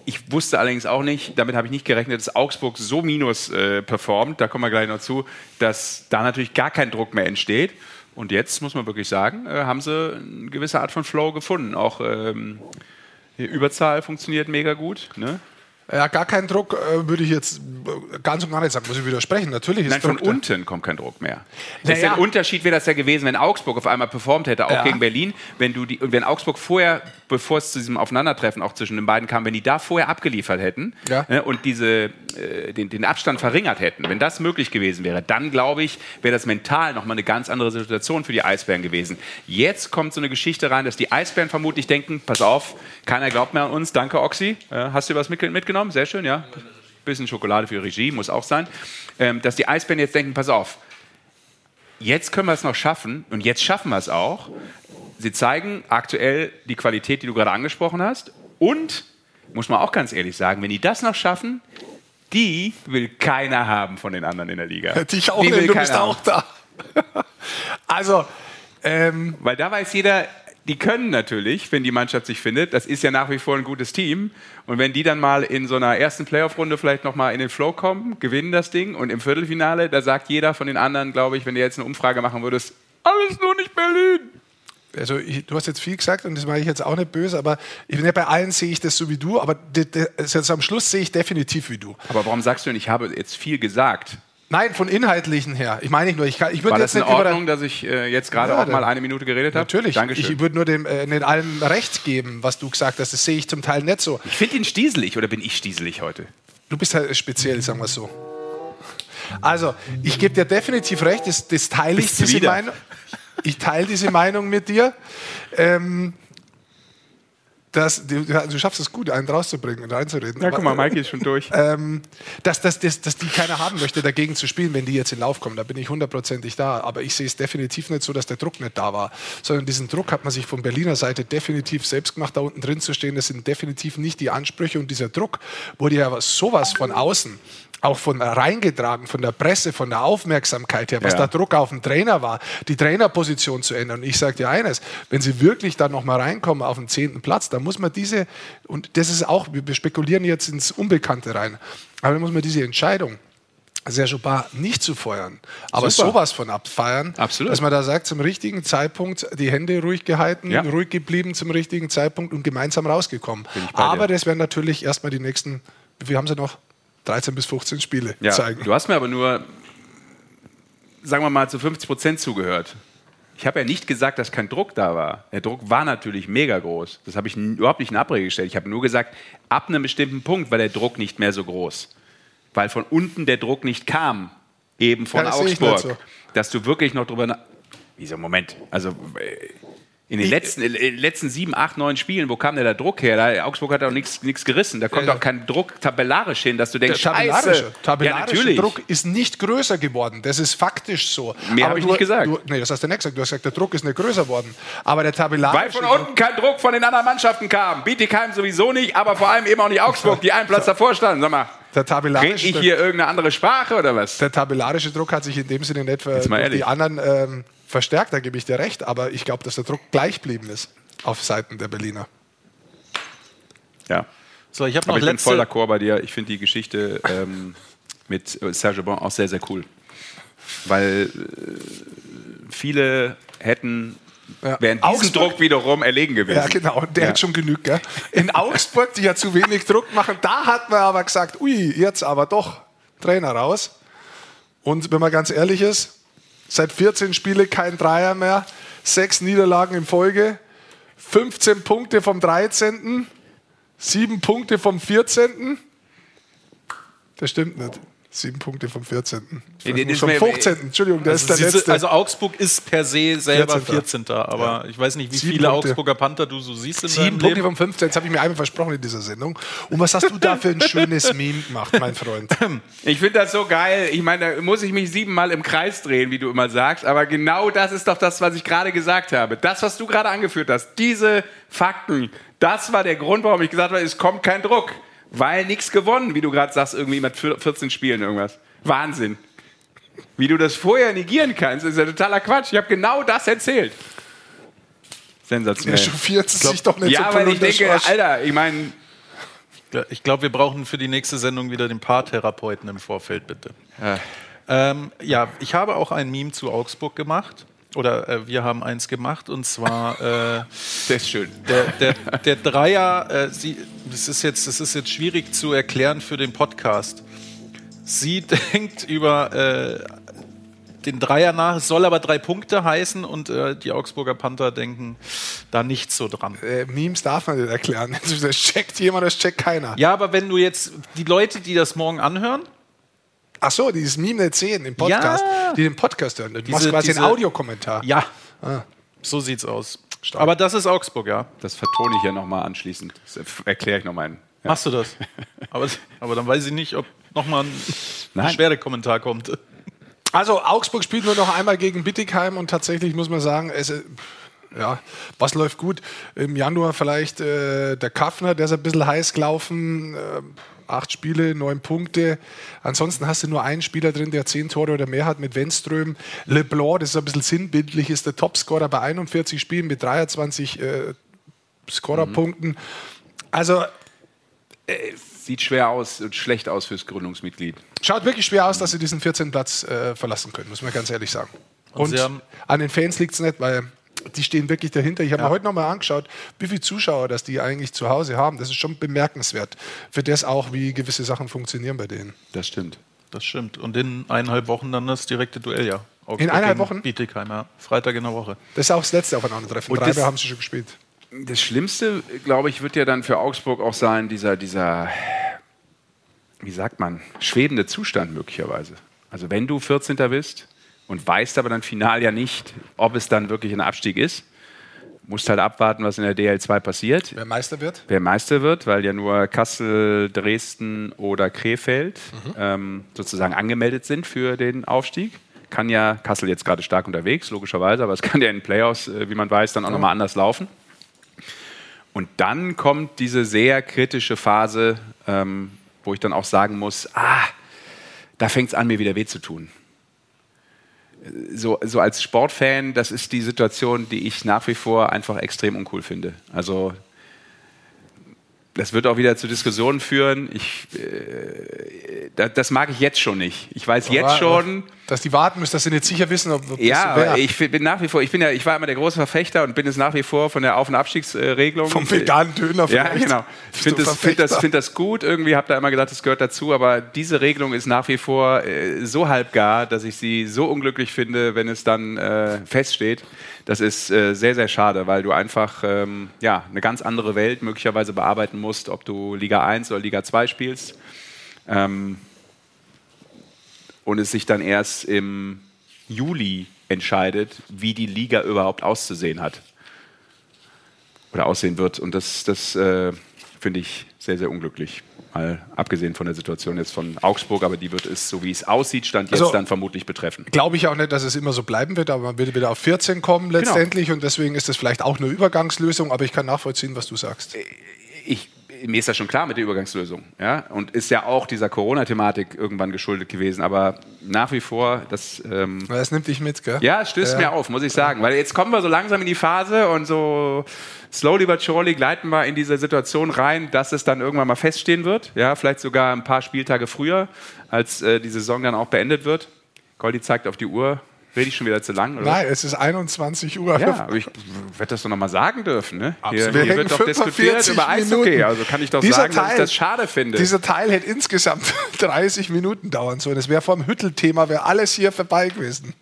ich wusste allerdings auch nicht, damit habe ich nicht gerechnet, dass Augsburg so minus äh, performt, da kommen wir gleich noch zu, dass da natürlich gar kein Druck mehr entsteht. Und jetzt muss man wirklich sagen, äh, haben sie eine gewisse Art von Flow gefunden. Auch ähm, Überzahl funktioniert mega gut. Ne? Ja, gar kein Druck äh, würde ich jetzt äh, ganz und gar nicht sagen, muss ich widersprechen. Natürlich ist Nein, von Druck da. unten kommt kein Druck mehr. Das ist Naja. der Unterschied wäre das ja gewesen, wenn Augsburg auf einmal performt hätte, auch Ja. gegen Berlin. Wenn, du die, und wenn Augsburg vorher, bevor es zu diesem Aufeinandertreffen auch zwischen den beiden kam, wenn die da vorher abgeliefert hätten Ja. ne, und diese, äh, den, den Abstand verringert hätten, wenn das möglich gewesen wäre, dann glaube ich, wäre das mental nochmal eine ganz andere Situation für die Eisbären gewesen. Jetzt kommt so eine Geschichte rein, dass die Eisbären vermutlich denken, pass auf, keiner glaubt mehr an uns, danke Oxy. Äh, hast du was mit, mitgenommen? Sehr schön, ja. Bisschen Schokolade für die Regie, muss auch sein. Ähm, dass die Eisbären jetzt denken, pass auf, jetzt können wir es noch schaffen und jetzt schaffen wir es auch. Sie zeigen aktuell die Qualität, die du gerade angesprochen hast. Und, muss man auch ganz ehrlich sagen, wenn die das noch schaffen, die will keiner haben von den anderen in der Liga. Dich auch die will du keiner bist haben. auch da. also, ähm, Weil da weiß jeder, die können natürlich, wenn die Mannschaft sich findet, das ist ja nach wie vor ein gutes Team. Und wenn die dann mal in so einer ersten Playoff-Runde vielleicht nochmal in den Flow kommen, gewinnen das Ding und im Viertelfinale, da sagt jeder von den anderen, glaube ich, wenn du jetzt eine Umfrage machen würdest, alles nur nicht Berlin. Also ich, du hast jetzt viel gesagt und das meine ich jetzt auch nicht böse, aber ich ja bei allen sehe ich das so wie du, aber de, also jetzt am Schluss sehe ich definitiv wie du. Aber warum sagst du denn, ich habe jetzt viel gesagt? Nein, von inhaltlichen her. Ich meine nicht nur, ich, kann, ich würde War jetzt das in nicht Ordnung, dass ich äh, jetzt gerade Ja, auch mal eine Minute geredet habe? Natürlich. Dankeschön. Ich würde nur dem äh, nicht allen recht geben, was du gesagt hast. Das sehe ich zum Teil nicht so. Ich finde ihn stieselig oder bin ich stieselig heute? Du bist halt speziell, sagen wir es so. Also, ich gebe dir definitiv recht, das, das teile ich diese? Meinung. Ich teile diese Meinung mit dir. Ähm, dass, du, du schaffst es gut, einen rauszubringen und reinzureden. Ja, guck mal, Mikey ist schon durch. Ähm, dass, dass, dass, dass die keiner haben möchte, dagegen zu spielen, wenn die jetzt in Lauf kommen. Da bin ich hundertprozentig da. Aber ich sehe es definitiv nicht so, dass der Druck nicht da war. Sondern diesen Druck hat man sich von Berliner Seite definitiv selbst gemacht, da unten drin zu stehen. Das sind definitiv nicht die Ansprüche. Und dieser Druck wurde ja sowas von außen auch von reingetragen, von der Presse, von der Aufmerksamkeit her, was Ja. da Druck auf den Trainer war, die Trainerposition zu ändern. Und ich sage dir eines, wenn sie wirklich dann nochmal reinkommen auf den zehnten Platz, dann muss man diese, und das ist auch, wir spekulieren jetzt ins Unbekannte rein, aber dann muss man diese Entscheidung, Sergio Bar nicht zu feuern, aber Super. sowas von abfeiern, Absolut. dass man da sagt, zum richtigen Zeitpunkt die Hände ruhig gehalten, Ja. ruhig geblieben zum richtigen Zeitpunkt und gemeinsam rausgekommen. Aber dir. das werden natürlich erstmal die nächsten, wie haben sie noch? 13 bis 15 Spiele Ja, zeigen. du hast mir aber nur, sagen wir mal, zu 50 Prozent zugehört. Ich habe ja nicht gesagt, dass kein Druck da war. Der Druck war natürlich mega groß. Das habe ich überhaupt nicht in Abrede gestellt. Ich habe nur gesagt, ab einem bestimmten Punkt war der Druck nicht mehr so groß. Weil von unten der Druck nicht kam. Eben von Ja, das Augsburg. so. Dass du wirklich noch drüber. Wieso, Moment. Also. Äh, In den letzten, in den letzten sieben, acht, neun Spielen, wo kam denn der Druck her? Da, Augsburg hat auch nichts gerissen. Da kommt Ja, auch kein Druck tabellarisch hin, dass du denkst, Der tabellarische, Scheiße. Ja, tabellarische natürlich. Druck ist nicht größer geworden. Das ist faktisch so. Mehr Aber habe ich nicht gesagt. Du, nee, das hast du nicht gesagt. Du hast gesagt, der Druck ist nicht größer geworden. Aber der tabellarische Weil von unten kein Druck von den anderen Mannschaften kam. Bietigheim sowieso nicht, aber vor allem eben auch nicht Augsburg, die einen Platz davor standen. Sag mal, der tabellarische, ich hier irgendeine andere Sprache oder was? der tabellarische Druck hat sich in dem Sinne nicht ehrlich. die anderen ähm, verstärkt, da gebe ich dir recht. Aber ich glaube, dass der Druck gleich geblieben ist auf Seiten der Berliner. Ja. So, ich habe noch Aber ich bin voll d'accord bei dir. Ich finde die Geschichte ähm, mit Serge Bon auch sehr, sehr cool. Weil äh, viele hätten während diesem Augsburg- Druck wiederum erlegen gewesen. Ja, genau. Der Ja. hat schon genug. Gell? In Augsburg, die ja zu wenig Druck machen, da hat man aber gesagt, ui, jetzt aber doch Trainer raus. Und wenn man ganz ehrlich ist, seit 14 Spiele kein Dreier mehr, sechs Niederlagen in Folge, 15 Punkte vom 13., sieben Punkte vom 14. Das stimmt nicht. Sieben Punkte vom 14. Nee, nee, das vom wär- 15. Entschuldigung, der Also, ist der letzte. also Augsburg ist per se selber 14. 14. Aber ich weiß nicht, wie Sieben viele Punkte. Augsburger Panther du so siehst in Sieben Punkte Leben. vom 15, das habe ich mir einmal versprochen in dieser Sendung. Und was hast du da für ein schönes Meme gemacht, mein Freund? Ich finde das so geil. Ich meine, da muss ich mich siebenmal im Kreis drehen, wie du immer sagst. Aber genau das ist doch das, was ich gerade gesagt habe. Das, was du gerade angeführt hast, diese Fakten, das war der Grund, warum ich gesagt habe, es kommt kein Druck. Weil nichts gewonnen, wie du gerade sagst, irgendwie mit 14 Spielen irgendwas. Wahnsinn. Wie du das vorher negieren kannst, ist ja totaler Quatsch. Ich habe genau das erzählt. Sensationell. Der chauffiert sich doch nicht ja, so weil ich denke, polunderschorsch. Alter, ich meine, Ich glaube, wir brauchen für die nächste Sendung wieder den Paartherapeuten im Vorfeld, bitte. Ja. Ähm, ja, ich habe auch ein Meme zu Augsburg gemacht. Oder äh, wir haben eins gemacht und zwar äh, Das ist schön. der, der, der Dreier, äh, sie, das, ist jetzt, das ist jetzt schwierig zu erklären für den Podcast. Sie denkt über äh, den Dreier nach, es soll aber drei Punkte heißen und äh, die Augsburger Panther denken da nicht so dran. Äh, Memes darf man nicht erklären. Das checkt jemand, das checkt keiner. Ja, aber wenn du jetzt die Leute, die das morgen anhören, Ach so, dieses Meme nicht sehen im Podcast, Ja. die den Podcast hören. Du machst Diese- quasi diese- einen Audiokommentar. ja, Ah. so sieht's aus. Aber das ist Augsburg, ja. Das vertone ich ja nochmal anschließend. Das erkläre ich nochmal. Ja. Machst du das? Aber, aber dann weiß ich nicht, ob nochmal ein Nein. Beschwerdekommentar kommt. Also Augsburg spielt nur noch einmal gegen Bittigheim und tatsächlich muss man sagen, es, äh, ja, was läuft gut? Im Januar vielleicht äh, der Kaffner, der ist ein bisschen heiß gelaufen. Äh, acht Spiele, neun Punkte. Ansonsten hast du nur einen Spieler drin, der zehn Tore oder mehr hat mit Wenström. LeBlanc, das ist ein bisschen sinnbildlich, ist der Topscorer bei 41 Spielen mit 23 äh, Scorerpunkten. Also Sieht schwer aus und schlecht aus fürs Gründungsmitglied. Schaut wirklich schwer aus, dass sie diesen 14. Platz äh, verlassen können, muss man ganz ehrlich sagen. Und Und, an den Fans liegt es nicht, weil die stehen wirklich dahinter. Ich habe mir heute nochmal angeschaut, wie viele Zuschauer das die eigentlich zu Hause haben. Das ist schon bemerkenswert. Für das auch, wie gewisse Sachen funktionieren bei denen. Das stimmt. Das stimmt. Und in eineinhalb Wochen dann das direkte Duell, ja. Augsburg In eineinhalb Wochen? Bietigheim, ja. Freitag in der Woche. Das ist auch das letzte Aufeinandertreffen. Und Drei das- haben sie schon gespielt. Das Schlimmste, glaube ich, wird ja dann für Augsburg auch sein, dieser, dieser, wie sagt man, schwebende Zustand möglicherweise. Also wenn du 14. bist und weißt aber dann final ja nicht, ob es dann wirklich ein Abstieg ist, musst halt abwarten, was in der DL2 passiert. Wer Meister wird? wer Meister wird, weil ja nur Kassel, Dresden oder Krefeld ähm, sozusagen angemeldet sind für den Aufstieg. Kann ja Kassel jetzt gerade stark unterwegs, logischerweise, aber es kann ja in den Playoffs, äh, wie man weiß, dann auch nochmal anders laufen. Und dann kommt diese sehr kritische Phase, ähm, wo ich dann auch sagen muss, ah, da fängt es an, mir wieder weh zu tun. So, so als Sportfan, das ist die Situation, die ich nach wie vor einfach extrem uncool finde. Also das wird auch wieder zu Diskussionen führen. Ich, äh, das, das mag ich jetzt schon nicht. Ich weiß jetzt Aber, schon, Dass die warten müssen, dass sie nicht sicher wissen, ob, ob ja, aber ich bin nach wie vor, ich bin ja, ich war immer der große Verfechter und bin es nach wie vor von der Auf- und Abstiegsregelung. Vom veganen Döner Ja, genau. Ich finde das, find das, find das gut. Irgendwie habe da immer gedacht, das gehört dazu. Aber diese Regelung ist nach wie vor äh, so halbgar, dass ich sie so unglücklich finde, wenn es dann äh, feststeht. Das ist äh, sehr, sehr schade, weil du einfach ähm, ja, eine ganz andere Welt möglicherweise bearbeiten musst, ob du Liga 1 oder Liga 2 spielst. Ähm, und es sich dann erst im Juli entscheidet, wie die Liga überhaupt auszusehen hat oder aussehen wird. Und das, das äh, finde ich sehr, sehr unglücklich. Mal abgesehen von der Situation jetzt von Augsburg, aber die wird es, so wie es aussieht, stand jetzt Also- dann vermutlich betreffen. Glaube ich auch nicht, dass es immer so bleiben wird, aber man wird wieder auf 14 kommen Genau. letztendlich und deswegen ist das vielleicht auch eine Übergangslösung, aber ich kann nachvollziehen, was du sagst. Ich, mir ist das schon klar mit der Übergangslösung. Ja? Und ist ja auch dieser Corona-Thematik irgendwann geschuldet gewesen. Aber nach wie vor, das. Ähm, Das nimmt dich mit, gell? Ja, es stößt Ja. mir auf, muss ich sagen. Weil jetzt kommen wir so langsam in die Phase und so slowly but surely gleiten wir in diese Situation rein, dass es dann irgendwann mal feststehen wird. Ja, vielleicht sogar ein paar Spieltage früher, als äh, die Saison dann auch beendet wird. Goldi zeigt auf die Uhr. Rede ich schon wieder zu lang? Oder? Nein, es ist 21 Uhr. Ja, aber ich werde das doch noch mal sagen dürfen. Ne? Hier, hier wird doch diskutiert 45 über Eishockey. Also kann ich doch Dieser sagen, dass ich Teil- das schade finde. Dieser Teil hätte insgesamt 30 Minuten dauern sollen. Das wäre vor dem Hüttelthema, wäre alles hier vorbei gewesen.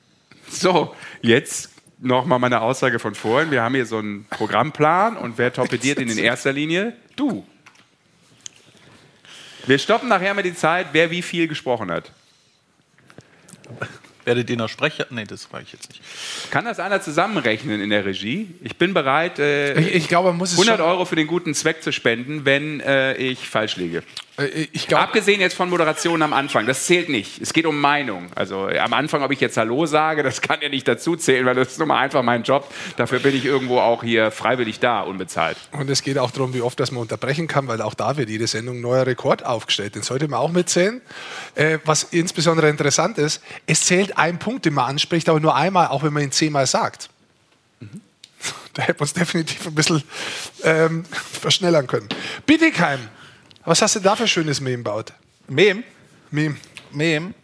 So, jetzt nochmal meine Aussage von vorhin. Wir haben hier so einen Programmplan und wer torpediert ihn in erster Linie? Du. Wir stoppen nachher mal die Zeit, wer wie viel gesprochen hat. Werdet ihr noch Sprecher? Nee, das frage ich jetzt nicht. Kann das einer zusammenrechnen in der Regie? Ich bin bereit, äh, Ich, ich glaube, man muss es 100 schon, Euro für den guten Zweck zu spenden, wenn äh, ich falsch liege. äh, Ich glaube, Abgesehen jetzt von Moderation am Anfang, das zählt nicht. Es geht um Meinung. Also äh, am Anfang, ob ich jetzt Hallo sage, das kann ja nicht dazu zählen, weil das ist nun mal einfach mein Job. Dafür bin ich irgendwo auch hier freiwillig da, unbezahlt. und es geht auch darum, wie oft das man unterbrechen kann, weil auch da wird jede Sendung ein neuer Rekord aufgestellt. Den sollte man auch mitzählen. Äh, was insbesondere interessant ist, es zählt ein Punkt, den man anspricht, aber nur einmal, auch wenn man ihn zehnmal sagt. Da hätte man es definitiv ein bisschen ähm, verschnellern können. Bietigheim, was hast du da für schönes Meme baut? Mem? Meme. Mem.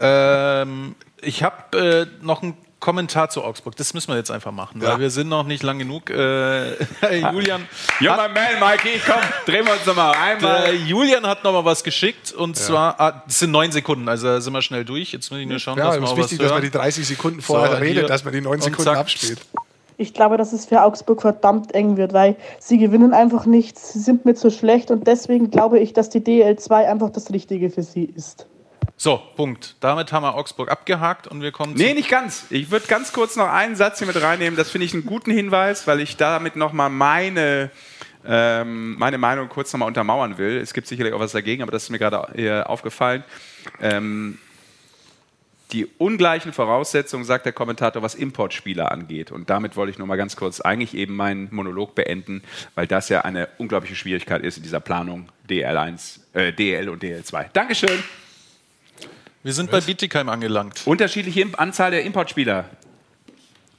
Ähm, ich habe äh, noch ein Kommentar zu Augsburg. Das müssen wir jetzt einfach machen, Ja. weil wir sind noch nicht lang genug. Äh, Julian, Ja, mein Man, Mikey, komm, drehen wir uns nochmal einmal. der Julian hat noch mal was geschickt und zwar, ah, das sind neun Sekunden, also sind wir schnell durch. Jetzt muss ich nur schauen, Ja, dass ist auch wichtig, was dass man die 30 Sekunden vorher So, redet, hier. dass man die 9 Und Sekunden zack. abspielt. Ich glaube, dass es für Augsburg verdammt eng wird, weil sie gewinnen einfach nichts, sie sind mir zu schlecht und deswegen glaube ich, dass die DL2 einfach das Richtige für sie ist. So, Punkt. Damit haben wir Augsburg abgehakt und wir kommen Nee, nicht ganz. Ich würde ganz kurz noch einen Satz hier mit reinnehmen. Das finde ich einen guten Hinweis, weil ich damit nochmal meine, ähm, meine Meinung kurz nochmal untermauern will. Es gibt sicherlich auch was dagegen, aber das ist mir gerade äh, aufgefallen. Ähm, die ungleichen Voraussetzungen, sagt der Kommentator, was Importspieler angeht. Und damit wollte ich nur mal ganz kurz eigentlich eben meinen Monolog beenden, weil das ja eine unglaubliche Schwierigkeit ist in dieser Planung DL1, äh, DL und DL2. Dankeschön. Wir sind bei Bietigheim angelangt. Unterschiedliche Anzahl der Importspieler.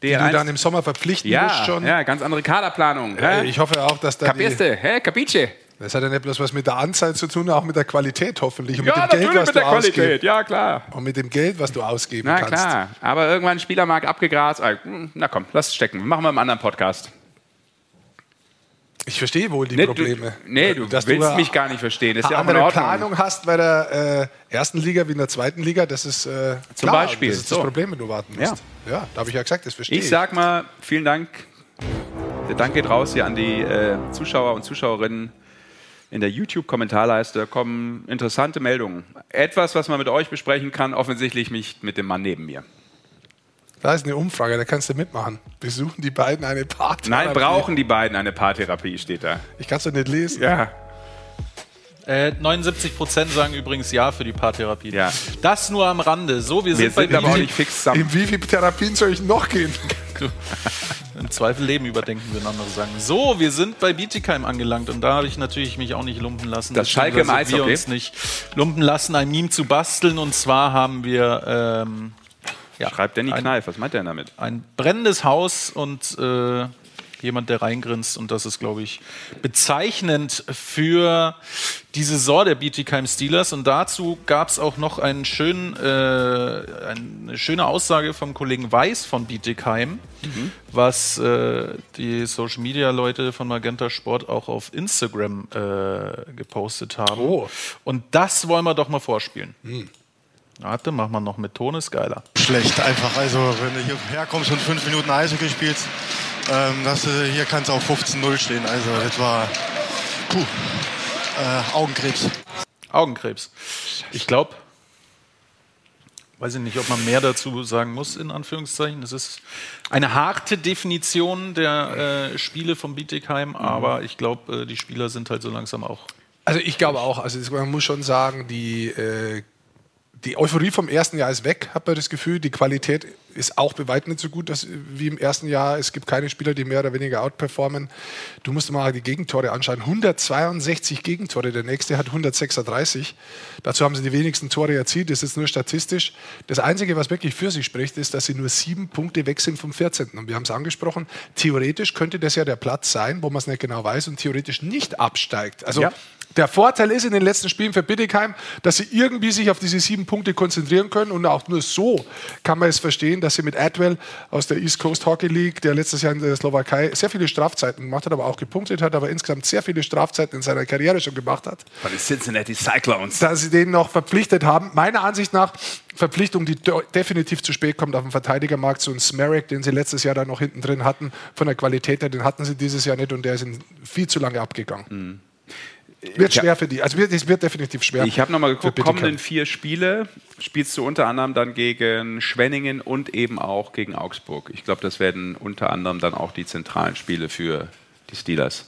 Die du dann im Sommer verpflichten musst Ja, schon. ja, ganz andere Kaderplanung. Äh, hä? Ich hoffe auch, dass da die, Capiste, hä? Capiche? das hat ja nicht bloß was mit der Anzahl zu tun, auch mit der Qualität hoffentlich und Ja, mit dem Geld, natürlich was mit du der Qualität, ausgibst. ja klar. Und mit dem Geld, was du ausgeben Na kannst. klar, aber irgendwann ein Spielermarkt abgegrast. Ah, hm, Na komm, lass es stecken. Machen wir im anderen Podcast. Ich verstehe wohl die Nee, Probleme. Du, nee, du Dass willst du mich gar nicht verstehen. Das ist eine ja auch in Ordnung. Planung hast bei der äh, ersten Liga wie in der zweiten Liga, das ist äh, Zum klar. Beispiel, Das ist das so. Problem, wenn du warten musst. Ja, da habe ich ja gesagt, das verstehe ich. Ich sag mal, vielen Dank. Der Dank geht raus hier an die äh, Zuschauer und Zuschauerinnen. In der YouTube-Kommentarleiste kommen interessante Meldungen. Etwas, was man mit euch besprechen kann, offensichtlich nicht mit dem Mann neben mir. Da ist eine Umfrage, da kannst du mitmachen. Besuchen die beiden eine Party? Nein, brauchen die beiden eine Paartherapie, steht da. Ich kann es doch nicht lesen. Ja. Äh, 79 Prozent sagen übrigens Ja für die Paartherapie. Ja. Das nur am Rande. So, wir, Wir sind, bei sind aber auch nicht fix zusammen. In wie viele Therapien soll ich noch gehen? Im Zweifel Leben überdenken, würden andere sagen. So, wir sind bei Bietigheim angelangt und da habe ich natürlich mich auch nicht lumpen lassen. Das Schalke im beziehungsweise wir Eishockey. uns nicht lumpen lassen, ein Meme zu basteln. Und zwar haben wir ähm, ja, Schreibt Danny ein, Kneif, was meint er damit? ein brennendes Haus und äh, jemand, der reingrinst. Und das ist, glaube ich, bezeichnend für die Saison der Bietigheim Steelers. Und dazu gab es auch noch einen schönen, äh, eine schöne Aussage vom Kollegen Weiß von Bietigheim, was äh, die Social Media Leute von Magenta Sport auch auf Instagram äh, gepostet haben. Oh. Und das wollen wir doch mal vorspielen. Warte, machen wir noch mit Ton, ist geiler. Schlecht einfach. Also wenn du hier herkommst und fünf Minuten Eishockey spielst, ähm, das, äh, hier kann es auch 15-0 stehen. Also das war puh, äh, Augenkrebs. Augenkrebs. Ich glaube, weiß ich nicht, ob man mehr dazu sagen muss, in Anführungszeichen. Es ist eine harte Definition der äh, Spiele von Bietigheim, aber ich glaube, äh, die Spieler sind halt so langsam auch. Also ich glaube auch, also das- man muss schon sagen, die, äh, die Euphorie vom ersten Jahr ist weg, hat man das Gefühl. Die Qualität ist auch bei weitem nicht so gut dass, wie im ersten Jahr. Es gibt keine Spieler, die mehr oder weniger outperformen. Du musst mal die Gegentore anschauen. 162 Gegentore, der nächste hat 136. Dazu haben sie die wenigsten Tore erzielt, das ist nur statistisch. Das Einzige, was wirklich für sie spricht, ist, dass sie nur sieben Punkte weg sind vom 14. Und wir haben es angesprochen, theoretisch könnte das ja der Platz sein, wo man es nicht genau weiß und theoretisch nicht absteigt. Also Ja. Der Vorteil ist in den letzten Spielen für Bittigheim, dass sie irgendwie sich auf diese sieben Punkte konzentrieren können und auch nur so kann man es verstehen, dass sie mit Adwell aus der East Coast Hockey League, der letztes Jahr in der Slowakei sehr viele Strafzeiten gemacht hat, aber auch gepunktet hat, aber insgesamt sehr viele Strafzeiten in seiner Karriere schon gemacht hat, Von den Cincinnati Cyclones. dass sie den noch verpflichtet haben. Meiner Ansicht nach Verpflichtung, die de- definitiv zu spät kommt auf dem Verteidigermarkt. So ein Smerek, den sie letztes Jahr da noch hinten drin hatten, von der Qualität her, den hatten sie dieses Jahr nicht und der ist viel zu lange abgegangen. Wird Ja. schwer für die. Also wird, es wird definitiv schwer. Ich habe nochmal geguckt, kommenden vier Spiele spielst du unter anderem dann gegen Schwenningen und eben auch gegen Augsburg. Ich glaube, das werden unter anderem dann auch die zentralen Spiele für die Steelers.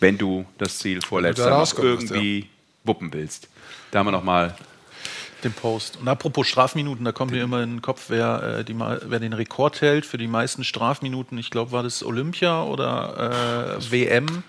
Wenn du das Ziel vorletzt da noch irgendwie wuppen willst. Da haben wir nochmal Den Post. Und apropos Strafminuten, da kommt mir immer in den Kopf, wer, äh, die, wer den Rekord hält für die meisten Strafminuten. Ich glaube, war das Olympia oder äh, WM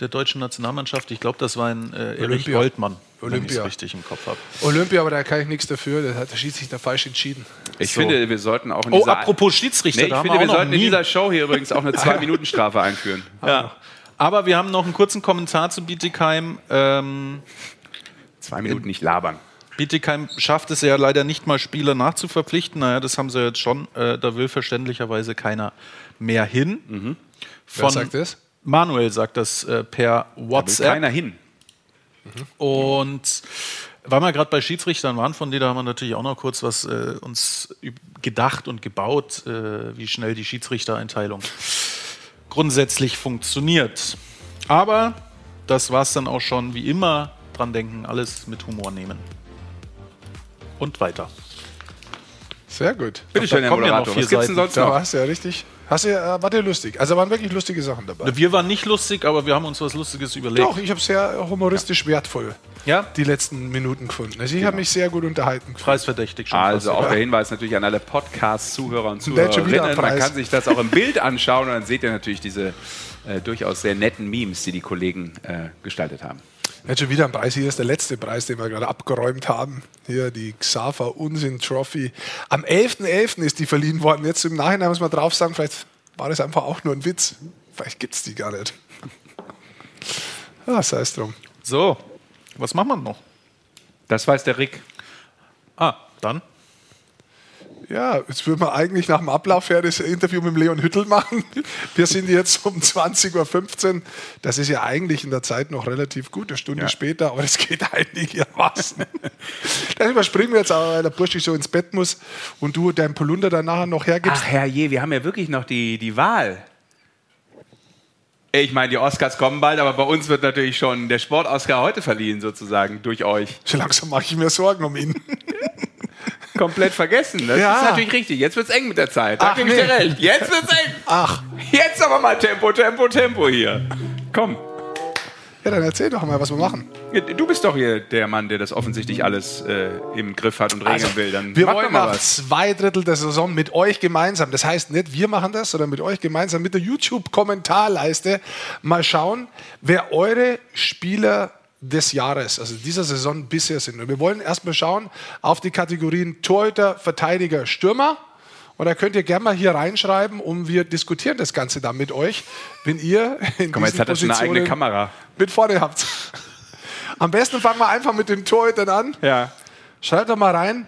der deutschen Nationalmannschaft. Ich glaube, das war ein äh, Erich Olympia. Goldmann, wenn ich Olympia. es richtig im Kopf habe. Olympia, aber da kann ich nichts dafür. Da hat der Schiedsrichter falsch entschieden. Ich So. finde, wir sollten auch in Oh, dieser apropos Schiedsrichter, Nee, ich da haben finde, wir wir auch noch sollten in nie- dieser Show hier übrigens auch eine Zwei-Minuten-Strafe einführen. Ja. Aber wir haben noch einen kurzen Kommentar zu Bietigheim. Ähm, Zwei Minuten nicht labern. Bietigheim schafft es ja leider nicht mal, Spieler nachzuverpflichten. Naja, das haben sie jetzt schon. Äh, da will verständlicherweise keiner mehr hin. Mhm. Wer sagt das? Manuel sagt das äh, per Da will WhatsApp. keiner hin. Und weil wir gerade bei Schiedsrichtern waren, von denen haben wir natürlich auch noch kurz was äh, uns gedacht und gebaut, äh, wie schnell die Schiedsrichtereinteilung grundsätzlich funktioniert. Aber das war es dann auch schon, wie immer, dran denken, alles mit Humor nehmen. Und weiter. Sehr gut. Bitte schön, Da Herr kommen ja noch Moderator. vier Was gibt's denn sonst Da noch? warst du ja richtig. Hast du äh, war dir lustig. Also waren wirklich lustige Sachen dabei. Wir waren nicht lustig, aber wir haben uns was Lustiges überlegt. Doch, ich habe sehr humoristisch wertvoll Ja? die letzten Minuten gefunden. Also ich habe mich sehr gut unterhalten. gefühlt. Preisverdächtig schon. Also fast. auch der Hinweis natürlich an alle Podcast-Zuhörer und Der Zuhörerinnen. Man kann sich das auch im Bild anschauen und dann seht ihr natürlich diese äh, durchaus sehr netten Memes, die die Kollegen äh, gestaltet haben. Jetzt schon wieder ein Preis. Hier ist der letzte Preis, den wir gerade abgeräumt haben. Hier die Xaver Unsinn Trophy. Am 11.11. ist die verliehen worden. Jetzt im Nachhinein muss man drauf sagen, vielleicht war das einfach auch nur ein Witz. Vielleicht gibt es die gar nicht. Ah, sei es drum. So, was machen wir noch? Das weiß der Rick. Ah, dann. Ja, jetzt würden wir eigentlich nach dem Ablauf her das Interview mit Leon Hüttel machen. Wir sind jetzt um 20.15 Uhr. Das ist ja eigentlich in der Zeit noch relativ gut, eine Stunde Ja. später, aber das geht einigermaßen. Dann überspringen wir jetzt aber, weil der Bursche so ins Bett muss und du deinen Polunder dann nachher noch hergibst. Ach herrje, wir haben ja wirklich noch die, die Wahl. Ich meine, die Oscars kommen bald, aber bei uns wird natürlich schon der Sport-Oscar heute verliehen, sozusagen, durch euch. So langsam mache ich mir Sorgen um ihn. Komplett vergessen. Das Ja. ist natürlich richtig. Jetzt wird es eng mit der Zeit. Da Ach, gebe ich dir recht. Jetzt wird's eng. Ach, Jetzt aber mal Tempo, Tempo, Tempo hier. Komm. ja, dann erzähl doch mal, was wir machen. Du bist doch hier der Mann, der das offensichtlich alles äh, im Griff hat und regeln will. Dann wir wollen mal nach zwei Drittel der Saison mit euch gemeinsam, das heißt nicht wir machen das, sondern mit euch gemeinsam mit der YouTube-Kommentarleiste mal schauen, wer eure Spieler des Jahres, also dieser Saison bisher sind. Und wir wollen erstmal schauen auf die Kategorien Torhüter, Verteidiger, Stürmer. Und da könnt ihr gerne mal hier reinschreiben und wir diskutieren das Ganze dann mit euch, wenn ihr in Guck mal, jetzt diesen hat er schon eine eigene Positionen Kamera. mit vorne habt. Am besten fangen wir einfach mit den Torhütern an. Ja. Schreib doch mal rein.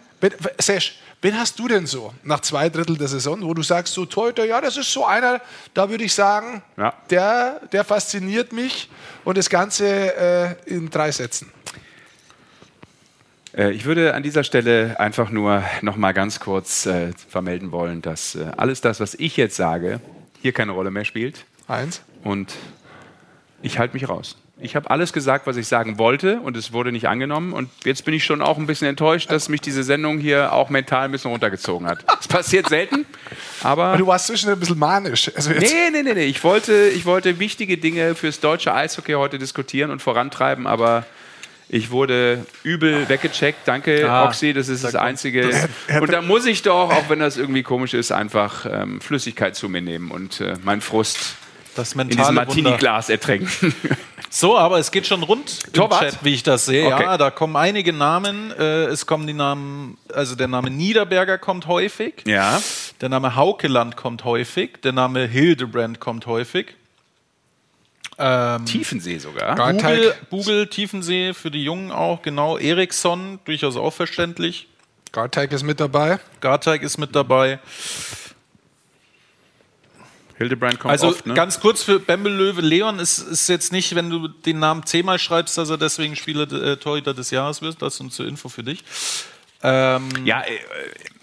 Sesh, wen hast du denn so nach zwei Drittel der Saison, wo du sagst, so Torhüter, ja, das ist so einer, da würde ich sagen, Ja. der, der fasziniert mich und das Ganze äh, in drei Sätzen. Äh, Ich würde an dieser Stelle einfach nur noch mal ganz kurz äh, vermelden wollen, dass äh, alles das, was ich jetzt sage, hier keine Rolle mehr spielt. Eins. Und ich halte mich raus. Ich habe alles gesagt, was ich sagen wollte und es wurde nicht angenommen. Und jetzt bin ich schon auch ein bisschen enttäuscht, dass mich diese Sendung hier auch mental ein bisschen runtergezogen hat. Es passiert selten, aber... Aber du warst zwischendurch ein bisschen manisch. Also jetzt, Nee, nee, nee, nee. Ich wollte, ich wollte wichtige Dinge fürs deutsche Eishockey heute diskutieren und vorantreiben, aber ich wurde übel weggecheckt. Danke, Ah, Oxy, das ist das Einzige. und da muss ich doch, auch wenn das irgendwie komisch ist, einfach ähm, Flüssigkeit zu mir nehmen und äh, meinen Frust Das in diesem. Martini-Glas ertränken. So, aber es geht schon rund im Torwart? Chat, wie ich das sehe. Okay. Ja, da kommen einige Namen. Äh, es kommen die Namen, also der Name Niederberger kommt häufig. ja. Der Name Haukeland kommt häufig. Der Name Hildebrand kommt häufig. Ähm, Tiefensee sogar. Garteig. Bugel, Bugel, Tiefensee für die Jungen auch, genau. Eriksson, durchaus auch verständlich. Garteig ist mit dabei. Garteig ist mit dabei. Hildebrand kommt Also oft, ne? ganz kurz für Bembel Löwe Leon ist, ist jetzt nicht, wenn du den Namen zehnmal schreibst, dass er deswegen Spieler äh, Torhüter des Jahres wird. Das und zur Info für dich. Ähm, ja, äh,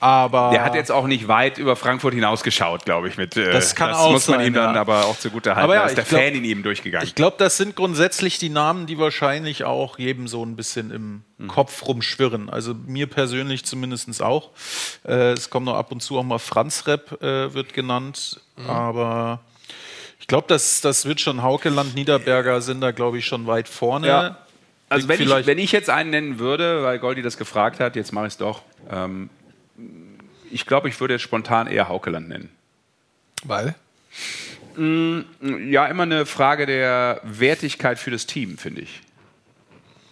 aber der hat jetzt auch nicht weit über Frankfurt hinausgeschaut, glaube ich. Mit, äh, Das kann auch muss man sein, ihm dann ja. aber auch zugute halten. Aber ja, da ist der glaub- Fan in ihm durchgegangen. Ich glaube, das sind grundsätzlich die Namen, die wahrscheinlich auch jedem so ein bisschen im Mhm. Kopf rumschwirren. Also mir persönlich zumindest auch. Äh, es kommt noch ab und zu auch mal Franz Rep äh, wird genannt, Mhm. aber ich glaube, das, das wird schon Haukeland, Niederberger sind da, glaube ich, schon weit vorne. Ja. Also wenn ich, wenn ich jetzt einen nennen würde, weil Goldi das gefragt hat, jetzt mache ich es doch. Ähm, ich glaube, ich würde jetzt spontan eher Haukeland nennen. Weil? Ja, immer eine Frage der Wertigkeit für das Team, finde ich.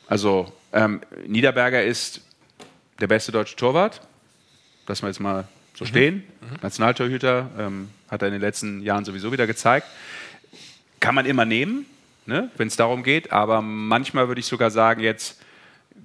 Also ähm, Niederberger ist der beste deutsche Torwart. Lassen wir jetzt mal so stehen. Nationaltorhüter ähm, hat er in den letzten Jahren sowieso wieder gezeigt. Kann man immer nehmen, ne, wenn es darum geht. Aber manchmal würde ich sogar sagen, jetzt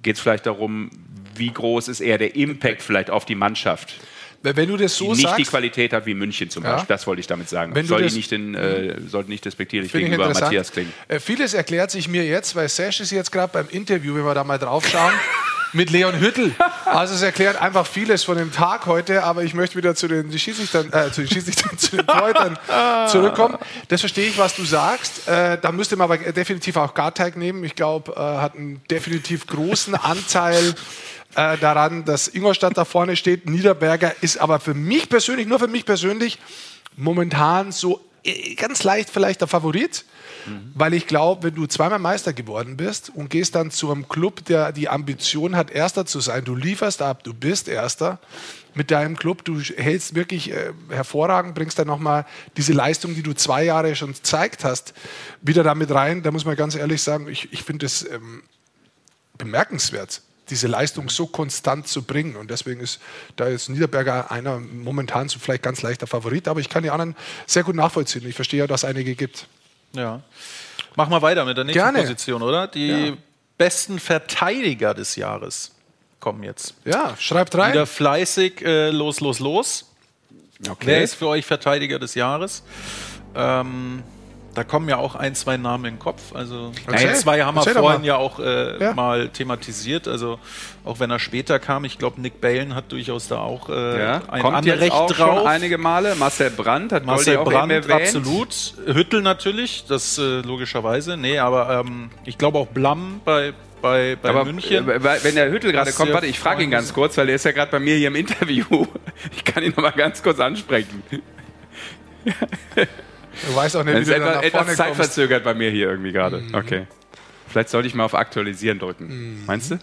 geht es vielleicht darum, wie groß ist eher der Impact vielleicht auf die Mannschaft? Wenn du das so die nicht sagst, die Qualität hat wie München zum Ja. Beispiel. Das wollte ich damit sagen. Wenn Soll das- nicht, in, äh, sollte nicht despektierlich gegenüber. Matthias klingen. Äh, vieles erklärt sich mir jetzt, weil Sash ist jetzt gerade beim Interview, wenn wir da mal drauf schauen, mit Leon Hüttel. Also es erklärt einfach vieles von dem Tag heute, aber ich möchte wieder zu den Schiedsrichtern, äh, zu den, Schiedsrichtern, zu den Torhütern zurückkommen. Das verstehe ich, was du sagst. Äh, da müsste man aber definitiv auch Garteig nehmen. Ich glaube, äh, hat einen definitiv großen Anteil äh, daran, dass Ingolstadt da vorne steht. Niederberger ist aber für mich persönlich, nur für mich persönlich, momentan so äh, ganz leicht vielleicht der Favorit. Weil ich glaube, wenn du zweimal Meister geworden bist und gehst dann zu einem Club, der die Ambition hat, Erster zu sein, du lieferst ab, du bist Erster mit deinem Club, du hältst wirklich äh, hervorragend, bringst dann nochmal diese Leistung, die du zwei Jahre schon gezeigt hast, wieder damit rein. Da muss man ganz ehrlich sagen, ich, ich finde es ähm, bemerkenswert, diese Leistung so konstant zu bringen. Und deswegen ist da ist Niederberger einer momentan so vielleicht ganz leichter Favorit, aber ich kann die anderen sehr gut nachvollziehen. Ich verstehe ja, dass es einige gibt. Ja. Machen wir weiter mit der nächsten Gerne. Position, oder? Die Ja. besten Verteidiger des Jahres kommen jetzt. Ja, schreibt rein. Wieder fleißig, äh, los, los, los. Okay. Wer ist für euch Verteidiger des Jahres? Ähm, da kommen ja auch ein, zwei Namen in den Kopf. Also Erzähl. ein, zwei haben wir vorhin ja auch äh, Ja. mal thematisiert. Also auch wenn er später kam, ich glaube, Nick Balen hat durchaus da auch äh, Ja, ein kommt jetzt Anrecht auch drauf. schon einige Male. Marcel Brandt hat Marcel Goldi auch Brandt, absolut. Hüttel natürlich, das äh, logischerweise. Nee, aber ähm, ich glaube auch Blam bei, bei, bei Aber München. äh, wenn der Hüttel gerade kommt, warte, ich frage ihn ganz kurz, weil er ist ja gerade bei mir hier im Interview. Ich kann ihn noch mal ganz kurz ansprechen. Du weißt auch nicht, wie ist du etwas, nach etwas zeitverzögert bei mir hier irgendwie gerade. Okay. Vielleicht sollte ich mal auf Aktualisieren drücken. Meinst du?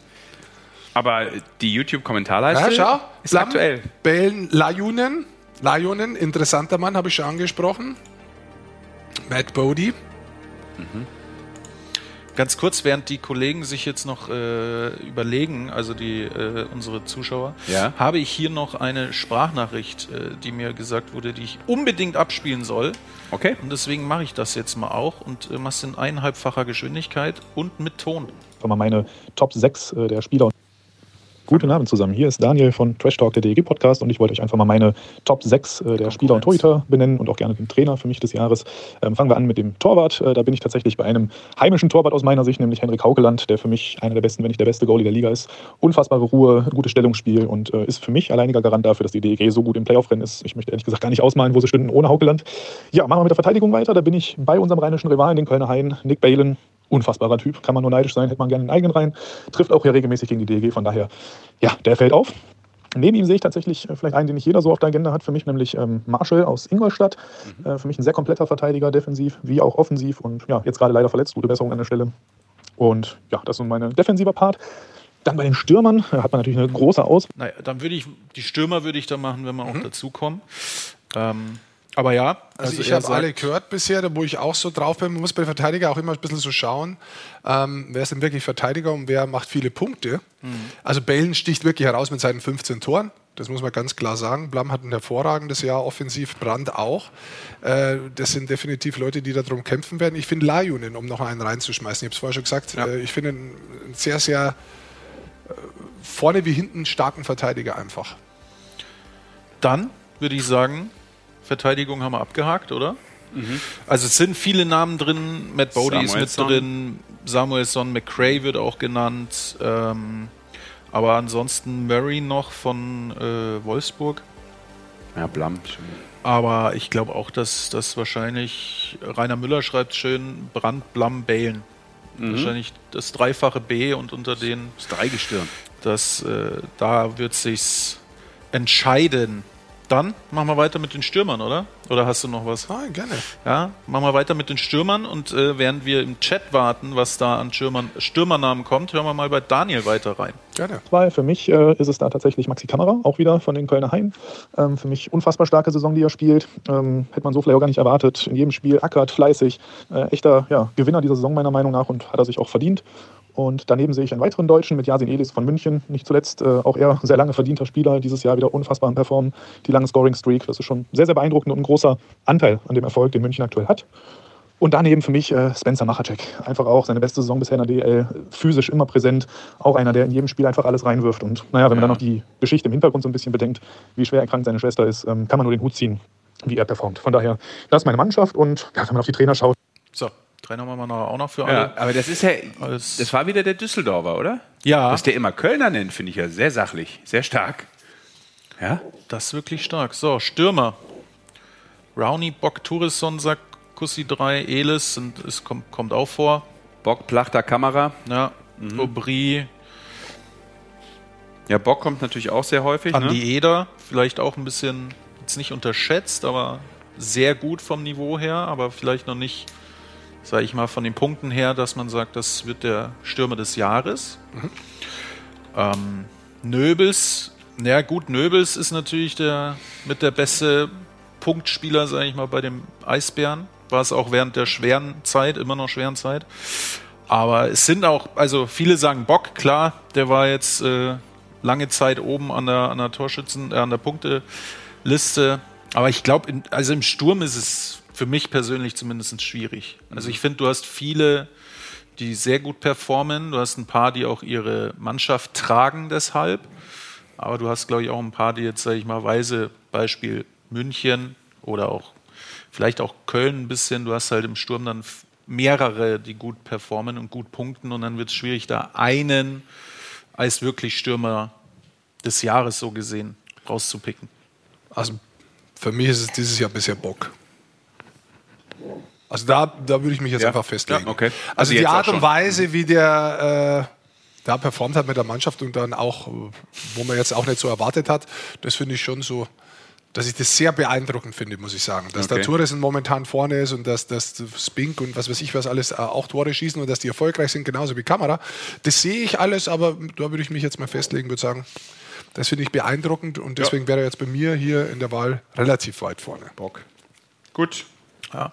Aber die YouTube-Kommentarleiste Ja, schau. ist Blam, aktuell. Bellen Lajunen. Lajunen, interessanter Mann, habe ich schon angesprochen. Matt Bodie. Ganz kurz, während die Kollegen sich jetzt noch äh, überlegen, also die äh, unsere Zuschauer, Ja. habe ich hier noch eine Sprachnachricht, äh, die mir gesagt wurde, die ich unbedingt abspielen soll. Okay. Und deswegen mache ich das jetzt mal auch und äh, mache es in eineinhalbfacher Geschwindigkeit und mit Ton. meine Top 6 äh, der Spieler. Guten Abend zusammen. Hier ist Daniel von Trash Talk, der DEG Podcast, und ich wollte euch einfach mal meine Top 6 äh, der Spieler und Torhüter benennen und auch gerne den Trainer für mich des Jahres. Ähm, fangen wir an mit dem Torwart. Äh, da bin ich tatsächlich bei einem heimischen Torwart aus meiner Sicht, nämlich Henrik Haukeland, der für mich einer der besten, wenn nicht der beste Goalie der Liga ist. Unfassbare Ruhe, gutes Stellungsspiel und äh, ist für mich alleiniger Garant dafür, dass die DEG so gut im Playoff-Rennen ist. Ich möchte ehrlich gesagt gar nicht ausmalen, wo sie stünden ohne Haukeland. Ja, machen wir mit der Verteidigung weiter. Da bin ich bei unserem rheinischen Rivalen, den Kölner Hain, Nick Balen. Unfassbarer Typ, kann man nur neidisch sein, hätte man gerne einen eigenen rein. Trifft auch ja regelmäßig gegen die DEG, von daher, ja, der fällt auf. Neben ihm sehe ich tatsächlich äh, vielleicht einen, den nicht jeder so auf der Agenda hat, für mich nämlich ähm, Marshall aus Ingolstadt. Äh, für mich ein sehr kompletter Verteidiger, defensiv wie auch offensiv und ja, jetzt gerade leider verletzt, gute Besserung an der Stelle. Und ja, das ist so mein defensiver Part. Dann bei den Stürmern äh, hat man natürlich eine große Aus. Naja, dann würde ich, die Stürmer würde ich da machen, wenn wir auch dazukommen. Ähm, aber ja, Also, ich er habe alle gehört bisher, wo ich auch so drauf bin. Man muss bei Verteidiger auch immer ein bisschen so schauen, ähm, wer ist denn wirklich Verteidiger und wer macht viele Punkte. Also Balen sticht wirklich heraus mit seinen 15 Toren. Das muss man ganz klar sagen. Blam hat ein hervorragendes Jahr, offensiv Brand auch. Äh, das sind definitiv Leute, die darum kämpfen werden. Ich finde Lajunen, um noch einen reinzuschmeißen, ich habe es vorher schon gesagt, äh, ich finde einen einen sehr, sehr äh, vorne wie hinten starken Verteidiger einfach. Dann würde ich sagen, Verteidigung haben wir abgehakt, oder? Also es sind viele Namen drin. Matt Bodie ist mit drin. Samuelson, McCray wird auch genannt. Ähm, aber ansonsten Murray noch von äh, Wolfsburg. Ja, Blam. Aber ich glaube auch, dass das wahrscheinlich, Rainer Müller schreibt schön, Brand, Blam, Balen. Mhm. Wahrscheinlich das dreifache B und unter den. Das Dreigestirn. Das, äh, da wird sich's entscheiden. Dann machen wir weiter mit den Stürmern, oder? Oder hast du noch was? Ah, gerne. Ja, machen wir weiter mit den Stürmern und äh, während wir im Chat warten, was da an Stürmern, Stürmernamen kommt, hören wir mal bei Daniel weiter rein. Gerne. Zwei. Für mich äh, ist es da tatsächlich Maxi Kamera, auch wieder von den Kölner Hain. Ähm, für mich unfassbar starke Saison, die er spielt. Ähm, hätte man so vielleicht auch gar nicht erwartet. In jedem Spiel ackert, fleißig. Äh, echter ja, Gewinner dieser Saison meiner Meinung nach und hat er sich auch verdient. Und daneben sehe ich einen weiteren Deutschen mit Yasin Elis von München. Nicht zuletzt äh, auch er sehr lange verdienter Spieler, dieses Jahr wieder unfassbar am Performen. Die lange Scoring-Streak, das ist schon sehr, sehr beeindruckend und ein großer Anteil an dem Erfolg, den München aktuell hat. Und daneben für mich äh, Spencer Machacek. Einfach auch seine beste Saison bisher in der DL. Physisch immer präsent. Auch einer, der in jedem Spiel einfach alles reinwirft. Und naja, wenn man dann noch die Geschichte im Hintergrund so ein bisschen bedenkt, wie schwer erkrankt seine Schwester ist, ähm, kann man nur den Hut ziehen, wie er performt. Von daher, das ist meine Mannschaft. Und ja, wenn man auf die Trainer schaut. Trainer machen wir auch noch für Ja, alle. aber das ist ja, das war wieder der Düsseldorfer, oder? Ja. Dass der immer Kölner nennt, finde ich ja sehr sachlich, sehr stark. Ja? Das ist wirklich stark. So, Stürmer. Rowney, Bock, Tourisson, Kussi 3, Elis, sind, es kommt, kommt auch vor. Bock, Plachter, Kamera. Ja, Aubry, Ja, Bock kommt natürlich auch sehr häufig. Andi Ne? Eder, vielleicht auch ein bisschen, jetzt nicht unterschätzt, aber sehr gut vom Niveau her, aber vielleicht noch nicht, sage ich mal, von den Punkten her, dass man sagt, das wird der Stürmer des Jahres. Ähm, Nöbels, na gut, Nöbels ist natürlich der mit der beste Punktspieler, sage ich mal, bei dem Eisbären. War es auch während der schweren Zeit, immer noch schweren Zeit. Aber es sind auch, also viele sagen Bock, klar, der war jetzt äh, lange Zeit oben an der, an der Torschützen, äh, an der Punkteliste. Aber ich glaube, also im Sturm ist es für mich persönlich zumindest schwierig. Also ich finde, du hast viele, die sehr gut performen. Du hast ein paar, die auch ihre Mannschaft tragen deshalb. Aber du hast, glaube ich, auch ein paar, die jetzt, sage ich mal, weise, Beispiel München oder auch vielleicht auch Köln ein bisschen. Du hast halt im Sturm dann mehrere, die gut performen und gut punkten und dann wird es schwierig, da einen als wirklich Stürmer des Jahres so gesehen rauszupicken. Also für mich ist es dieses Jahr bisher Bock. Also da, da würde ich mich jetzt Ja. einfach festlegen. Ja, okay. Also, Also die Art und. Weise, wie der äh, da performt hat mit der Mannschaft und dann auch, wo man jetzt auch nicht so erwartet hat, das finde ich schon so, dass ich das sehr beeindruckend finde, muss ich sagen. Dass Okay. der Touristen momentan vorne ist und dass, dass Spink und was weiß ich was alles äh, auch Tore schießen und dass die erfolgreich sind, genauso wie Kamera. Das sehe ich alles, aber da würde ich mich jetzt mal festlegen, würde sagen, das finde ich beeindruckend und deswegen wäre er jetzt bei mir hier in der Wahl relativ weit vorne. Bock. Gut. Ja.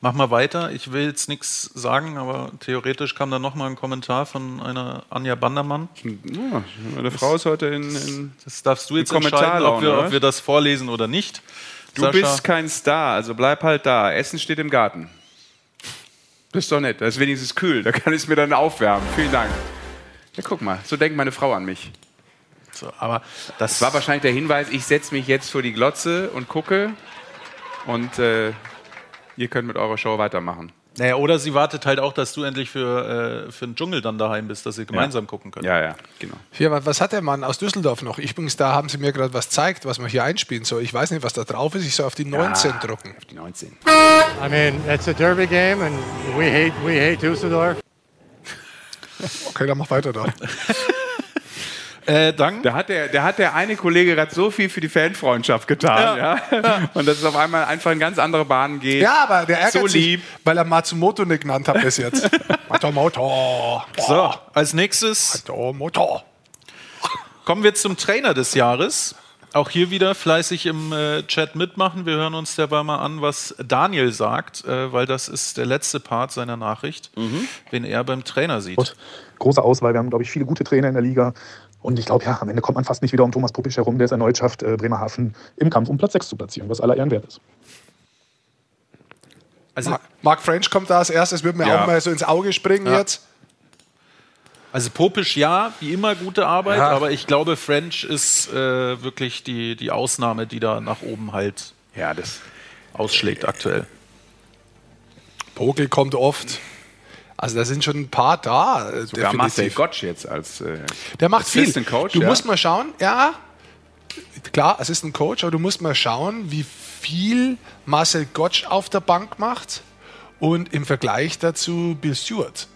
Mach mal weiter. Ich will jetzt nichts sagen, aber theoretisch kam da nochmal ein Kommentar von einer Anja Bandermann. Ja, meine Frau ist heute in. in Das darfst du jetzt entscheiden, ob wir, ob wir das vorlesen oder nicht. Du Sascha? bist kein Star, also bleib halt da. Essen steht im Garten. Das ist doch nett. Das ist wenigstens kühl. Da kann ich es mir dann aufwärmen. Vielen Dank. Ja, guck mal, so denkt meine Frau an mich. So, aber Das war wahrscheinlich der Hinweis, ich setze mich jetzt vor die Glotze und gucke. Und äh, ihr könnt mit eurer Show weitermachen. Naja, oder sie wartet halt auch, dass du endlich für, äh, für den Dschungel dann daheim bist, dass ihr gemeinsam gucken könnt. Ja, ja, genau. Hier, wa- was hat der Mann aus Düsseldorf noch? Ich bin da, haben sie mir gerade was gezeigt, was man hier einspielen soll. Ich weiß nicht, was da drauf ist. Ich soll auf die 19 drucken. Auf die 19. I mean, it's a derby game, and we hate we hate Dusseldorf. Okay, dann mach weiter da. Äh, dann? Da hat der, der hat der eine Kollege gerade so viel für die Fanfreundschaft getan, ja. Und dass es auf einmal einfach in ganz andere Bahnen geht. Ja, aber der ärgert so sich, lieb. weil er Matsumoto nicht genannt hat bis jetzt. Matsumoto. So, als nächstes Matsumoto. kommen wir zum Trainer des Jahres. Auch hier wieder fleißig im äh, Chat mitmachen. Wir hören uns dabei mal an, was Daniel sagt, äh, weil das ist der letzte Part seiner Nachricht, wen er beim Trainer sieht. Große Auswahl. Wir haben, glaube ich, viele gute Trainer in der Liga. Und ich glaube, ja, am Ende kommt man fast nicht wieder um Thomas Popisch herum, der es erneut schafft, äh, Bremerhaven im Kampf um Platz 6 zu platzieren, was aller Ehren wert ist. Also, Ma- Mark French kommt da als erstes, wird mir Ja. auch mal so ins Auge springen Ja. jetzt. Also Popisch ja, wie immer gute Arbeit, Ja. aber ich glaube, French ist äh, wirklich die, die Ausnahme, die da nach oben halt ja, das ausschlägt aktuell. Pogel kommt oft. Also da sind schon ein paar da. äh, Sogar Marcel. Gottsch jetzt als äh, Der macht viel. Coach. du ja. musst mal schauen, ja, klar, Assistant Coach, aber du musst mal schauen, wie viel Marcel Gottsch auf der Bank macht und im Vergleich dazu Bill Stewart.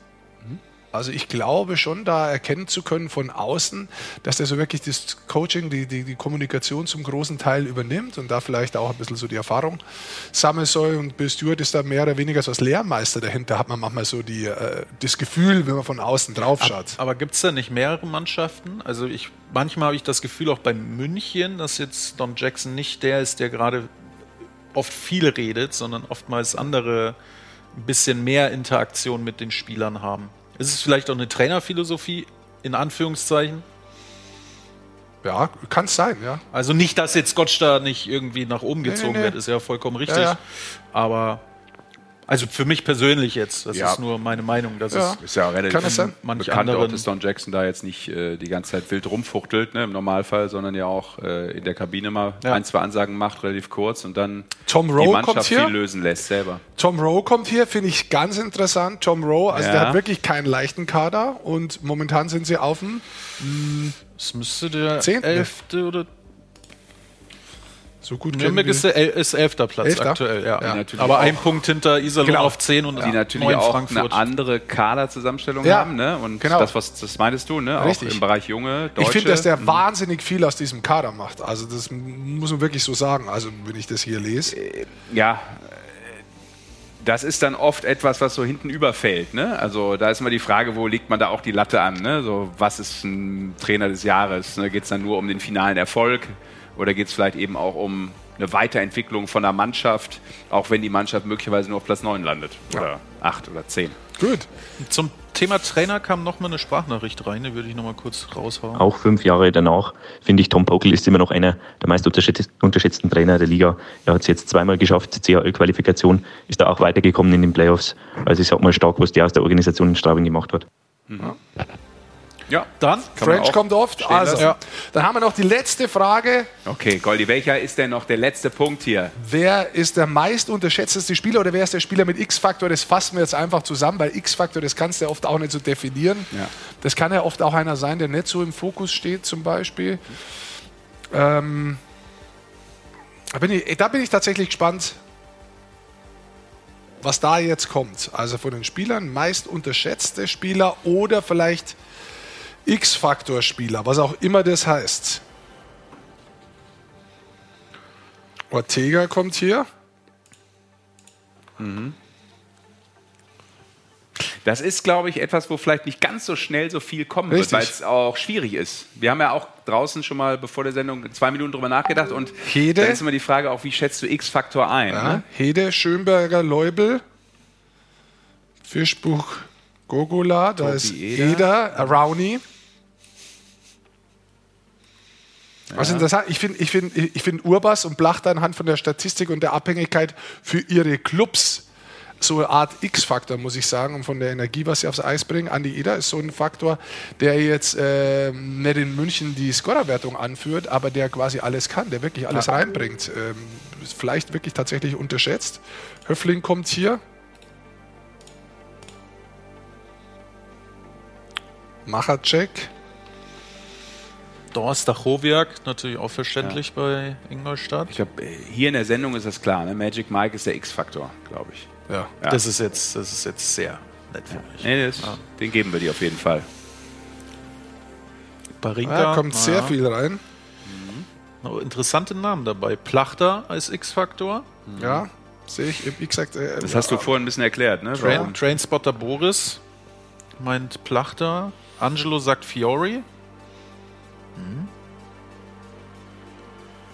Also ich glaube schon, da erkennen zu können von außen, dass der so wirklich das Coaching, die, die, die Kommunikation zum großen Teil übernimmt und da vielleicht auch ein bisschen so die Erfahrung sammeln soll. Und Bill Stewart ist da mehr oder weniger so als Lehrmeister dahinter, hat man manchmal so die, äh, das Gefühl, wenn man von außen drauf schaut. Aber gibt es da nicht mehrere Mannschaften? Also ich manchmal habe ich das Gefühl auch bei München, dass jetzt Don Jackson nicht der ist, der gerade oft viel redet, sondern oftmals andere ein bisschen mehr Interaktion mit den Spielern haben. Ist es vielleicht auch eine Trainerphilosophie in Anführungszeichen? Ja, kann es sein, ja. Also nicht, dass jetzt Gottsch da nicht irgendwie nach oben Nee, gezogen nee, nee. wird, ist ja vollkommen richtig. Ja, ja. Aber Also für mich persönlich jetzt, das Ja. ist nur meine Meinung. Das Ja. ist, Ist ja relativ Kann es sein? Manch bekannt, auch, dass Don Jackson da jetzt nicht äh, die ganze Zeit wild rumfuchtelt, ne, im Normalfall, sondern ja auch äh, in der Kabine mal Ja. ein, zwei Ansagen macht, relativ kurz und dann Tom die Rowe Mannschaft kommt hier. viel lösen lässt selber. Tom Rowe kommt hier, finde ich ganz interessant. Tom Rowe, also Ja. der hat wirklich keinen leichten Kader und momentan sind sie auf dem es müsste der Zehnten. elfte oder so gut Nürnberg ist, El ist elfter Platz Elfter? aktuell, ja. Ja. Aber ein Punkt hinter Iserlohn Genau. auf 10 und Die natürlich auch Frankfurt. eine andere Kaderzusammenstellung Ja, haben, ne? Und genau. das, was das meintest du, ne? Richtig. Auch im Bereich junge, Ich Deutsche. finde, dass der Mhm. wahnsinnig viel aus diesem Kader macht. Also das muss man wirklich so sagen. Also wenn ich das hier lese. ja, äh, das ist dann oft etwas, was so hinten überfällt. Ne? Also da ist immer die Frage, wo legt man da auch die Latte an? Ne? So, was ist ein Trainer des Jahres? Ne? Geht es dann nur um den finalen Erfolg oder geht es vielleicht eben auch um eine Weiterentwicklung von der Mannschaft, auch wenn die Mannschaft möglicherweise nur auf Platz 9 landet oder 8 oder 10? Gut. Zum Thema Trainer kam noch mal eine Sprachnachricht rein, die würde ich noch mal kurz raushauen. Auch fünf Jahre danach finde ich, Tom Pokel ist immer noch einer der meist unterschätz- unterschätzten Trainer der Liga. Er hat es jetzt zweimal geschafft, CHL-Qualifikation, ist da auch weitergekommen in den Playoffs. Also ich sag mal stark, was der aus der Organisation in Straubing gemacht hat. Ja, dann French kommt oft. Also, ja. dann haben wir noch die letzte Frage. Okay, Goldi, welcher ist denn noch der letzte Punkt hier? Wer ist der meist unterschätzteste Spieler oder wer ist der Spieler mit X-Faktor? Das fassen wir jetzt einfach zusammen, weil X-Faktor, das kannst du ja oft auch nicht so definieren. Ja. Das kann ja oft auch einer sein, der nicht so im Fokus steht, zum Beispiel. Ähm, da, bin ich, da bin ich tatsächlich gespannt, was da jetzt kommt. Also von den Spielern meist unterschätzte Spieler oder vielleicht X-Faktor-Spieler, was auch immer das heißt. Ortega kommt hier. Das ist, glaube ich, etwas, wo vielleicht nicht ganz so schnell so viel kommen Richtig. wird, weil es auch schwierig ist. Wir haben ja auch draußen schon mal bevor der Sendung zwei Minuten drüber nachgedacht und Hede. da ist immer die Frage auch, wie schätzt du X-Faktor ein? Ja, Ne? Hede, Schönberger, Leubel, Fischbuch, Gogola, da Tobi ist Eder. Eder, Rowney. Also interessant, ich finde ich find, ich find Urbas und Blachter anhand von der Statistik und der Abhängigkeit für ihre Clubs so eine Art X-Faktor, muss ich sagen, und von der Energie, was sie aufs Eis bringen. Andi Eder ist so ein Faktor, der jetzt ähm, nicht in München die Scorerwertung anführt, aber der quasi alles kann, der wirklich alles reinbringt. Ähm, vielleicht wirklich tatsächlich unterschätzt. Höfling kommt hier. Machercheck. Dorst Dachowiak, natürlich auch verständlich bei Ingolstadt. Ich glaube, hier in der Sendung ist das klar. Ne? Magic Mike ist der X-Faktor, glaube ich. Ja. Ja. Das, ist jetzt, das ist jetzt sehr nett für mich. Nee, das, Den geben wir dir auf jeden Fall. Barinka, Da kommt sehr ja. viel rein. Noch interessante Namen dabei. Plachter als X-Faktor. Ja, sehe ich. Wie gesagt, äh, Das hast du vorhin ein bisschen erklärt, ne? Train, Warum? Trainspotter Boris meint Plachter. Angelo sagt Fiori.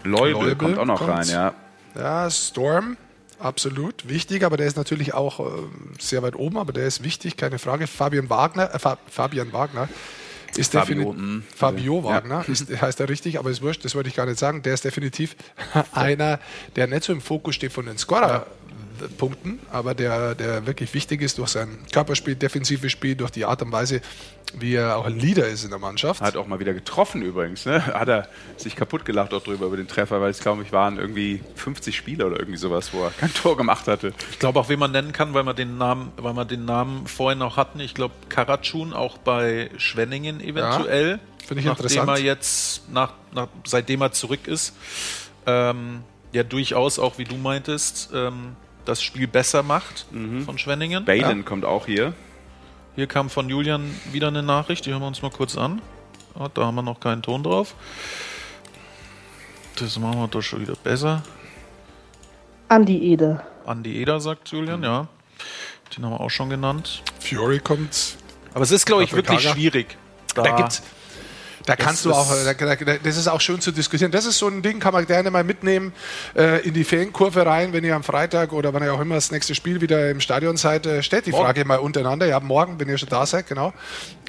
Leubel kommt auch noch kommt. rein, ja. Ja, Storm, absolut wichtig, aber der ist natürlich auch äh, sehr weit oben, aber der ist wichtig, keine Frage. Fabian Wagner, äh, Fa Fabian Wagner ist Fabio, definitiv mm. Fabio Ja. Wagner, ist, heißt er richtig, aber ist wurscht, das wollte ich gar nicht sagen. Der ist definitiv einer, der nicht so im Fokus steht von den Scorer-Punkten, aber der, der wirklich wichtig ist durch sein Körperspiel, defensives Spiel, durch die Art und Weise, wie er auch ein Leader ist in der Mannschaft. Hat auch mal wieder getroffen übrigens. Ne? Hat er sich kaputt gelacht auch drüber über den Treffer, weil es, glaube ich, waren irgendwie 50 Spiele oder irgendwie sowas, wo er kein Tor gemacht hatte. Ich glaube auch, wen man nennen kann, weil wir den Namen, weil wir den Namen vorhin noch hatten. Ich glaube, Karatschun auch bei Schwenningen eventuell. finde ich nachdem interessant. er jetzt, nach, nach, seitdem er zurück ist, ähm, ja durchaus auch, wie du meintest, ähm, das Spiel besser macht von Schwenningen. Balen kommt auch hier. Hier kam von Julian wieder eine Nachricht, die hören wir uns mal kurz an. Ah, da haben wir noch keinen Ton drauf. Das machen wir doch schon wieder besser. Andi Ede. Andi Eder, sagt Julian, ja. Den haben wir auch schon genannt. Fury kommt. Aber es ist, glaube ich, wirklich schwierig. Da, gibt's, Da kannst Das du auch, ist- da, da, das ist auch schön zu diskutieren. Das ist so ein Ding, kann man gerne mal mitnehmen äh, in die Fankurve rein, wenn ihr am Freitag oder wann ihr auch immer das nächste Spiel wieder im Stadion seid. Äh, stellt die Morgen. Frage mal untereinander. Ja, morgen, wenn ihr schon da seid, genau.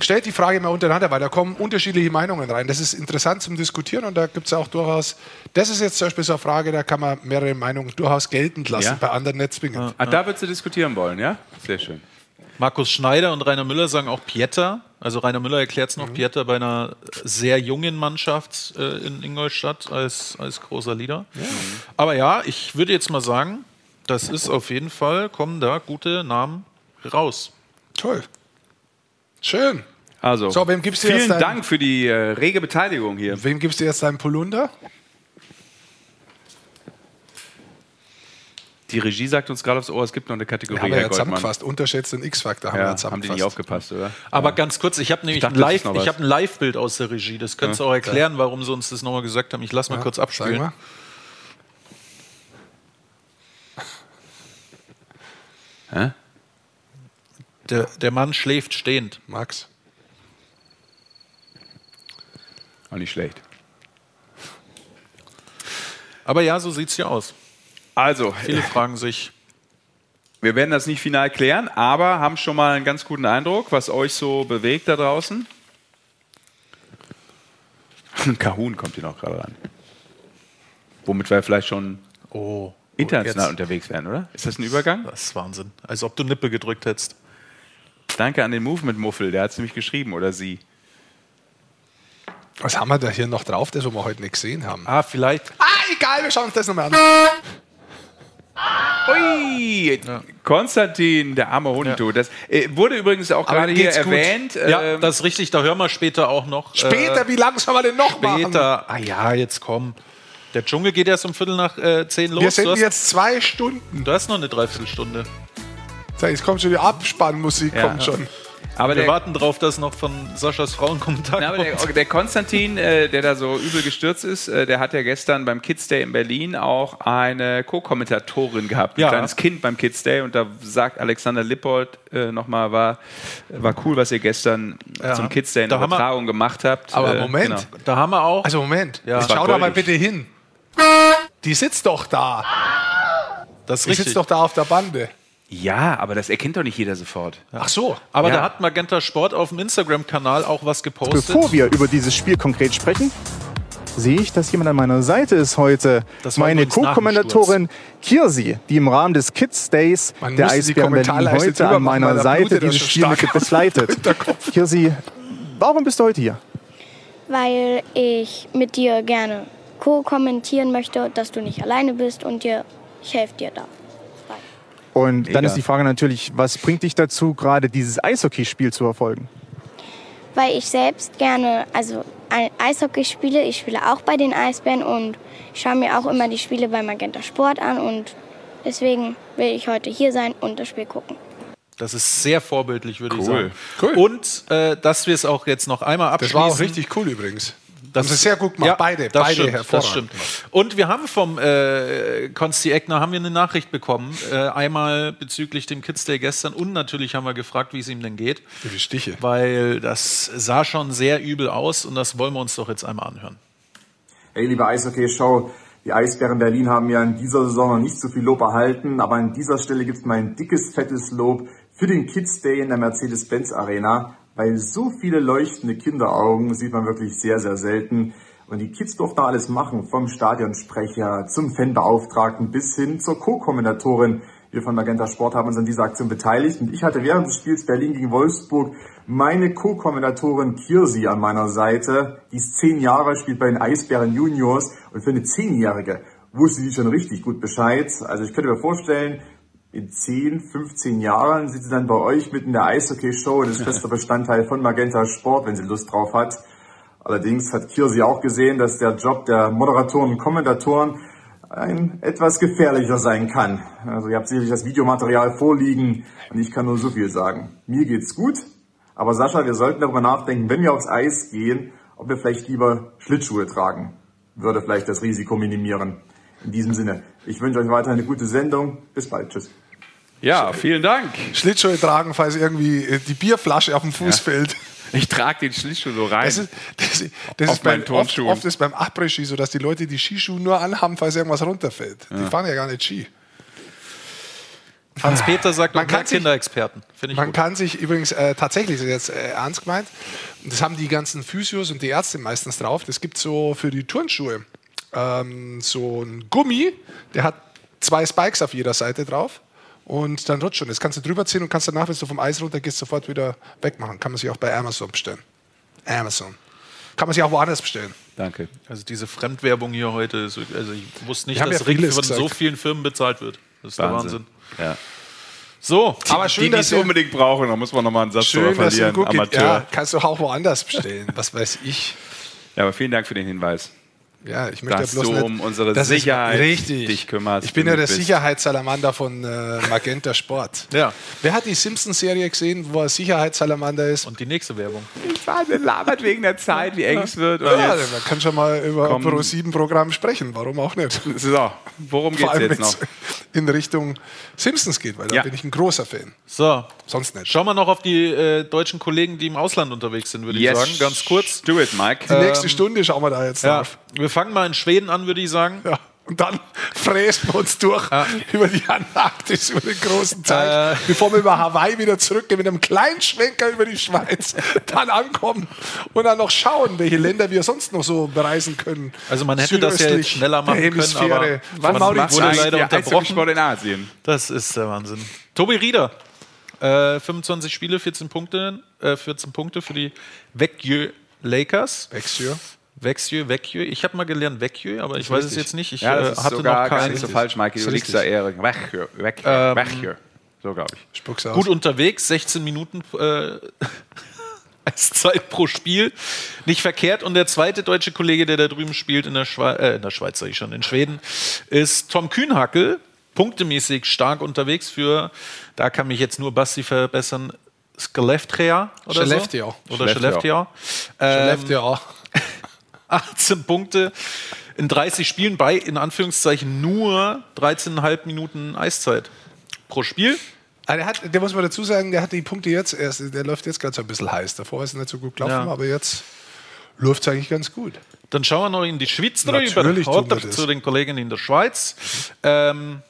Stellt die Frage mal untereinander, weil da kommen unterschiedliche Meinungen rein. Das ist interessant zum Diskutieren und da gibt es auch durchaus, das ist jetzt zum Beispiel so eine Frage, da kann man mehrere Meinungen durchaus geltend lassen, Ja? bei anderen nicht zwingend. Ah, da würdest du diskutieren wollen, ja? Sehr schön. Markus Schneider und Rainer Müller sagen auch Pieter. Also Rainer Müller erklärt es noch, Pieter bei einer sehr jungen Mannschaft äh, in Ingolstadt als, als großer Leader. Aber ja, ich würde jetzt mal sagen, das ist auf jeden Fall, kommen da gute Namen raus. Toll. Schön. Also, So, wem gibst du vielen jetzt dein- Dank für die äh, rege Beteiligung hier. Wem gibst du jetzt deinen Polunder? Die Regie sagt uns gerade aufs Ohr, es gibt noch eine Kategorie, Haben wir ja zusammengefasst. Unterschätzt den X-Faktor haben wir Ja, ja haben die nicht zusammengefasst. aufgepasst, oder? Aber ganz kurz, ich habe nämlich dachte, ein Live, ich habe ein Live-Bild aus der Regie. Das könntest du Ja. auch erklären, warum sie uns das nochmal gesagt haben. Ich lass mal Ja, kurz abspielen. mal. Hä? Der, der Mann schläft stehend. Max. Auch nicht schlecht. Aber ja, so sieht's hier aus. Also, Viele fragen sich, wir werden das nicht final klären, aber haben schon mal einen ganz guten Eindruck, was euch so bewegt da draußen. Kahun kommt hier noch gerade ran. Womit wir vielleicht schon oh, international jetzt- unterwegs wären, oder? Ist das ein Übergang? Das ist Wahnsinn. Als ob du Nippe gedrückt hättest. Danke an den Movement-Muffel, der hat es nämlich geschrieben, oder sie. Was haben wir da hier noch drauf, das wir heute nicht gesehen haben? Ah, vielleicht. Ah, egal, wir schauen uns das nochmal an. Ui, Konstantin, der arme Hund, du. Das äh, wurde übrigens auch gerade hier gut? erwähnt. Ja, ähm, das ist richtig. Da hören wir später auch noch. Später, äh, wie lange soll man denn noch machen? Später. Ah ja, jetzt komm. Der Dschungel geht erst um Viertel nach äh, zehn los. Wir sind hast, jetzt zwei Stunden. du hast noch eine Dreiviertelstunde. Jetzt kommt schon die Abspannmusik, Ja. kommt schon. Aber Wir der, warten drauf, dass noch von Saschas Frauenkommentar Na, kommt. der, der Konstantin, äh, der da so übel gestürzt ist, äh, der hat ja gestern beim Kids Day in Berlin auch eine Co-Kommentatorin gehabt, ein Ja. kleines Kind beim Kids Day. Und da sagt Alexander Lippold äh, nochmal, war, war cool, was ihr gestern Ja. zum Kids Day in Da der Übertragung gemacht habt. Aber Äh, Moment. genau. Da haben wir auch. Also Moment, Ja. Schau da mal bitte hin. Die sitzt doch da. das ist Die sitzt doch da auf der Bande. Ja, aber das erkennt doch nicht jeder sofort. Ach so. Aber Ja. da hat Magenta Sport auf dem Instagram-Kanal auch was gepostet. Bevor wir über dieses Spiel konkret sprechen, sehe ich, dass jemand an meiner Seite ist heute. Das Meine Co-Kommentatorin Kirsi, die im Rahmen des Kids Days Man der Eisbären Berlin heute an meiner Seite dieses Spiel mit begleitet. Kirsi, warum bist du heute hier? weil ich mit dir gerne co-kommentieren möchte, dass du nicht alleine bist und dir, ich helfe dir da. Und Mega. dann ist die Frage natürlich, was bringt dich dazu, gerade dieses Eishockeyspiel zu verfolgen? Weil ich selbst gerne, also ein Eishockey spiele, ich spiele auch bei den Eisbären und schaue mir auch immer die Spiele bei Magenta Sport an und deswegen will ich heute hier sein und das Spiel gucken. Das ist sehr vorbildlich, würde ich Cool. sagen. Cool. Und äh, dass wir es auch jetzt noch einmal Das abschließen. war auch richtig cool übrigens. Das sie sehr gut gemacht. beide, das beide stimmt, hervorragend. Das stimmt. Und wir haben vom äh, Konsti Eckner haben wir eine Nachricht bekommen. Äh, einmal bezüglich dem Kids Day gestern und natürlich haben wir gefragt, wie es ihm denn geht. Wie viele Stiche. Weil das sah schon sehr übel aus und das wollen wir uns doch jetzt einmal anhören. Hey, liebe Eishockey-Show, die Eisbären Berlin haben ja in dieser Saison noch nicht so viel Lob erhalten, aber an dieser Stelle gibt's mal ein dickes, fettes Lob für den Kids Day in der Mercedes-Benz Arena, weil so viele leuchtende Kinderaugen sieht man wirklich sehr, sehr selten. Und die Kids durften alles machen, vom Stadionsprecher zum Fanbeauftragten bis hin zur Co-Kommentatorin. Wir von Magenta Sport haben uns an dieser Aktion beteiligt und ich hatte während des Spiels Berlin gegen Wolfsburg meine Co-Kommentatorin Kirsi an meiner Seite. Die ist zehn Jahre, spielt bei den Eisbären Juniors und für eine Zehnjährige wusste die schon richtig gut Bescheid. Also ich könnte mir vorstellen, in 10, 15 Jahren sieht sie dann bei euch mitten in der Eishockey-Show und ist fester Bestandteil von Magenta Sport, wenn sie Lust drauf hat. Allerdings hat Kirsi auch gesehen, dass der Job der Moderatoren und Kommentatoren ein etwas gefährlicher sein kann. Also ihr habt sicherlich das Videomaterial vorliegen und ich kann nur so viel sagen. Mir geht's gut, aber Sascha, wir sollten darüber nachdenken, wenn wir aufs Eis gehen, ob wir vielleicht lieber Schlittschuhe tragen. Würde vielleicht das Risiko minimieren. In diesem Sinne, ich wünsche euch weiter eine gute Sendung. Bis bald. Tschüss. Ja, vielen Dank. Schlittschuhe tragen, falls irgendwie äh, die Bierflasche auf dem Fuß fällt. Ich trage den Schlittschuh so rein. Das ist, das, das Auf ist beim, oft, oft ist beim Après-Ski so, dass die Leute die Skischuhe nur anhaben, falls irgendwas runterfällt. Die Ja. fahren ja gar nicht Ski. Hans-Peter sagt, Man kann Kinderexperten. Finde ich Man gut. kann sich übrigens äh, tatsächlich, das ist jetzt äh, ernst gemeint, das haben die ganzen Physios und die Ärzte meistens drauf, das gibt so für die Turnschuhe ähm, so ein Gummi, der hat zwei Spikes auf jeder Seite drauf und dann rutscht schon. Das kannst du drüber ziehen und kannst danach, wenn du vom Eis runter gehst, sofort wieder wegmachen. Kann man sich auch bei Amazon bestellen. Amazon. Kann man sich auch woanders bestellen. Danke. Also diese Fremdwerbung hier heute, ist, also ich wusste nicht, Wir dass ja vieles von so vielen Firmen bezahlt wird. Das ist der Wahnsinn. Ja. So, Aber die, schön, die dass es ihr- unbedingt brauchen, da muss man nochmal einen Satz drüber Schön, dass es verlieren. geht. Amateur. Ja, kannst du auch woanders bestellen. Was weiß ich. Ja, aber vielen Dank für den Hinweis. Ja, ich möchte Dass ja bloß du nicht, um unsere es- Sicherheit richtig. dich kümmerst. Ich bin ja der bist. Sicherheitssalamander von äh, Magenta Sport. Ja. Wer hat die Simpsons-Serie gesehen, wo er Sicherheitssalamander ist? Und die nächste Werbung. Ich war labert wegen der Zeit, wie eng es wird. Ja, man kann schon mal über Komm. Pro 7 Programm sprechen. Warum auch nicht? So, worum Vor geht's allem, jetzt noch? in Richtung Simpsons geht, weil da Ja. bin ich ein großer Fan. So, Sonst nicht. schauen wir noch auf die äh, deutschen Kollegen, die im Ausland unterwegs sind, würde ich Yes. sagen. Ganz kurz. Do it, Mike. Die nächste Ähm, Stunde schauen wir da jetzt Ja, drauf. wir fangen mal in Schweden an, würde ich sagen. Ja. Und dann fräsen wir uns durch über die Antarktis, über den großen Teil, Äh. bevor wir über Hawaii wieder zurückgehen, mit einem kleinen Schwenker über die Schweiz, dann ankommen und dann noch schauen, welche Länder wir sonst noch so bereisen können. Also man hätte das ja jetzt schneller machen können, aber von man wurde leider der unterbrochen. In Asien. Das ist der Wahnsinn. Tobi Rieder, äh, 25 Spiele, 14 Punkte, äh, 14 Punkte für die Vecchio Lakers. Vecchio. Vecchio, Vecchio. Ich habe mal gelernt Vecchio, aber ich weiß es richtig. jetzt nicht. Ich Ja, das äh, hatte sogar noch gar keinen. nicht so falsch, Mike. Du liegst da eher. Wechhö, Wechhö, Ähm, Wechhö. So, glaube ich. Spuck's aus. Gut unterwegs, 16 Minuten äh, als Zeit pro Spiel. Nicht verkehrt. Und der zweite deutsche Kollege, der da drüben spielt, in der, Schwe äh, in der Schweiz, sag ich schon, in Schweden, ist Tom Kühnhackel. Punktemäßig stark unterwegs für, da kann mich jetzt nur Basti verbessern, Skellefteå oder Skellefteå. so. Oder Skellefteå. Skellefteå. Ähm, auch. 18 Punkte in 30 Spielen bei, in Anführungszeichen, nur 13,5 Minuten Eiszeit pro Spiel. Ah, der, hat, der muss man dazu sagen, der hat die Punkte jetzt erst, der läuft jetzt gerade so ein bisschen heiß. Davor ist er nicht so gut gelaufen, Ja. aber jetzt läuft es eigentlich ganz gut. Dann schauen wir noch in die Schweiz Natürlich drüber, zu den Kollegen in der Schweiz. Ähm,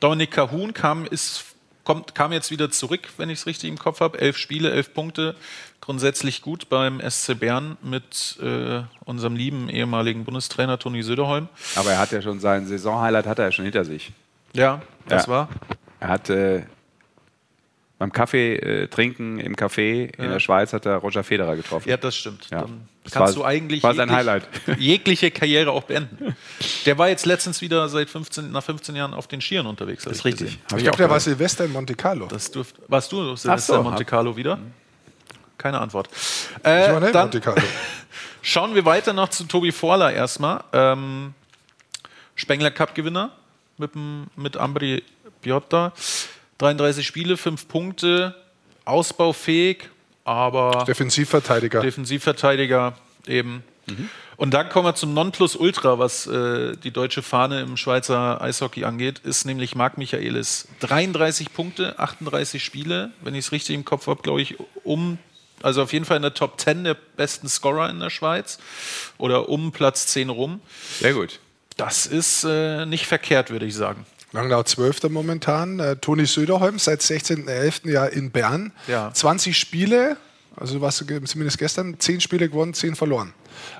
Dominik Cahun kam, ist, kommt, kam jetzt wieder zurück, wenn ich es richtig im Kopf habe. Elf Spiele, elf Punkte. Grundsätzlich gut beim SC Bern mit äh, unserem lieben ehemaligen Bundestrainer Toni Söderholm. Aber er hat ja schon sein Saisonhighlight hat er ja schon hinter sich. Ja, das Ja. war. Er hat äh, beim Kaffee äh, trinken im Café in Ja. der Schweiz hat er Roger Federer getroffen. Ja, das stimmt. Ja. Dann Das kannst war- du eigentlich war sein jeglich- Highlight. jegliche Karriere auch beenden. Der war jetzt letztens wieder seit 15, nach 15 Jahren auf den Skiern unterwegs. hab ist ich richtig. Ich ich glaube, der war. Silvester in Monte Carlo. Das dürft, warst du Silvester so, in Monte Carlo wieder? Keine Antwort. Ich Äh, in dann schauen wir weiter noch zu Tobi Vorler erstmal. Ähm, Spengler Cup-Gewinner mit, mit Ambri Piotta. 33 Spiele, 5 Punkte, ausbaufähig, aber Defensivverteidiger. Defensivverteidiger eben. Und dann kommen wir zum Nonplusultra, was äh, die deutsche Fahne im Schweizer Eishockey angeht, ist nämlich Marc Michaelis. 33 Punkte, 38 Spiele, wenn ich es richtig im Kopf habe, glaube ich, um, also auf jeden Fall in der Top 10 der besten Scorer in der Schweiz oder um Platz 10 rum. Sehr gut. Das ist äh, nicht verkehrt, würde ich sagen. Langnau 12. momentan. Äh, Toni Söderholm seit 16.11. Jahr in Bern. Ja. 20 Spiele, also was zumindest gestern, 10 Spiele gewonnen, 10 verloren.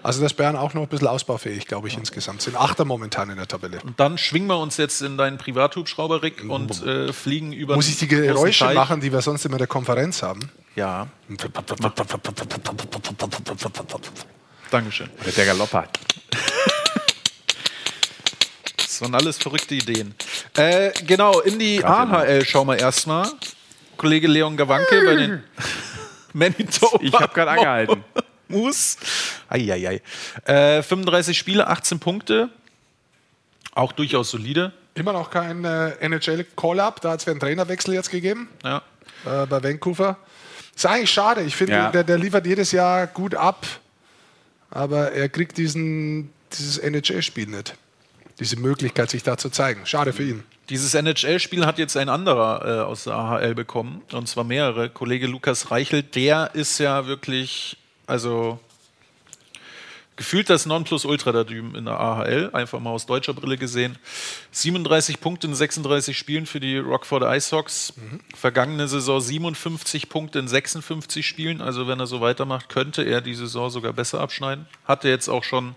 Also das Bern auch noch ein bisschen ausbaufähig, glaube ich, insgesamt. Sind Achter momentan in der Tabelle. Und dann schwingen wir uns jetzt in deinen Privathubschrauber, Rick, und äh, fliegen über Muss ich die Geräusche Teich. machen, die wir sonst immer in der Konferenz haben? Ja. Dankeschön. Mit der Galopper. Das waren alles verrückte Ideen. Äh, genau, in die AHL schauen wir erstmal. Kollege Leon Gawanke bei den Manitoba. Ich habe gerade angehalten. Moose. Eieiei. Äh, 35 Spiele, 18 Punkte. Auch durchaus solide. Immer noch kein äh, NHL-Call-Up, da hat es einen Trainerwechsel jetzt gegeben Ja. äh, bei Vancouver. Ist eigentlich schade. Ich finde, Ja. der, der liefert jedes Jahr gut ab, aber er kriegt diesen, dieses NHL-Spiel nicht. Diese Möglichkeit, sich da zu zeigen. Schade für ihn. Dieses NHL-Spiel hat jetzt ein anderer äh, aus der AHL bekommen, und zwar mehrere. Kollege Lukas Reichelt, der ist ja wirklich, also gefühlt das Nonplusultra da drüben in der AHL, einfach mal aus deutscher Brille gesehen. 37 Punkte in 36 Spielen für die Rockford Ice Mhm. Vergangene Saison 57 Punkte in 56 Spielen. Also wenn er so weitermacht, könnte er die Saison sogar besser abschneiden. Hatte jetzt auch schon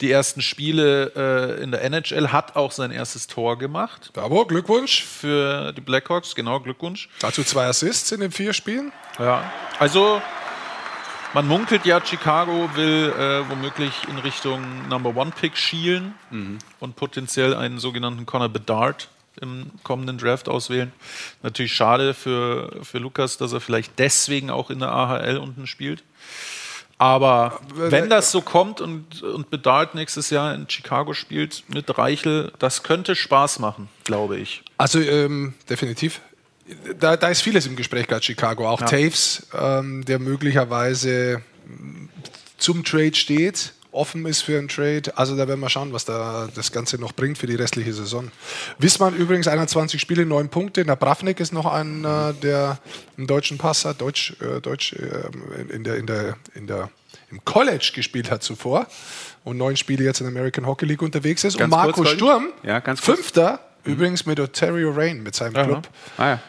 die ersten Spiele äh, in der NHL, hat auch sein erstes Tor gemacht. Bravo, Glückwunsch. Für die Blackhawks, genau, Glückwunsch. Dazu zwei Assists in den vier Spielen. Ja, also man munkelt ja, Chicago will äh, womöglich in Richtung Number One Pick schielen Mhm. und potenziell einen sogenannten Connor Bedard im kommenden Draft auswählen. Natürlich schade für, für Lukas, dass er vielleicht deswegen auch in der AHL unten spielt. Aber wenn das so kommt und, und Bedard nächstes Jahr in Chicago spielt mit Reichel, das könnte Spaß machen, glaube ich. Also ähm, definitiv. Da, da ist vieles im Gespräch gerade Chicago. Auch Ja. Taves, ähm, der möglicherweise zum Trade steht, offen ist für einen Trade. Also da werden wir schauen, was da das Ganze noch bringt für die restliche Saison. Wismar übrigens 21 Spiele, 9 Punkte. Nabravnik ist noch einer, der einen deutschen Pass hat, Deutsch, äh, Deutsch äh, in der, in der, in der, im College gespielt hat zuvor und neun Spiele jetzt in der American Hockey League unterwegs ist. Ganz und Marco kurz? Sturm, Ja. Fünfter, übrigens mit Ontario Rain, mit seinem Aha. Club. Ah, ja.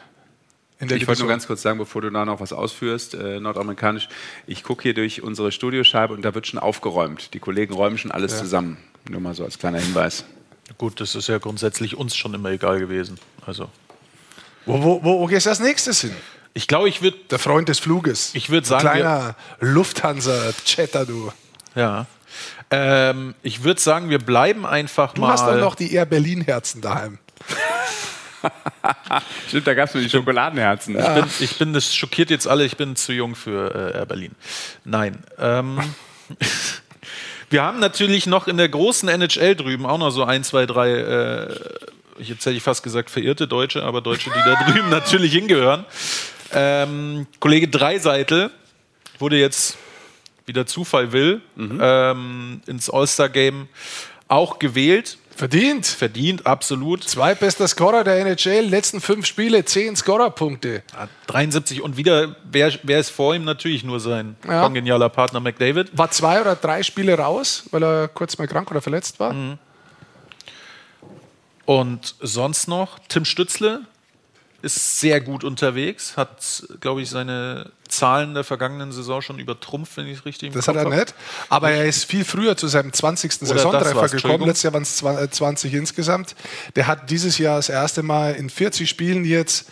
In der ich wollte nur ganz kurz sagen, bevor du da noch was ausführst, äh, nordamerikanisch, ich gucke hier durch unsere Studioscheibe und da wird schon aufgeräumt. Die Kollegen räumen schon alles Ja. zusammen. Nur mal so als kleiner Hinweis. Gut, das ist ja grundsätzlich uns schon immer egal gewesen. Also. Wo, wo, wo, wo gehst du als nächstes hin? Ich glaube, ich würde. Der Freund des Fluges. Ich würde sagen, Kleiner Lufthansa-Chatter, du. Ja. Ähm, ich würde sagen, wir bleiben einfach Du mal. hast doch noch die Air Berlin-Herzen daheim. Stimmt, da gab es nur die Schokoladenherzen. Ich, bin, ich bin, das schockiert jetzt alle, ich bin zu jung für äh, Air Berlin. Nein. Ähm, wir haben natürlich noch in der großen NHL drüben auch noch so ein, zwei, drei, äh, jetzt hätte ich fast gesagt verirrte Deutsche, aber Deutsche, die da drüben natürlich hingehören. Ähm, Kollege Dreiseitel wurde jetzt, wie der Zufall will, ähm, ins All-Star-Game auch gewählt. Verdient. Verdient, absolut. Zweitbester Scorer der NHL, letzten fünf Spiele, zehn Scorerpunkte. 73 und wieder, wer, wer ist vor ihm? Natürlich nur sein Ja. kongenialer Partner McDavid. War zwei oder drei Spiele raus, weil er kurz mal krank oder verletzt war. Mhm. Und sonst noch, Tim Stützle ist sehr gut unterwegs, hat, glaube ich, seine Zahlen der vergangenen Saison schon übertrumpft, wenn ich es richtig Das Kopf hat er nicht. Aber er ist viel früher zu seinem 20. Oder das Saisontreffer gekommen. Letztes Jahr waren es zwa- äh, 20 insgesamt. Der hat dieses Jahr das erste Mal in 40 Spielen jetzt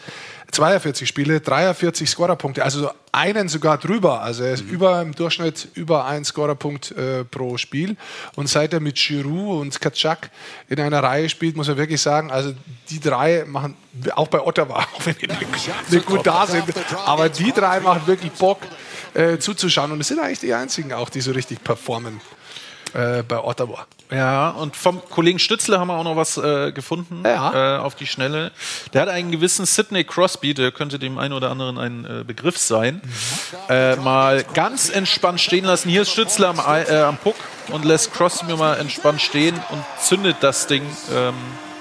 42 Spiele, 43 Scorerpunkte, also so einen sogar drüber. Also er ist über im Durchschnitt über einen Scorerpunkt äh, pro Spiel. Und seit er mit Giroud und Kaczak in einer Reihe spielt, muss er wirklich sagen, also die drei machen, auch bei Ottawa, auch wenn die nicht, nicht gut da sind, aber die drei machen wirklich Bock äh, zuzuschauen. Und es sind eigentlich die einzigen auch, die so richtig performen äh, bei Ottawa. Ja, und vom Kollegen Stützle haben wir auch noch was äh, gefunden äh, auf die Schnelle. Der hat einen gewissen Sidney Crosby, der könnte dem einen oder anderen ein äh, Begriff sein, äh, mal ganz entspannt stehen lassen. Hier ist Stützle am, am Puck und lässt Crosby mal entspannt stehen und zündet das Ding ähm,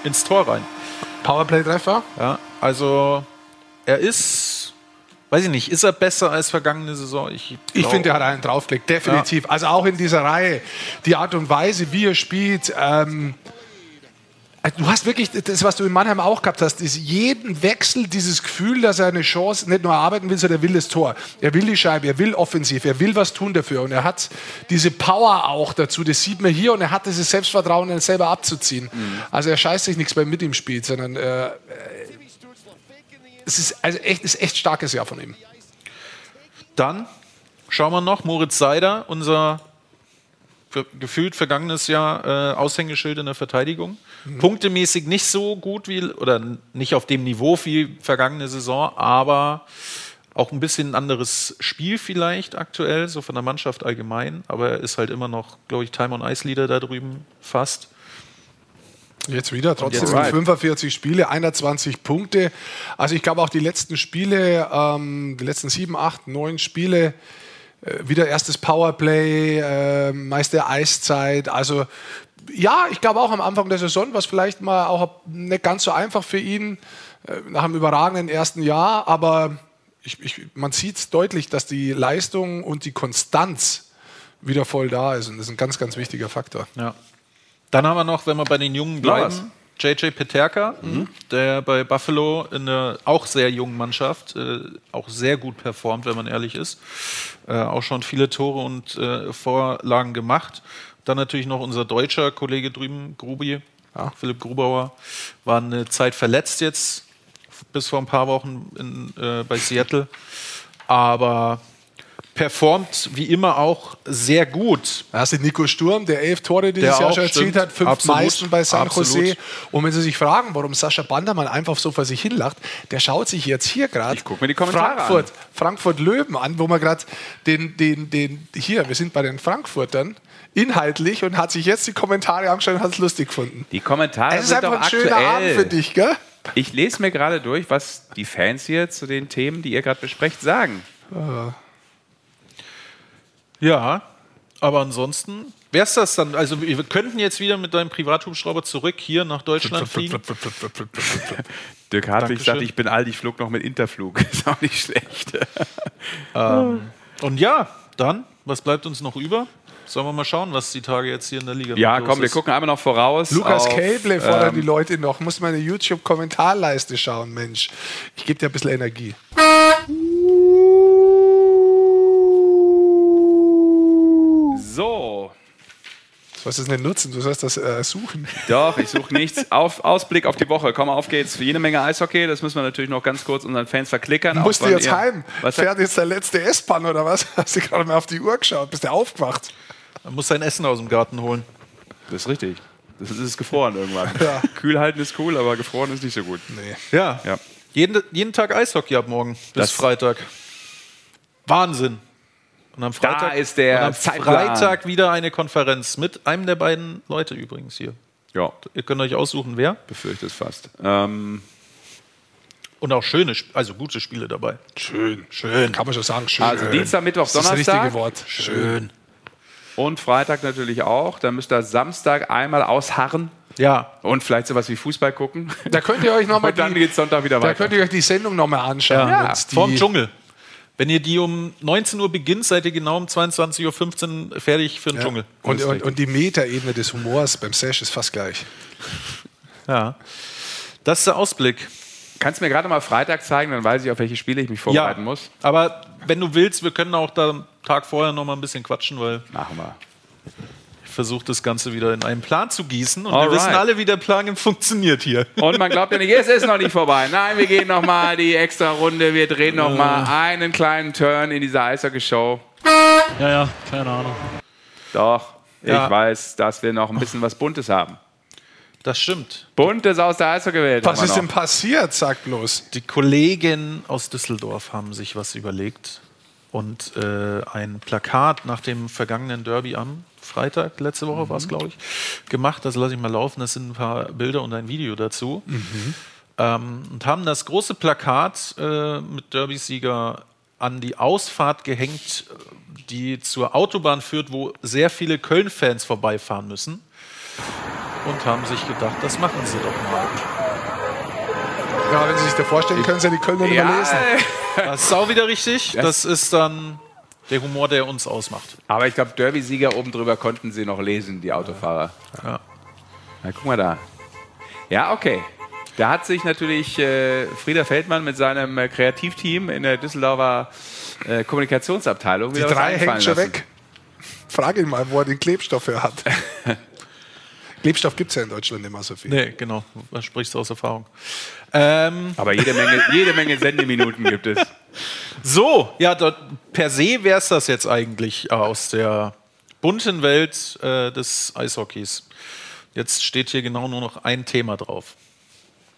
ins Tor rein. Powerplay-Treffer? Ja, also er ist, weiß ich nicht, ist er besser als vergangene Saison? Ich, Ich finde, er hat einen draufgelegt, definitiv. Also auch in dieser Reihe. Die Art und Weise, wie er spielt. Ähm, also du hast wirklich das, was du in Mannheim auch gehabt hast, ist jeden Wechsel dieses Gefühl, dass er eine Chance nicht nur erarbeiten will, sondern er will das Tor. Er will die Scheibe, er will offensiv, er will was tun dafür. Und er hat diese Power auch dazu, das sieht man hier. Und er hat dieses Selbstvertrauen, ihn selber abzuziehen. Also er scheißt sich nichts, er mit ihm spielt, sondern äh, es ist, also echt, ist echt starkes Jahr von ihm. Dann schauen wir noch, Moritz Seider, unser gefühlt vergangenes Jahr äh, Aushängeschild in der Verteidigung. Punktemäßig nicht so gut wie, oder nicht auf dem Niveau wie vergangene Saison, aber auch ein bisschen ein anderes Spiel vielleicht aktuell, so von der Mannschaft allgemein. Aber er ist halt immer noch, glaube ich, Time on Ice Leader da drüben fast. Jetzt wieder, trotzdem jetzt- 45 Spiele, 21 Punkte. Also ich glaube auch die letzten Spiele, ähm, die letzten sieben, acht, neun Spiele, äh, wieder erstes Powerplay, äh, meiste Eiszeit. Also ja, ich glaube auch am Anfang der Saison war es vielleicht mal auch nicht ganz so einfach für ihn äh, nach einem überragenden ersten Jahr, aber ich, ich, man sieht deutlich, dass die Leistung und die Konstanz wieder voll da ist und das ist ein ganz, ganz wichtiger Faktor. Ja. Dann haben wir noch, wenn wir bei den Jungen bleiben, JJ Peterka, der bei Buffalo in einer auch sehr jungen Mannschaft äh, auch sehr gut performt, wenn man ehrlich ist. Äh, auch schon viele Tore und äh, Vorlagen gemacht. Dann natürlich noch unser deutscher Kollege drüben, Grubi, Philipp Grubauer, war eine Zeit verletzt jetzt, bis vor ein paar Wochen in, äh, bei Seattle. Aber performt wie immer auch sehr gut. Da hast du Nico Sturm, der elf Tore dieses Der Jahr auch, schon erzielt stimmt. hat, fünf Absolut. meisten bei San Absolut. Jose. Und wenn Sie sich fragen, warum Sascha Bandermann einfach so vor sich hinlacht, der schaut sich jetzt hier gerade Frankfurt, Frankfurt Löwen an, wo man gerade den, den, den, hier, wir sind bei den Frankfurtern, inhaltlich und hat sich jetzt die Kommentare angeschaut und hat es lustig gefunden. Die Kommentare Es ist sind einfach doch ein schöner aktuell. Abend für dich, gell? Ich lese mir gerade durch, was die Fans hier zu den Themen, die ihr gerade besprecht, sagen. Ja, aber ansonsten wäre es das dann. Also wir könnten jetzt wieder mit deinem Privathubschrauber zurück hier nach Deutschland fliegen. Dirk Hartwig sagt, ich bin alt, ich flog noch mit Interflug. Ist auch nicht schlecht. Ähm, und ja, dann, was bleibt uns noch über? Sollen wir mal schauen, was die Tage jetzt hier in der Liga Ja, komm, wir ist? gucken einmal noch voraus. Lukas auf, Käble fordern ähm, die Leute noch. Muss meine YouTube-Kommentarleiste schauen, Mensch. Ich gebe dir ein bisschen Energie. So, Du sollst es nicht nutzen, du sollst das äh, suchen. doch, ich suche nichts. Auf, Ausblick auf die Woche. Komm, auf geht's. Jede Menge Eishockey. Das müssen wir natürlich noch ganz kurz unseren Fans verklickern. Du musst wenn jetzt ihr- heim. Was Fährt jetzt der letzte S-Bahn oder was? Hast du gerade mal auf die Uhr geschaut? Bist du aufgewacht? Man muss sein Essen aus dem Garten holen. Das ist richtig. Das ist, das ist gefroren irgendwann. Ja. Kühl halten ist cool, aber gefroren ist nicht so gut. Nee. Ja. Ja. Jeden, jeden Tag Eishockey ab morgen bis Das- Freitag. Wahnsinn. Und am Freitag, Da ist der und am Zeitplan. Freitag wieder eine Konferenz mit einem der beiden Leute übrigens hier. Ja, Ihr könnt euch aussuchen, wer. befürchte es fast. Ähm, Und auch schöne, also gute Spiele dabei. Schön, schön. Kann man schon sagen, schön. also Dienstag, Mittwoch, das ist das Donnerstag. richtige Wort. Schön. Und Freitag natürlich auch. Dann müsst ihr Samstag einmal ausharren Ja. und vielleicht sowas wie Fußball gucken. Da könnt ihr euch nochmal Und dann die, geht's Sonntag wieder da weiter. könnt ihr euch die Sendung nochmal anschauen. Ja, die, vorm Dschungel. Wenn ihr die um 19 Uhr beginnt, seid ihr genau um 22.15 Uhr fertig für den ja. Dschungel. Und, und, und die Metaebene des Humors beim Sesh ist fast gleich. Ja. Das ist der Ausblick. Kannst du mir gerade mal Freitag zeigen, dann weiß ich, auf welche Spiele ich mich vorbereiten muss. Aber wenn du willst, wir können auch da am Tag vorher noch mal ein bisschen quatschen, weil Machen wir. Ich versuche das Ganze wieder in einen Plan zu gießen. Und Alright. wir wissen alle, wie der Plan funktioniert hier. Und man glaubt ja nicht, es ist noch nicht vorbei. Nein, wir gehen noch mal die extra Runde. Wir drehen noch mal einen kleinen Turn in dieser Eishockey-Show. Ja, ja, keine Ahnung. Doch, Ja. ich weiß, dass wir noch ein bisschen was Buntes haben. Das stimmt. Buntes aus der Eishockeywelt. Was ist denn passiert? Sag bloß. Die Kollegen aus Düsseldorf haben sich was überlegt und äh, ein Plakat nach dem vergangenen Derby am Freitag, letzte Woche war es, glaube ich, gemacht. Das lasse ich mal laufen. Das sind ein paar Bilder und ein Video dazu. Ähm, und haben das große Plakat äh, mit Derby-Sieger an die Ausfahrt gehängt, die zur Autobahn führt, wo sehr viele Köln-Fans vorbeifahren müssen. Und haben sich gedacht, das machen sie doch mal. Ja, wenn Sie sich das vorstellen, können Sie ja die Kölner nicht mehr lesen. Das ist auch wieder richtig. Das ist dann der Humor, der uns ausmacht. Aber ich glaube, Derby-Sieger oben drüber konnten sie noch lesen, die Autofahrer. Ja. Na, guck mal da. Ja, okay. Da hat sich natürlich äh, Frieder Feldmann mit seinem äh, Kreativteam in der Düsseldorfer äh, Kommunikationsabteilung Die wieder was drei hängen schon lassen. weg. Frag ihn mal, wo er den Klebstoff her hat. Klebstoff gibt es ja in Deutschland nicht mehr so viel. Nee, genau. Da sprichst du aus Erfahrung. Ähm, Aber jede Menge, jede Menge Sendeminuten gibt es. so, ja, dort, per se wäre es das jetzt eigentlich aus der bunten Welt äh, des Eishockeys. Jetzt steht hier genau nur noch ein Thema drauf.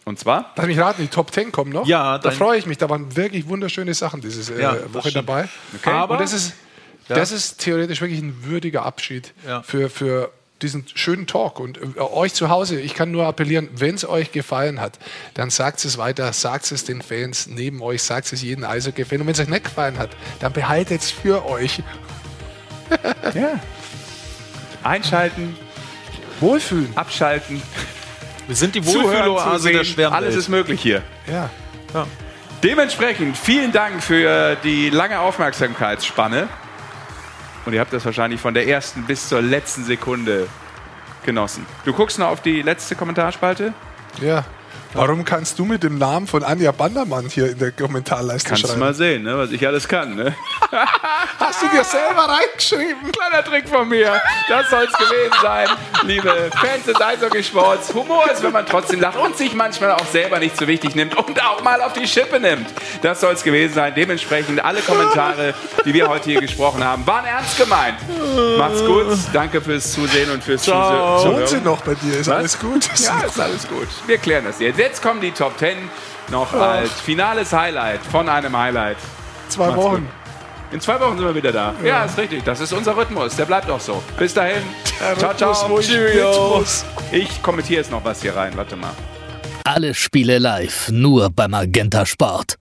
Und zwar? Lass mich raten, die Top 10 kommen noch. Ja, da freue ich mich. Da waren wirklich wunderschöne Sachen diese äh, Ja, Woche stimmt. dabei. Okay. Aber- Und das ist, Ja. das ist theoretisch wirklich ein würdiger Abschied Ja. für, für diesen schönen Talk. Und äh, euch zu Hause, ich kann nur appellieren, wenn es euch gefallen hat, dann sagt es weiter, sagt es den Fans neben euch, sagt es jedem Eishockey-Fan. Und wenn es euch nicht gefallen hat, dann behaltet es für euch. Ja. Einschalten Wohlfühlen. Abschalten. Wir sind die Wohlfühloase der Schwärmwelt. Alles ist möglich hier. Ja. Ja. Dementsprechend vielen Dank für die lange Aufmerksamkeitsspanne. Und ihr habt das wahrscheinlich von der ersten bis zur letzten Sekunde genossen. Du guckst noch auf die letzte Kommentarspalte? Ja. Warum kannst du mit dem Namen von Anja Bandermann hier in der Kommentarleiste Kannst du schreiben? mal sehen, ne, was ich alles kann. Ne? Hast du dir selber reingeschrieben? Kleiner Trick von mir. Das soll es gewesen sein, liebe Fans des Eishockeysports. Humor ist, wenn man trotzdem lacht und sich manchmal auch selber nicht so wichtig nimmt und auch mal auf die Schippe nimmt. Das soll es gewesen sein. Dementsprechend alle Kommentare, die wir heute hier gesprochen haben, waren ernst gemeint. Macht's gut. Danke fürs Zusehen und fürs Ciao. Zuhören. Wohnt sie noch bei dir? Ist Was? alles gut? Ja, ist alles gut. Wir klären das jetzt. Jetzt kommen die Top 10 noch als finales Highlight von einem Highlight. Zwei Macht's Wochen. gut. In zwei Wochen sind wir wieder da. Ja, ist richtig. Das ist unser Rhythmus. Der bleibt auch so. Bis dahin. Der ciao, Rhythmus, ciao. wo ich Cheerio. mit Ich kommentiere jetzt noch was hier rein. Warte mal. Alle Spiele live, nur beim Magenta Sport.